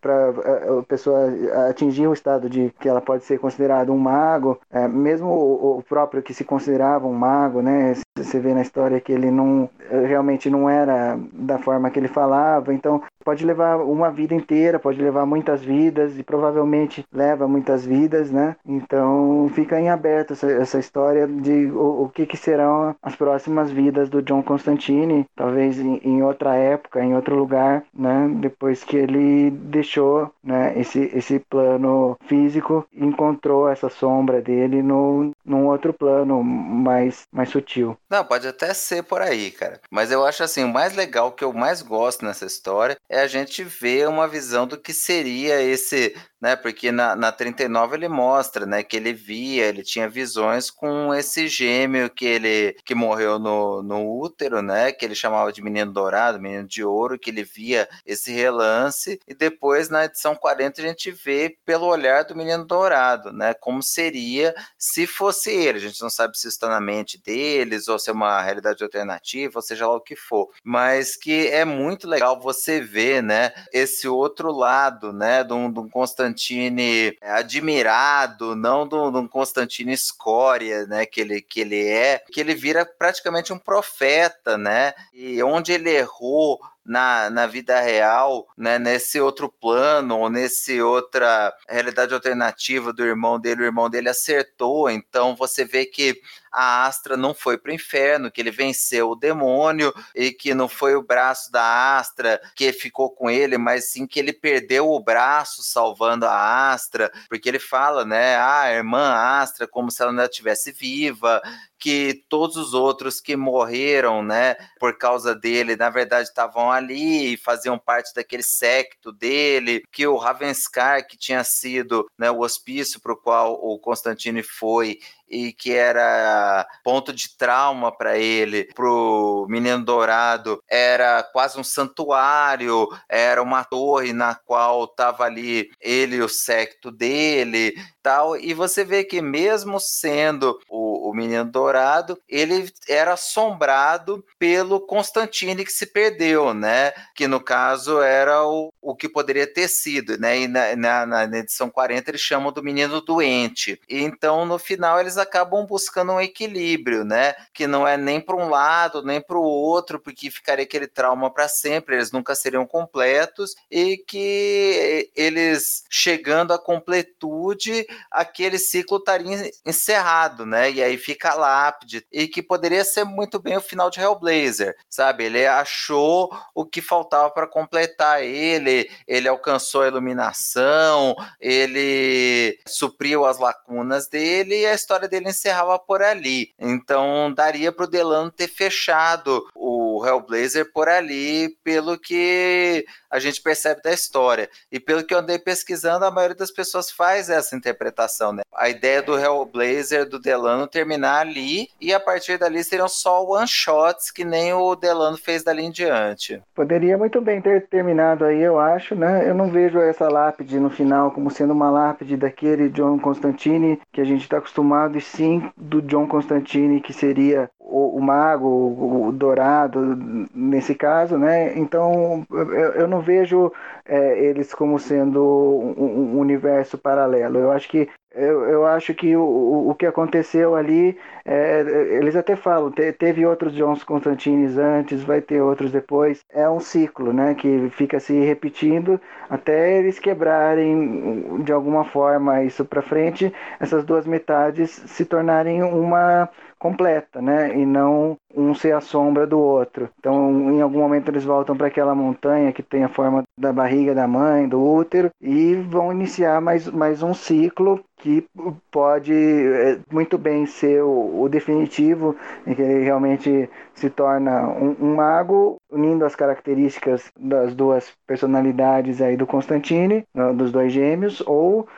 para a pessoa atingir o estado de que ela pode ser considerada um mago, é, mesmo o, o próprio que se considerava um mago, né? Você vê na história que ele não realmente não era da forma que ele falava, então pode levar uma vida inteira, pode levar muitas vidas e provavelmente leva muitas vidas, né? Então fica em aberto essa, essa história de o, o, que, que serão as próximas vidas do John Constantine, talvez em, em, outra época, em outro lugar, né? Depois que ele deixou, né? Esse, esse plano físico, encontrou essa sombra dele no, num outro plano mais, mais sutil. Não, pode até ser por aí, cara. Mas eu acho assim, o mais legal, o que eu mais gosto nessa história é a gente ver uma visão do que seria esse né? Porque na, na 39 ele mostra, né, que ele via, ele tinha visões com esse gêmeo que ele que morreu no, no útero, né? Que ele chamava de menino dourado, menino de ouro, que ele via esse relance e depois na edição 40 a gente vê pelo olhar do menino dourado, né? Como seria se fosse ele. A gente não sabe se está na mente deles ou se é uma realidade alternativa, ou seja lá o que for. Mas que é muito legal você ver, né, esse outro lado, né, de um, de um Constantino Constantine admirado, não de um Constantine escória, né, que ele, que ele é, que ele vira praticamente um profeta, né, e onde ele errou, na, na vida real, né, nesse outro plano, ou nesse outra realidade alternativa do irmão dele, o irmão dele acertou. Então você vê que a Astra não foi para o inferno, que ele venceu o demônio e que não foi o braço da Astra que ficou com ele, mas sim que ele perdeu o braço salvando a Astra, porque ele fala, né, ah, a irmã Astra como se ela ainda estivesse viva, que todos os outros que morreram, né, por causa dele, na verdade estavam ali e faziam parte daquele secto dele, que o Ravenscar, que tinha sido né, o hospício para o qual o Constantine foi e que era ponto de trauma para ele, pro Menino Dourado, era quase um santuário, era uma torre na qual tava ali ele e o secto dele, tal. E você vê que mesmo sendo o, o Menino Dourado, ele era assombrado pelo Constantine que se perdeu, né? Que no caso era o, o que poderia ter sido, né? E na, na, na edição 40 eles chamam do menino doente. E então no final eles acabam buscando um equilíbrio, né? Que não é nem para um lado, nem para o outro, porque ficaria aquele trauma para sempre, eles nunca seriam completos, e que eles chegando à completude, aquele ciclo estaria encerrado, né? E aí fica a lápide, e que poderia ser muito bem o final de Hellblazer, sabe? Ele achou o que faltava para completar ele, ele alcançou a iluminação, ele supriu as lacunas dele e a história dele encerrava por ali. Então daria para o Delano ter fechado o Hellblazer por ali, pelo que a gente percebe da história. E pelo que eu andei pesquisando, a maioria das pessoas faz essa interpretação, né? A ideia do Hellblazer do Delano terminar ali e a partir dali seriam só one-shots que nem o Delano fez dali em diante. Poderia muito bem ter terminado aí, eu acho, né? Eu não vejo essa lápide no final como sendo uma lápide daquele John Constantine que a gente está acostumado, e sim do John Constantine que seria o, o mago, o, dourado, nesse caso, né? Então eu, eu não vejo é, eles como sendo um, um, universo paralelo. Eu acho que eu, eu acho que o, o que aconteceu ali, é, eles até falam, te, teve outros Johns Constantines antes, vai ter outros depois. É um ciclo, né? Que fica se repetindo até eles quebrarem de alguma forma isso para frente, essas duas metades se tornarem uma completa, né? E não um ser a sombra do outro. Então, em algum momento eles voltam para aquela montanha que tem a forma da barriga da mãe, do útero, e vão iniciar mais, mais um ciclo que pode é, muito bem ser o, o, definitivo, em que ele realmente se torna um, um, mago, unindo as características das duas personalidades aí do Constantine, dos dois gêmeos, ou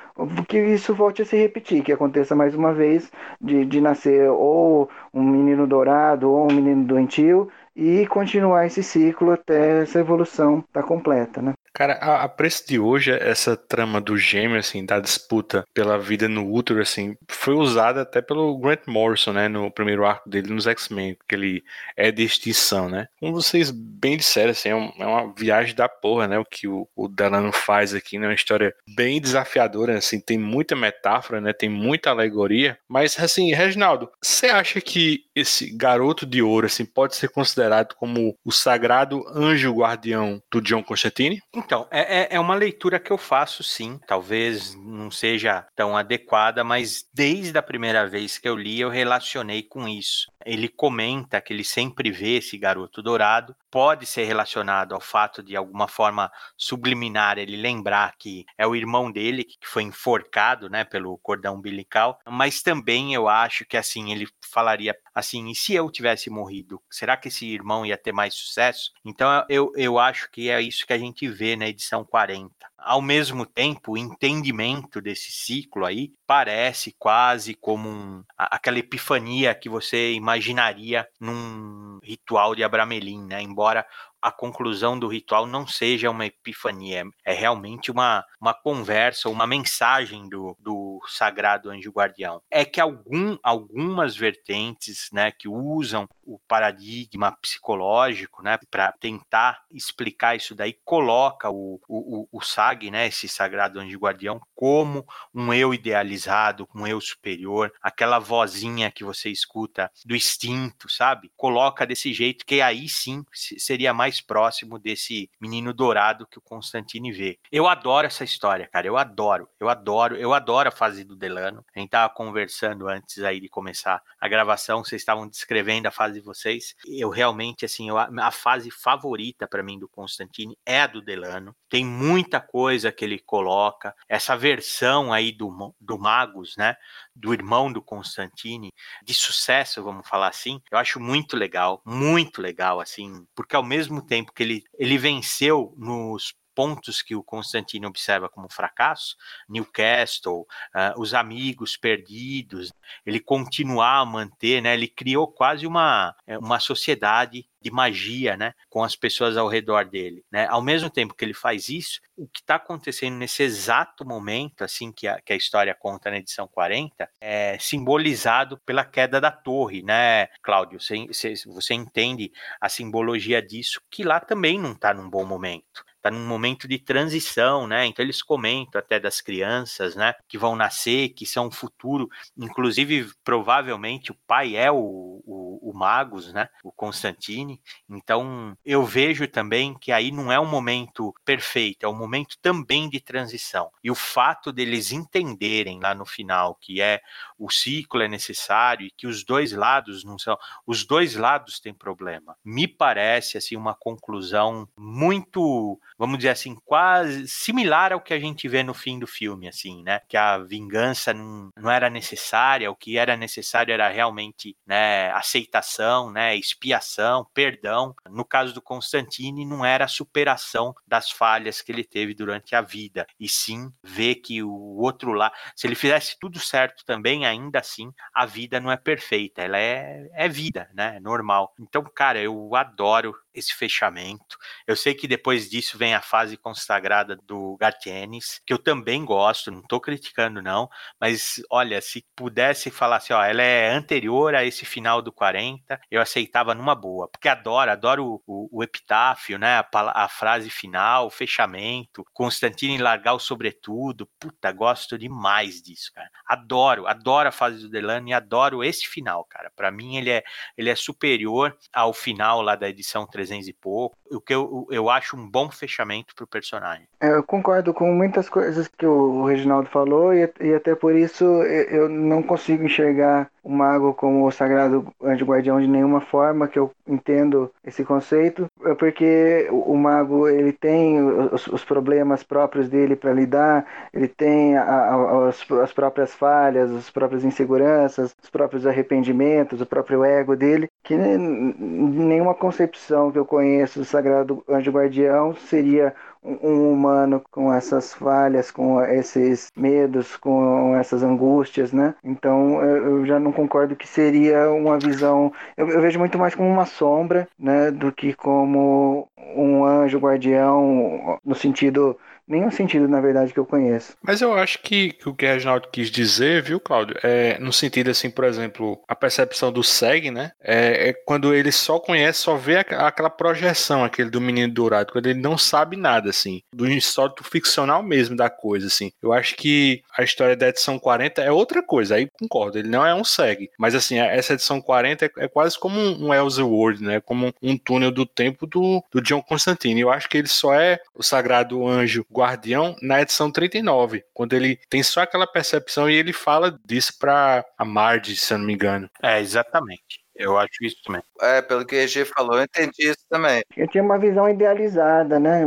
que isso volte a se repetir, que aconteça mais uma vez de, de nascer ou um menino dourado ou um menino doentio e continuar esse ciclo até essa evolução estar tá completa, né? Cara, a, a, preço de hoje, essa trama do gêmeo, assim, da disputa pela vida no útero, assim, foi usada até pelo Grant Morrison, né, no primeiro arco dele nos X-Men, que ele é de extinção, né? Como vocês bem disseram, assim, é, um, é uma viagem da porra, né, o que o, o Delano faz aqui, né, uma história bem desafiadora, assim, tem muita metáfora, né, tem muita alegoria, mas, assim, Reginaldo, você acha que esse garoto de ouro, assim, pode ser considerado como o sagrado anjo guardião do John Constantine? Então, é, é, é uma leitura que eu faço sim. Talvez não seja tão adequada, mas desde a primeira vez que eu li, eu relacionei com isso. Ele comenta que ele sempre vê esse garoto dourado. Pode ser relacionado ao fato de alguma forma subliminar ele lembrar que é o irmão dele que foi enforcado, né, pelo cordão umbilical. Mas também eu acho que assim ele falaria assim: e se eu tivesse morrido, será que esse irmão ia ter mais sucesso? Então eu, eu acho que é isso que a gente vê na edição 40. Ao mesmo tempo, o entendimento desse ciclo aí parece quase como um, aquela epifania que você imaginaria num ritual de Abramelin, né? Embora a conclusão do ritual não seja uma epifania, é realmente uma, uma conversa, uma mensagem do, do sagrado anjo guardião. É que algum, algumas vertentes né, que usam o paradigma psicológico né, para tentar explicar isso daí, coloca o, o, o SAG, né, esse sagrado anjo guardião, como um eu idealizado, um eu superior, aquela vozinha que você escuta do instinto, sabe? Coloca desse jeito que aí sim seria mais próximo desse menino dourado que o Constantine vê. Eu adoro essa história, cara. Eu adoro, eu adoro, eu adoro a fase do Delano. A gente tava conversando antes aí de começar a gravação, vocês estavam descrevendo a fase de vocês. Eu realmente, assim, eu, a fase favorita para mim do Constantine é a do Delano. Tem muita coisa que ele coloca. Essa versão aí do, do Magus, né? Do irmão do Constantine, de sucesso, vamos falar assim, eu acho muito legal, muito legal, assim, porque ao mesmo tempo que ele, ele venceu nos pontos que o Constantino observa como fracasso, Newcastle, uh, os amigos perdidos, ele continuar a manter, né? Ele criou quase uma, é, uma sociedade de magia, né, com as pessoas ao redor dele, né? Ao mesmo tempo que ele faz isso, o que está acontecendo nesse exato momento, assim que a, que a história conta na edição 40, é simbolizado pela queda da torre, né, Cláudio? Você, você entende a simbologia disso, que lá também não está num bom momento está num momento de transição, né? Então eles comentam até das crianças, né? Que vão nascer, que são o futuro. Inclusive, provavelmente o pai é o, o, o Magus, né? O Constantine. Então eu vejo também que aí não é um momento perfeito, é um momento também de transição. E o fato deles entenderem lá no final que é o ciclo é necessário e que os dois lados não são, os dois lados têm problema. Me parece assim uma conclusão muito vamos dizer assim, quase similar ao que a gente vê no fim do filme, assim, né? Que a vingança não, não era necessária, o que era necessário era realmente, né, aceitação, né, expiação, perdão. No caso do Constantine, não era a superação das falhas que ele teve durante a vida, e sim ver que o outro lá, se ele fizesse tudo certo também, ainda assim, a vida não é perfeita, ela é, é vida, né, é normal. Então, cara, eu adoro esse fechamento. Eu sei que depois disso vem a fase consagrada do Gartienes, que eu também gosto, não estou criticando não, mas olha, se pudesse falar assim, ó, ela é anterior a esse final do 40, eu aceitava numa boa, porque adoro, adoro o, o, o epitáfio, né, a, a, frase final, o fechamento, Constantino largar o sobretudo, puta, gosto demais disso, cara. Adoro, adoro a fase do Delano e adoro esse final, cara. Para mim ele é, ele é superior ao final lá da edição 3 300 e pouco, o que eu, eu acho um bom fechamento pro personagem. É, eu concordo com muitas coisas que o Reginaldo falou e, e até por isso eu não consigo enxergar o mago como o sagrado anjo guardião de nenhuma forma que eu entendo esse conceito, é porque o, mago ele tem os, os problemas próprios dele para lidar, ele tem a, a, as, as próprias falhas, as próprias inseguranças, os próprios arrependimentos, o próprio ego dele, que nenhuma concepção que eu conheço do sagrado anjo guardião seria um humano com essas falhas, com esses medos, com essas angústias, né? Então eu já não concordo que seria uma visão. Eu, eu vejo muito mais como uma sombra, né, do que como um anjo guardião no sentido nenhum sentido, na verdade, que eu conheço. Mas eu acho que, que o que Reginaldo quis dizer, viu, Cláudio, é no sentido assim, por exemplo, a percepção do SEG, né? É, é quando ele só conhece, só vê aquela projeção, aquele do menino dourado, quando ele não sabe nada, assim, do histórico ficcional mesmo da coisa, assim. Eu acho que a história da edição 40 é outra coisa, aí concordo, ele não é um SEG, mas assim, essa edição 40 é, é quase como um Elseworld, né? Como um túnel do tempo do, do John Constantine. Eu acho que ele só é o sagrado anjo Guardião na edição 39, quando ele tem só aquela percepção e ele fala disso pra a Marge, se eu não me engano. É, exatamente. Eu acho isso também. É, pelo que o EG falou, eu entendi isso também. Eu tinha uma visão idealizada, né?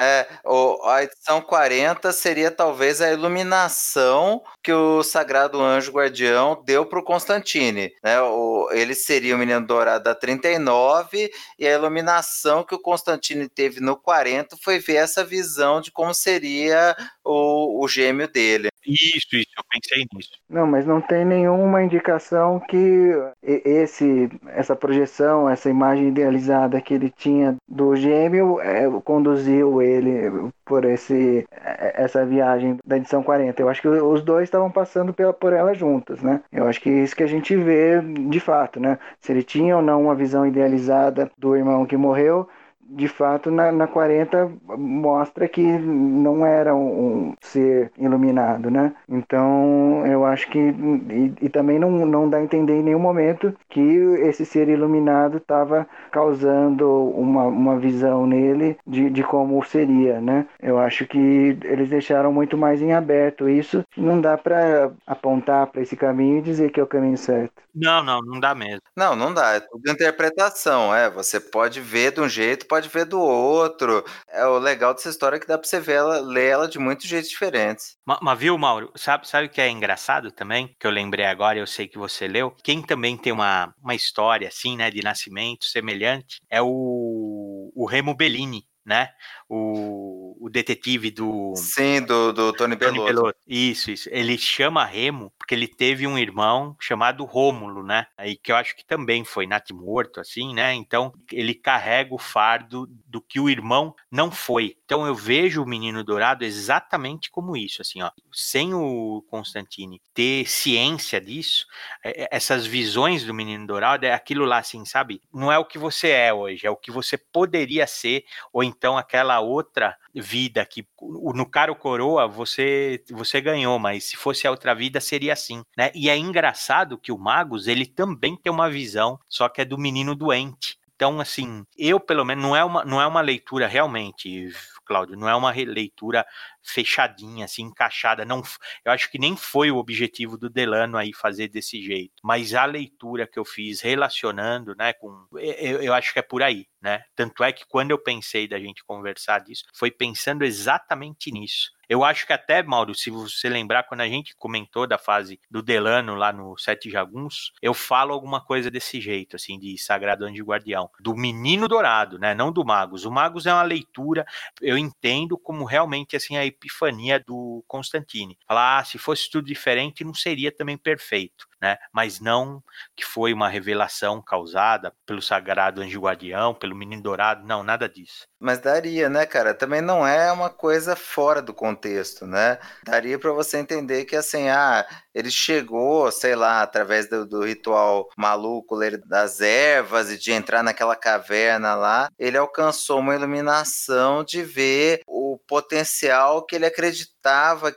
É, o, a edição 40 seria talvez a iluminação que o Sagrado Anjo Guardião deu para o Constantine. Né? O, ele seria o Menino Dourado da 39 e a iluminação que o Constantine teve no 40 foi ver essa visão de como seria o, o gêmeo dele. Isso, isso, eu pensei nisso. Não, mas não tem nenhuma indicação que esse, essa projeção, essa imagem idealizada que ele tinha do gêmeo é, conduziu ele por esse, é, essa viagem da edição 40. Eu acho que os dois estavam passando pela, por ela juntas, né? Eu acho que é isso que a gente vê de fato, né? Se ele tinha ou não uma visão idealizada do irmão que morreu, de fato, na, na 40 mostra que não era um, um ser iluminado, né? Então, eu acho que. E, e, também não, não dá a entender em nenhum momento que esse ser iluminado estava causando uma, uma visão nele de, de como seria, né? Eu acho que eles deixaram muito mais em aberto isso. Não dá para apontar para esse caminho e dizer que é o caminho certo. Não, não, não dá mesmo. Não, não dá. É tudo interpretação, é. Você pode ver de um jeito, pode ver do outro. É o legal dessa história é que dá pra você ver ela, ler ela de muitos jeitos diferentes. Mas, mas viu, Mauro? Sabe, sabe o que é engraçado também? Que eu lembrei agora, eu sei que você leu. Quem também tem uma, uma história assim, né, de nascimento semelhante, é o, o Remo Bellini né? O, o detetive do. Sim, do, do Tony, Tony Belotto. Isso, isso. Ele chama Remo porque ele teve um irmão chamado Rômulo, né? Aí que eu acho que também foi natimorto, assim, né? Então ele carrega o fardo do que o irmão não foi. Então eu vejo o Menino Dourado exatamente como isso, assim, ó. Sem o Constantine ter ciência disso, é, é, essas visões do Menino Dourado é aquilo lá, assim, sabe? Não é o que você é hoje, é o que você poderia ser, ou então aquela outra vida que no caro coroa você você ganhou, mas se fosse a outra vida seria assim, né? E é engraçado que o Magus ele também tem uma visão, só que é do menino doente. Então, assim, eu pelo menos não é uma, não é uma leitura realmente, Cláudio, não é uma leitura fechadinha, assim, encaixada. Não, eu acho que nem foi o objetivo do Delano aí fazer desse jeito. Mas a leitura que eu fiz relacionando, né, com. Eu, eu acho que é por aí, né? Tanto é que quando eu pensei da gente conversar disso, foi pensando exatamente nisso. Eu acho que até, Mauro, se você lembrar, quando a gente comentou da fase do Delano lá no Sete Jaguns, eu falo alguma coisa desse jeito, assim, de Sagrado Anjo Guardião. Do Menino Dourado, né? Não do Magos. O Magos é uma leitura, eu entendo como realmente, assim, a epifania do Constantine. Falar, ah, se fosse tudo diferente, não seria também perfeito né? Mas não que foi uma revelação causada pelo sagrado anjo guardião, pelo menino dourado, não, nada disso. Mas daria, né, cara? Também não é uma coisa fora do contexto, né? Daria para você entender que assim, ah, ele chegou, sei lá, através do, do ritual maluco das ervas e de entrar naquela caverna lá, ele alcançou uma iluminação de ver o potencial que ele acreditava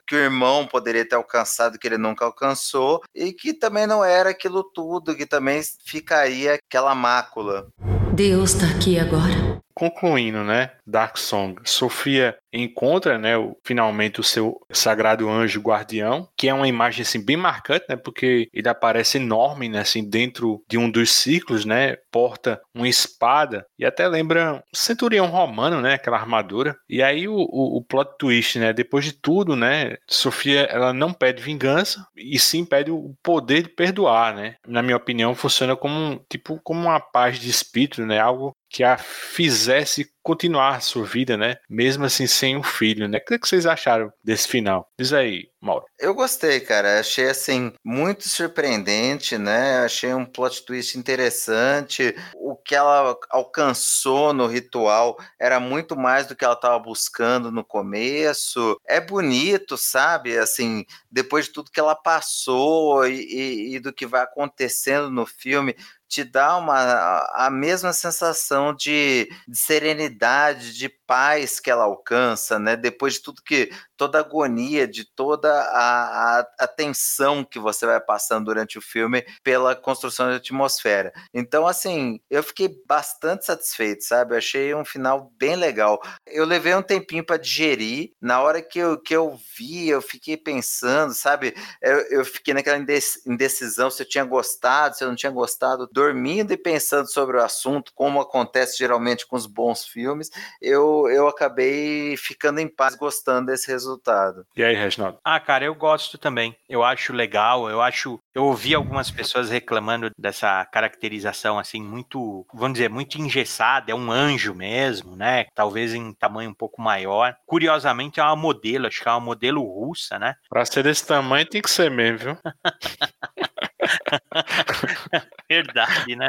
que o irmão poderia ter alcançado, que ele nunca alcançou, e que também não era aquilo tudo, que também ficaria aquela mácula. Deus está aqui agora. Concluindo, né? Dark Song. Sofia encontra, né, o, finalmente o seu sagrado anjo guardião, que é uma imagem assim bem marcante, né, porque ele aparece enorme, né, assim dentro de um dos ciclos, né, porta uma espada e até lembra um centurião romano, né, aquela armadura. E aí o, o, o plot twist, né, depois de tudo, né, Sofia ela não pede vingança e sim pede o poder de perdoar, né. Na minha opinião, funciona como tipo como uma paz de espírito, né, algo que a fizesse continuar a sua vida, né? Mesmo assim sem um filho, né? O que vocês acharam desse final? Diz aí, Mauro. Eu gostei, cara. Achei assim muito surpreendente, né? Achei um plot twist interessante. O que ela alcançou no ritual era muito mais do que ela estava buscando no começo. É bonito, sabe? Assim, depois de tudo que ela passou e, e, e do que vai acontecendo no filme, te dá uma, a mesma sensação de, de serenidade, de paz que ela alcança, né? Depois de tudo que toda a agonia, de toda a, a, a, tensão que você vai passando durante o filme pela construção da atmosfera. Então, assim, eu fiquei bastante satisfeito, sabe? Eu achei um final bem legal. Eu levei um tempinho para digerir. Na hora que eu, que eu vi, eu fiquei pensando, sabe? Eu, eu fiquei naquela indecisão se eu tinha gostado, se eu não tinha gostado, dormindo e pensando sobre o assunto, como acontece geralmente com os bons filmes. Eu eu, acabei ficando em paz gostando desse resultado. E aí, Reginaldo? Ah, cara, eu gosto também. Eu acho legal, eu acho. Eu ouvi algumas pessoas reclamando dessa caracterização, assim, muito, vamos dizer, muito engessada, é um anjo mesmo, né? Talvez em tamanho um pouco maior. Curiosamente, é uma modelo, acho que é uma modelo russa, né? Pra ser desse tamanho tem que ser mesmo, viu? Verdade, né?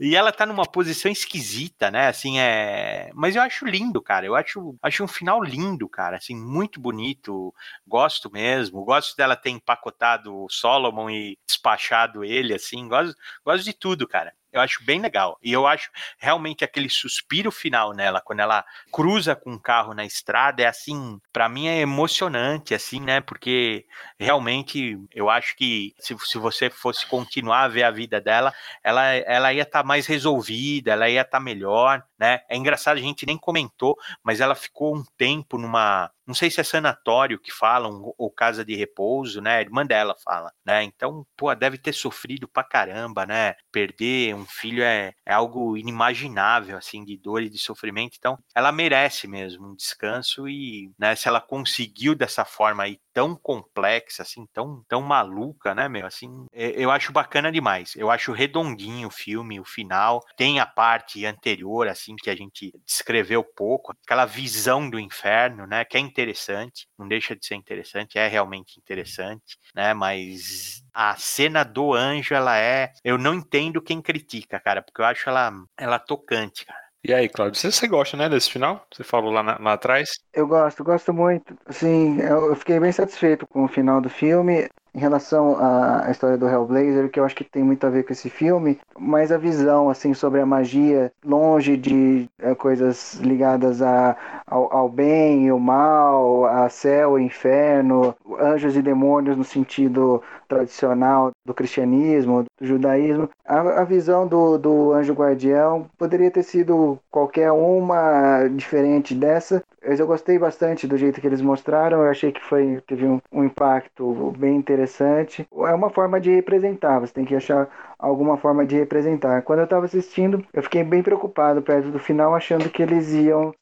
E ela tá numa posição esquisita, né? Assim, é. Mas eu acho lindo, cara. Eu acho, acho um final lindo, cara. Assim, muito bonito. Gosto mesmo. Gosto dela ter empacotado o Solomon e despachado ele, assim. Gosto, gosto de tudo, cara. Eu acho bem legal. E eu acho realmente aquele suspiro final nela, quando ela cruza com um carro na estrada, é assim, para mim é emocionante, assim, né? Porque realmente eu acho que se, se você fosse continuar a ver a vida dela, ela, ela ia estar tá mais resolvida, ela ia estar tá melhor, né? É engraçado, a gente nem comentou, mas ela ficou um tempo numa não sei se é sanatório que falam ou casa de repouso, né? A irmã dela fala, né? Então, pô, deve ter sofrido pra caramba, né? Perder um filho é, é algo inimaginável, assim, de dor e de sofrimento. Então, ela merece mesmo um descanso e, né, se ela conseguiu dessa forma aí tão complexa, assim, tão, tão maluca, né, meu? Assim, eu acho bacana demais. Eu acho redondinho o filme, o final. Tem a parte anterior, assim, que a gente descreveu pouco, aquela visão do inferno, né? Que é interessante, não deixa de ser interessante, é realmente interessante, né? Mas a cena do anjo, ela é. Eu não entendo quem critica, cara, porque eu acho ela, ela tocante, cara. E aí, Claudio, você, você gosta, né, desse final? Você falou lá, na, lá atrás? Eu gosto, gosto muito. Assim, eu, eu fiquei bem satisfeito com o final do filme em relação à história do Hellblazer, que eu acho que tem muito a ver com esse filme, mas a visão assim sobre a magia, longe de é, coisas ligadas a, ao, ao bem e o mal, a céu e inferno, anjos e demônios no sentido tradicional do cristianismo, do judaísmo. A, a visão do, do anjo guardião poderia ter sido qualquer uma diferente dessa, mas eu gostei bastante do jeito que eles mostraram, eu achei que foi, teve um, um impacto bem interessante. É uma forma de representar, você tem que achar alguma forma de representar. Quando eu estava assistindo, eu fiquei bem preocupado perto do final, achando que eles iam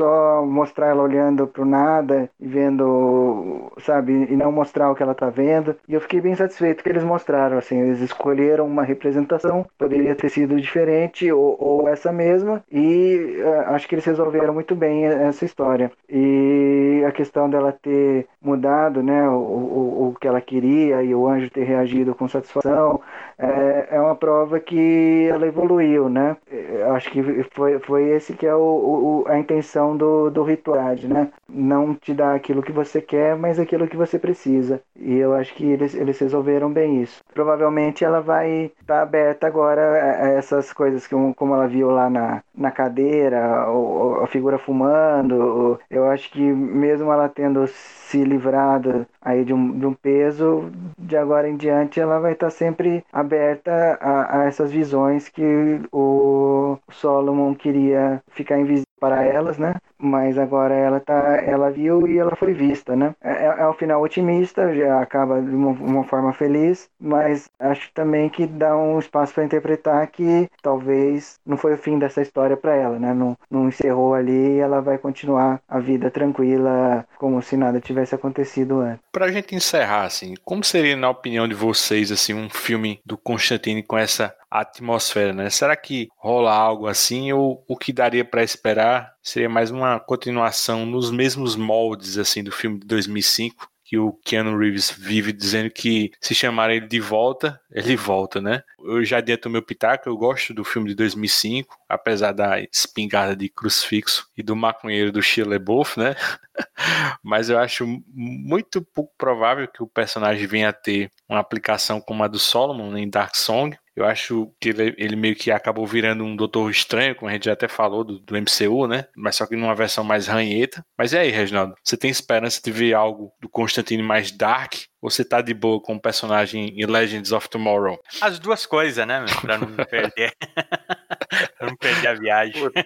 só mostrar ela olhando pro nada e vendo, sabe, e não mostrar o que ela tá vendo. E eu fiquei bem satisfeito que eles mostraram, assim, eles escolheram uma representação, poderia ter sido diferente ou, ou essa mesma, e uh, acho que eles resolveram muito bem essa história. E a questão dela ter mudado, né, o, o, o que ela queria e o anjo ter reagido com satisfação, é, é uma prova que ela evoluiu, né? Eu acho que foi, foi esse que é o, o a intenção questão do, do ritual, né? Não te dá aquilo que você quer, mas aquilo que você precisa. E eu acho que eles, eles resolveram bem isso. Provavelmente ela vai estar tá aberta agora a, essas coisas que, como ela viu lá na, na cadeira, ou, a figura fumando. eu acho que mesmo ela tendo se livrado aí de um, de um peso, de agora em diante ela vai estar sempre aberta a, a essas visões que o Solomon queria ficar invisível para elas, né? Mas agora ela tá, ela viu e ela foi vista, né? É, é, é um final otimista, já acaba de uma, uma, forma feliz, mas acho também que dá um espaço para interpretar que talvez não foi o fim dessa história para ela, né? Não, não encerrou ali e ela vai continuar a vida tranquila, como se nada tivesse acontecido antes. Pra gente encerrar, assim, como seria, na opinião de vocês, assim, um filme do Constantine com essa atmosfera, né? Será que rola algo assim ou o que daria para esperar seria mais uma continuação nos mesmos moldes assim do filme de 2005? Que o Keanu Reeves vive dizendo que se chamarem ele de volta, ele volta, né? Eu já adianto meu pitaco, eu gosto do filme de 2005, apesar da espingarda de crucifixo e do maconheiro do Shia LaBeouf, né? Mas eu acho muito pouco provável que o personagem venha a ter uma aplicação como a do Solomon em Dark Song. Eu acho que ele, ele, meio que acabou virando um Doutor Estranho, como a gente já até falou do, do, MCU, né? Mas só que numa versão mais ranheta. Mas e aí, Reginaldo? Você tem esperança de ver algo do Constantine mais dark? Ou você tá de boa com o personagem em Legends of Tomorrow? As duas coisas, né, meu? Pra não perder. pra não perder a viagem. Puta.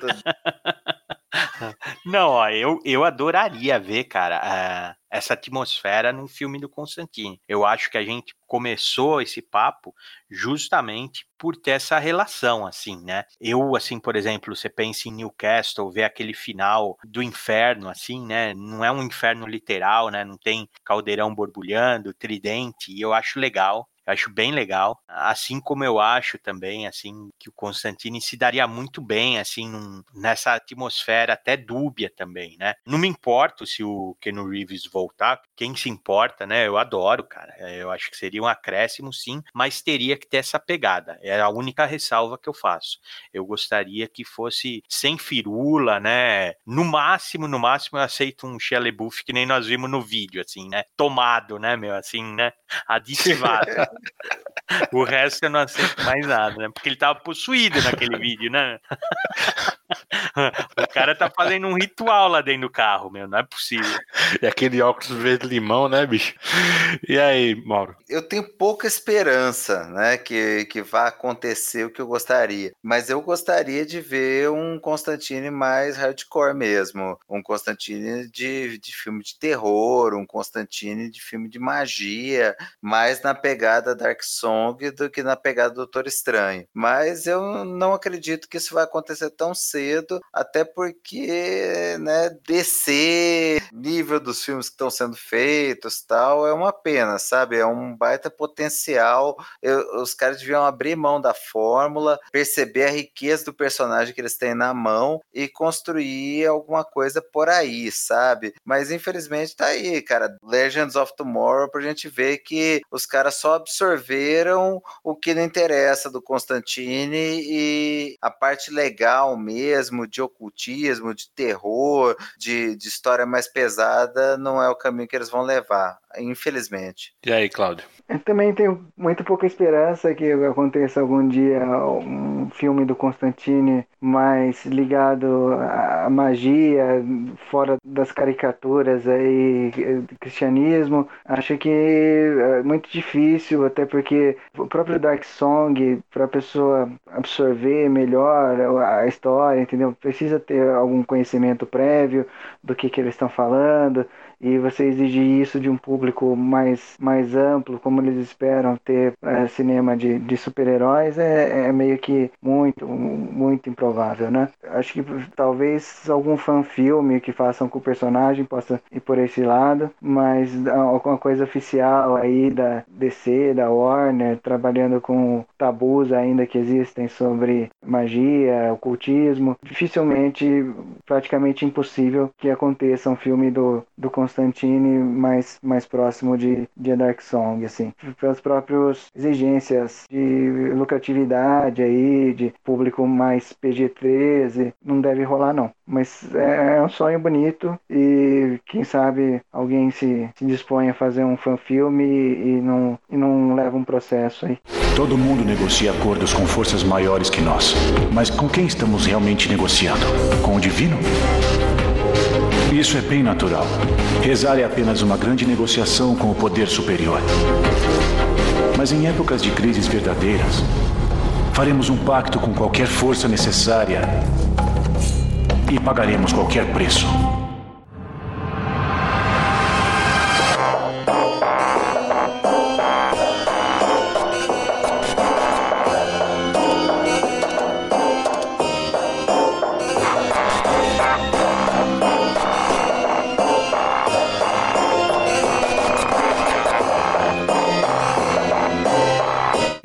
Não, ó, eu, eu adoraria ver, cara, uh, essa atmosfera num filme do Constantine. Eu acho que a gente começou esse papo justamente por ter essa relação, assim, né? Eu, assim, por exemplo, você pensa em Newcastle, ver aquele final do inferno, assim, né? Não é um inferno literal, né? Não tem caldeirão borbulhando, tridente, e eu acho legal. Eu acho bem legal, assim como eu acho também, assim, que o Constantine se daria muito bem, assim, num, nessa atmosfera até dúbia também, né? Não me importo se o Ken Reeves voltar, quem se importa, né? Eu adoro, cara. Eu acho que seria um acréscimo, sim, mas teria que ter essa pegada. É a única ressalva que eu faço. Eu gostaria que fosse sem firula, né? No máximo, no máximo, eu aceito um Shelley Buff que nem nós vimos no vídeo, assim, né? Tomado, né, meu? Assim, né? Aditivado. O resto eu não aceito mais nada, né? Porque ele tava possuído naquele vídeo, né? O cara tá fazendo um ritual lá dentro do carro, meu, não é possível. E aquele óculos verde-limão, né, bicho? E aí, Mauro? Eu tenho pouca esperança, né, que, que vá acontecer o que eu gostaria. Mas eu gostaria de ver um Constantine mais hardcore mesmo. Um Constantine de, de filme de terror, um Constantine de filme de magia, mais na pegada Dark Song do que na pegada Doutor Estranho. Mas eu não acredito que isso vai acontecer tão cedo, até porque, né, descer nível dos filmes que estão sendo feitos tal, é uma pena, sabe? É um baita potencial. Eu, os caras deviam abrir mão da fórmula, perceber a riqueza do personagem que eles têm na mão e construir alguma coisa por aí, sabe? Mas infelizmente tá aí, cara. Legends of Tomorrow pra gente ver que os caras só absorveram o que não interessa do Constantine e a parte legal mesmo, de ocultismo, de terror, de, de história mais pesada, não é o caminho que eles vão levar, infelizmente. E aí, Cláudio? Eu também tenho muito pouca esperança que aconteça algum dia um filme do Constantine mais ligado à magia, fora das caricaturas aí, cristianismo. Acho que é muito difícil, até porque o próprio Dark Song, para a pessoa absorver melhor a história, entendeu? Precisa ter algum conhecimento prévio do que, que eles estão falando e você exigir isso de um público mais, mais amplo, como eles esperam ter é, cinema de, de super-heróis, é, é, meio que muito, muito improvável, né? Acho que talvez algum fan-filme que façam com o personagem possa ir por esse lado, mas alguma coisa oficial aí da DC, da Warner, trabalhando com tabus ainda que existem sobre magia, ocultismo, dificilmente, praticamente impossível que aconteça um filme do, do Constantine mais, mais próximo de, de Dark Song, assim, pelas próprias exigências de lucratividade aí, de público mais PG-13, não deve rolar não. Mas é, é um sonho bonito e quem sabe alguém se, se dispõe a fazer um fan-filme e, e, não, e não leva um processo aí. Todo mundo negocia acordos com forças maiores que nós. Mas com quem estamos realmente negociando? Com o divino? Isso é bem natural. Rezar é apenas uma grande negociação com o poder superior. Mas em épocas de crises verdadeiras, faremos um pacto com qualquer força necessária e pagaremos qualquer preço.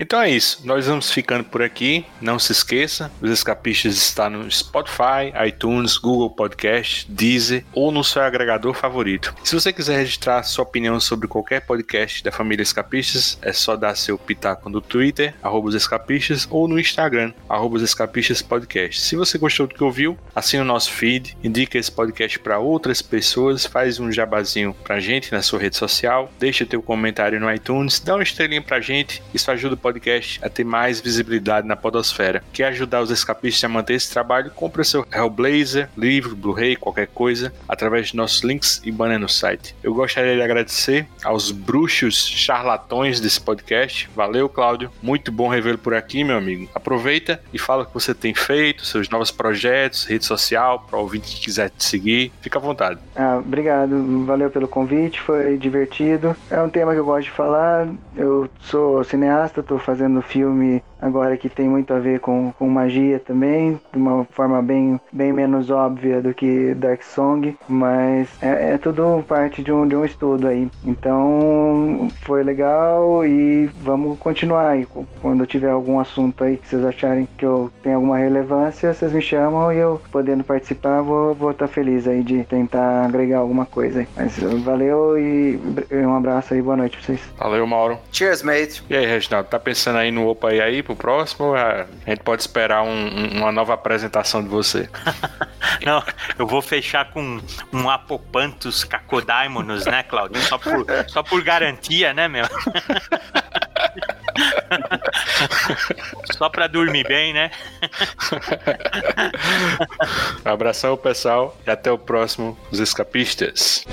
Então é isso. Nós vamos ficando por aqui. Não se esqueça, os escapistas está no Spotify, iTunes, Google Podcast, Deezer ou no seu agregador favorito. Se você quiser registrar sua opinião sobre qualquer podcast da família Escapistas, é só dar seu pitaco no Twitter, arroba escapistas, ou no Instagram, arroba escapistas podcast. Se você gostou do que ouviu, assine o nosso feed, indica esse podcast para outras pessoas, faz um jabazinho pra gente na sua rede social, deixa teu comentário no iTunes, dá uma estrelinha pra gente, isso ajuda o podcast podcast a ter mais visibilidade na podosfera. Quer ajudar os escapistas a manter esse trabalho? Compre seu Hellblazer, livro, Blu-ray, qualquer coisa, através de nossos links e banner no site. Eu gostaria de agradecer aos bruxos charlatões desse podcast. Valeu, Cláudio. Muito bom revê-lo por aqui, meu amigo. Aproveita e fala o que você tem feito, seus novos projetos, rede social, para o ouvinte que quiser te seguir. Fica à vontade. Ah, obrigado. Valeu pelo convite, foi divertido. É um tema que eu gosto de falar. Eu sou cineasta, estou fazendo filme agora que tem muito a ver com, com magia também, de uma forma bem, bem menos óbvia do que Dark Song, mas é, é tudo parte de um, de um estudo aí. Então foi legal e vamos continuar aí. Quando tiver algum assunto aí que vocês acharem que eu tenho alguma relevância, vocês me chamam e eu podendo participar, vou estar vou tá feliz aí de tentar agregar alguma coisa aí. Mas valeu e um abraço aí, boa noite pra vocês. Valeu, Mauro. Cheers, mate. E aí, Reginaldo, tá pensando aí no Opa aí, aí pro próximo? A gente pode esperar um, um, uma nova apresentação de você. Não, eu vou fechar com um Apopantus Cacodaimonos, né, Claudio? Só por, só por garantia, né, meu? Só pra dormir bem, né? Abração, pessoal, e até o próximo Os Escapistas.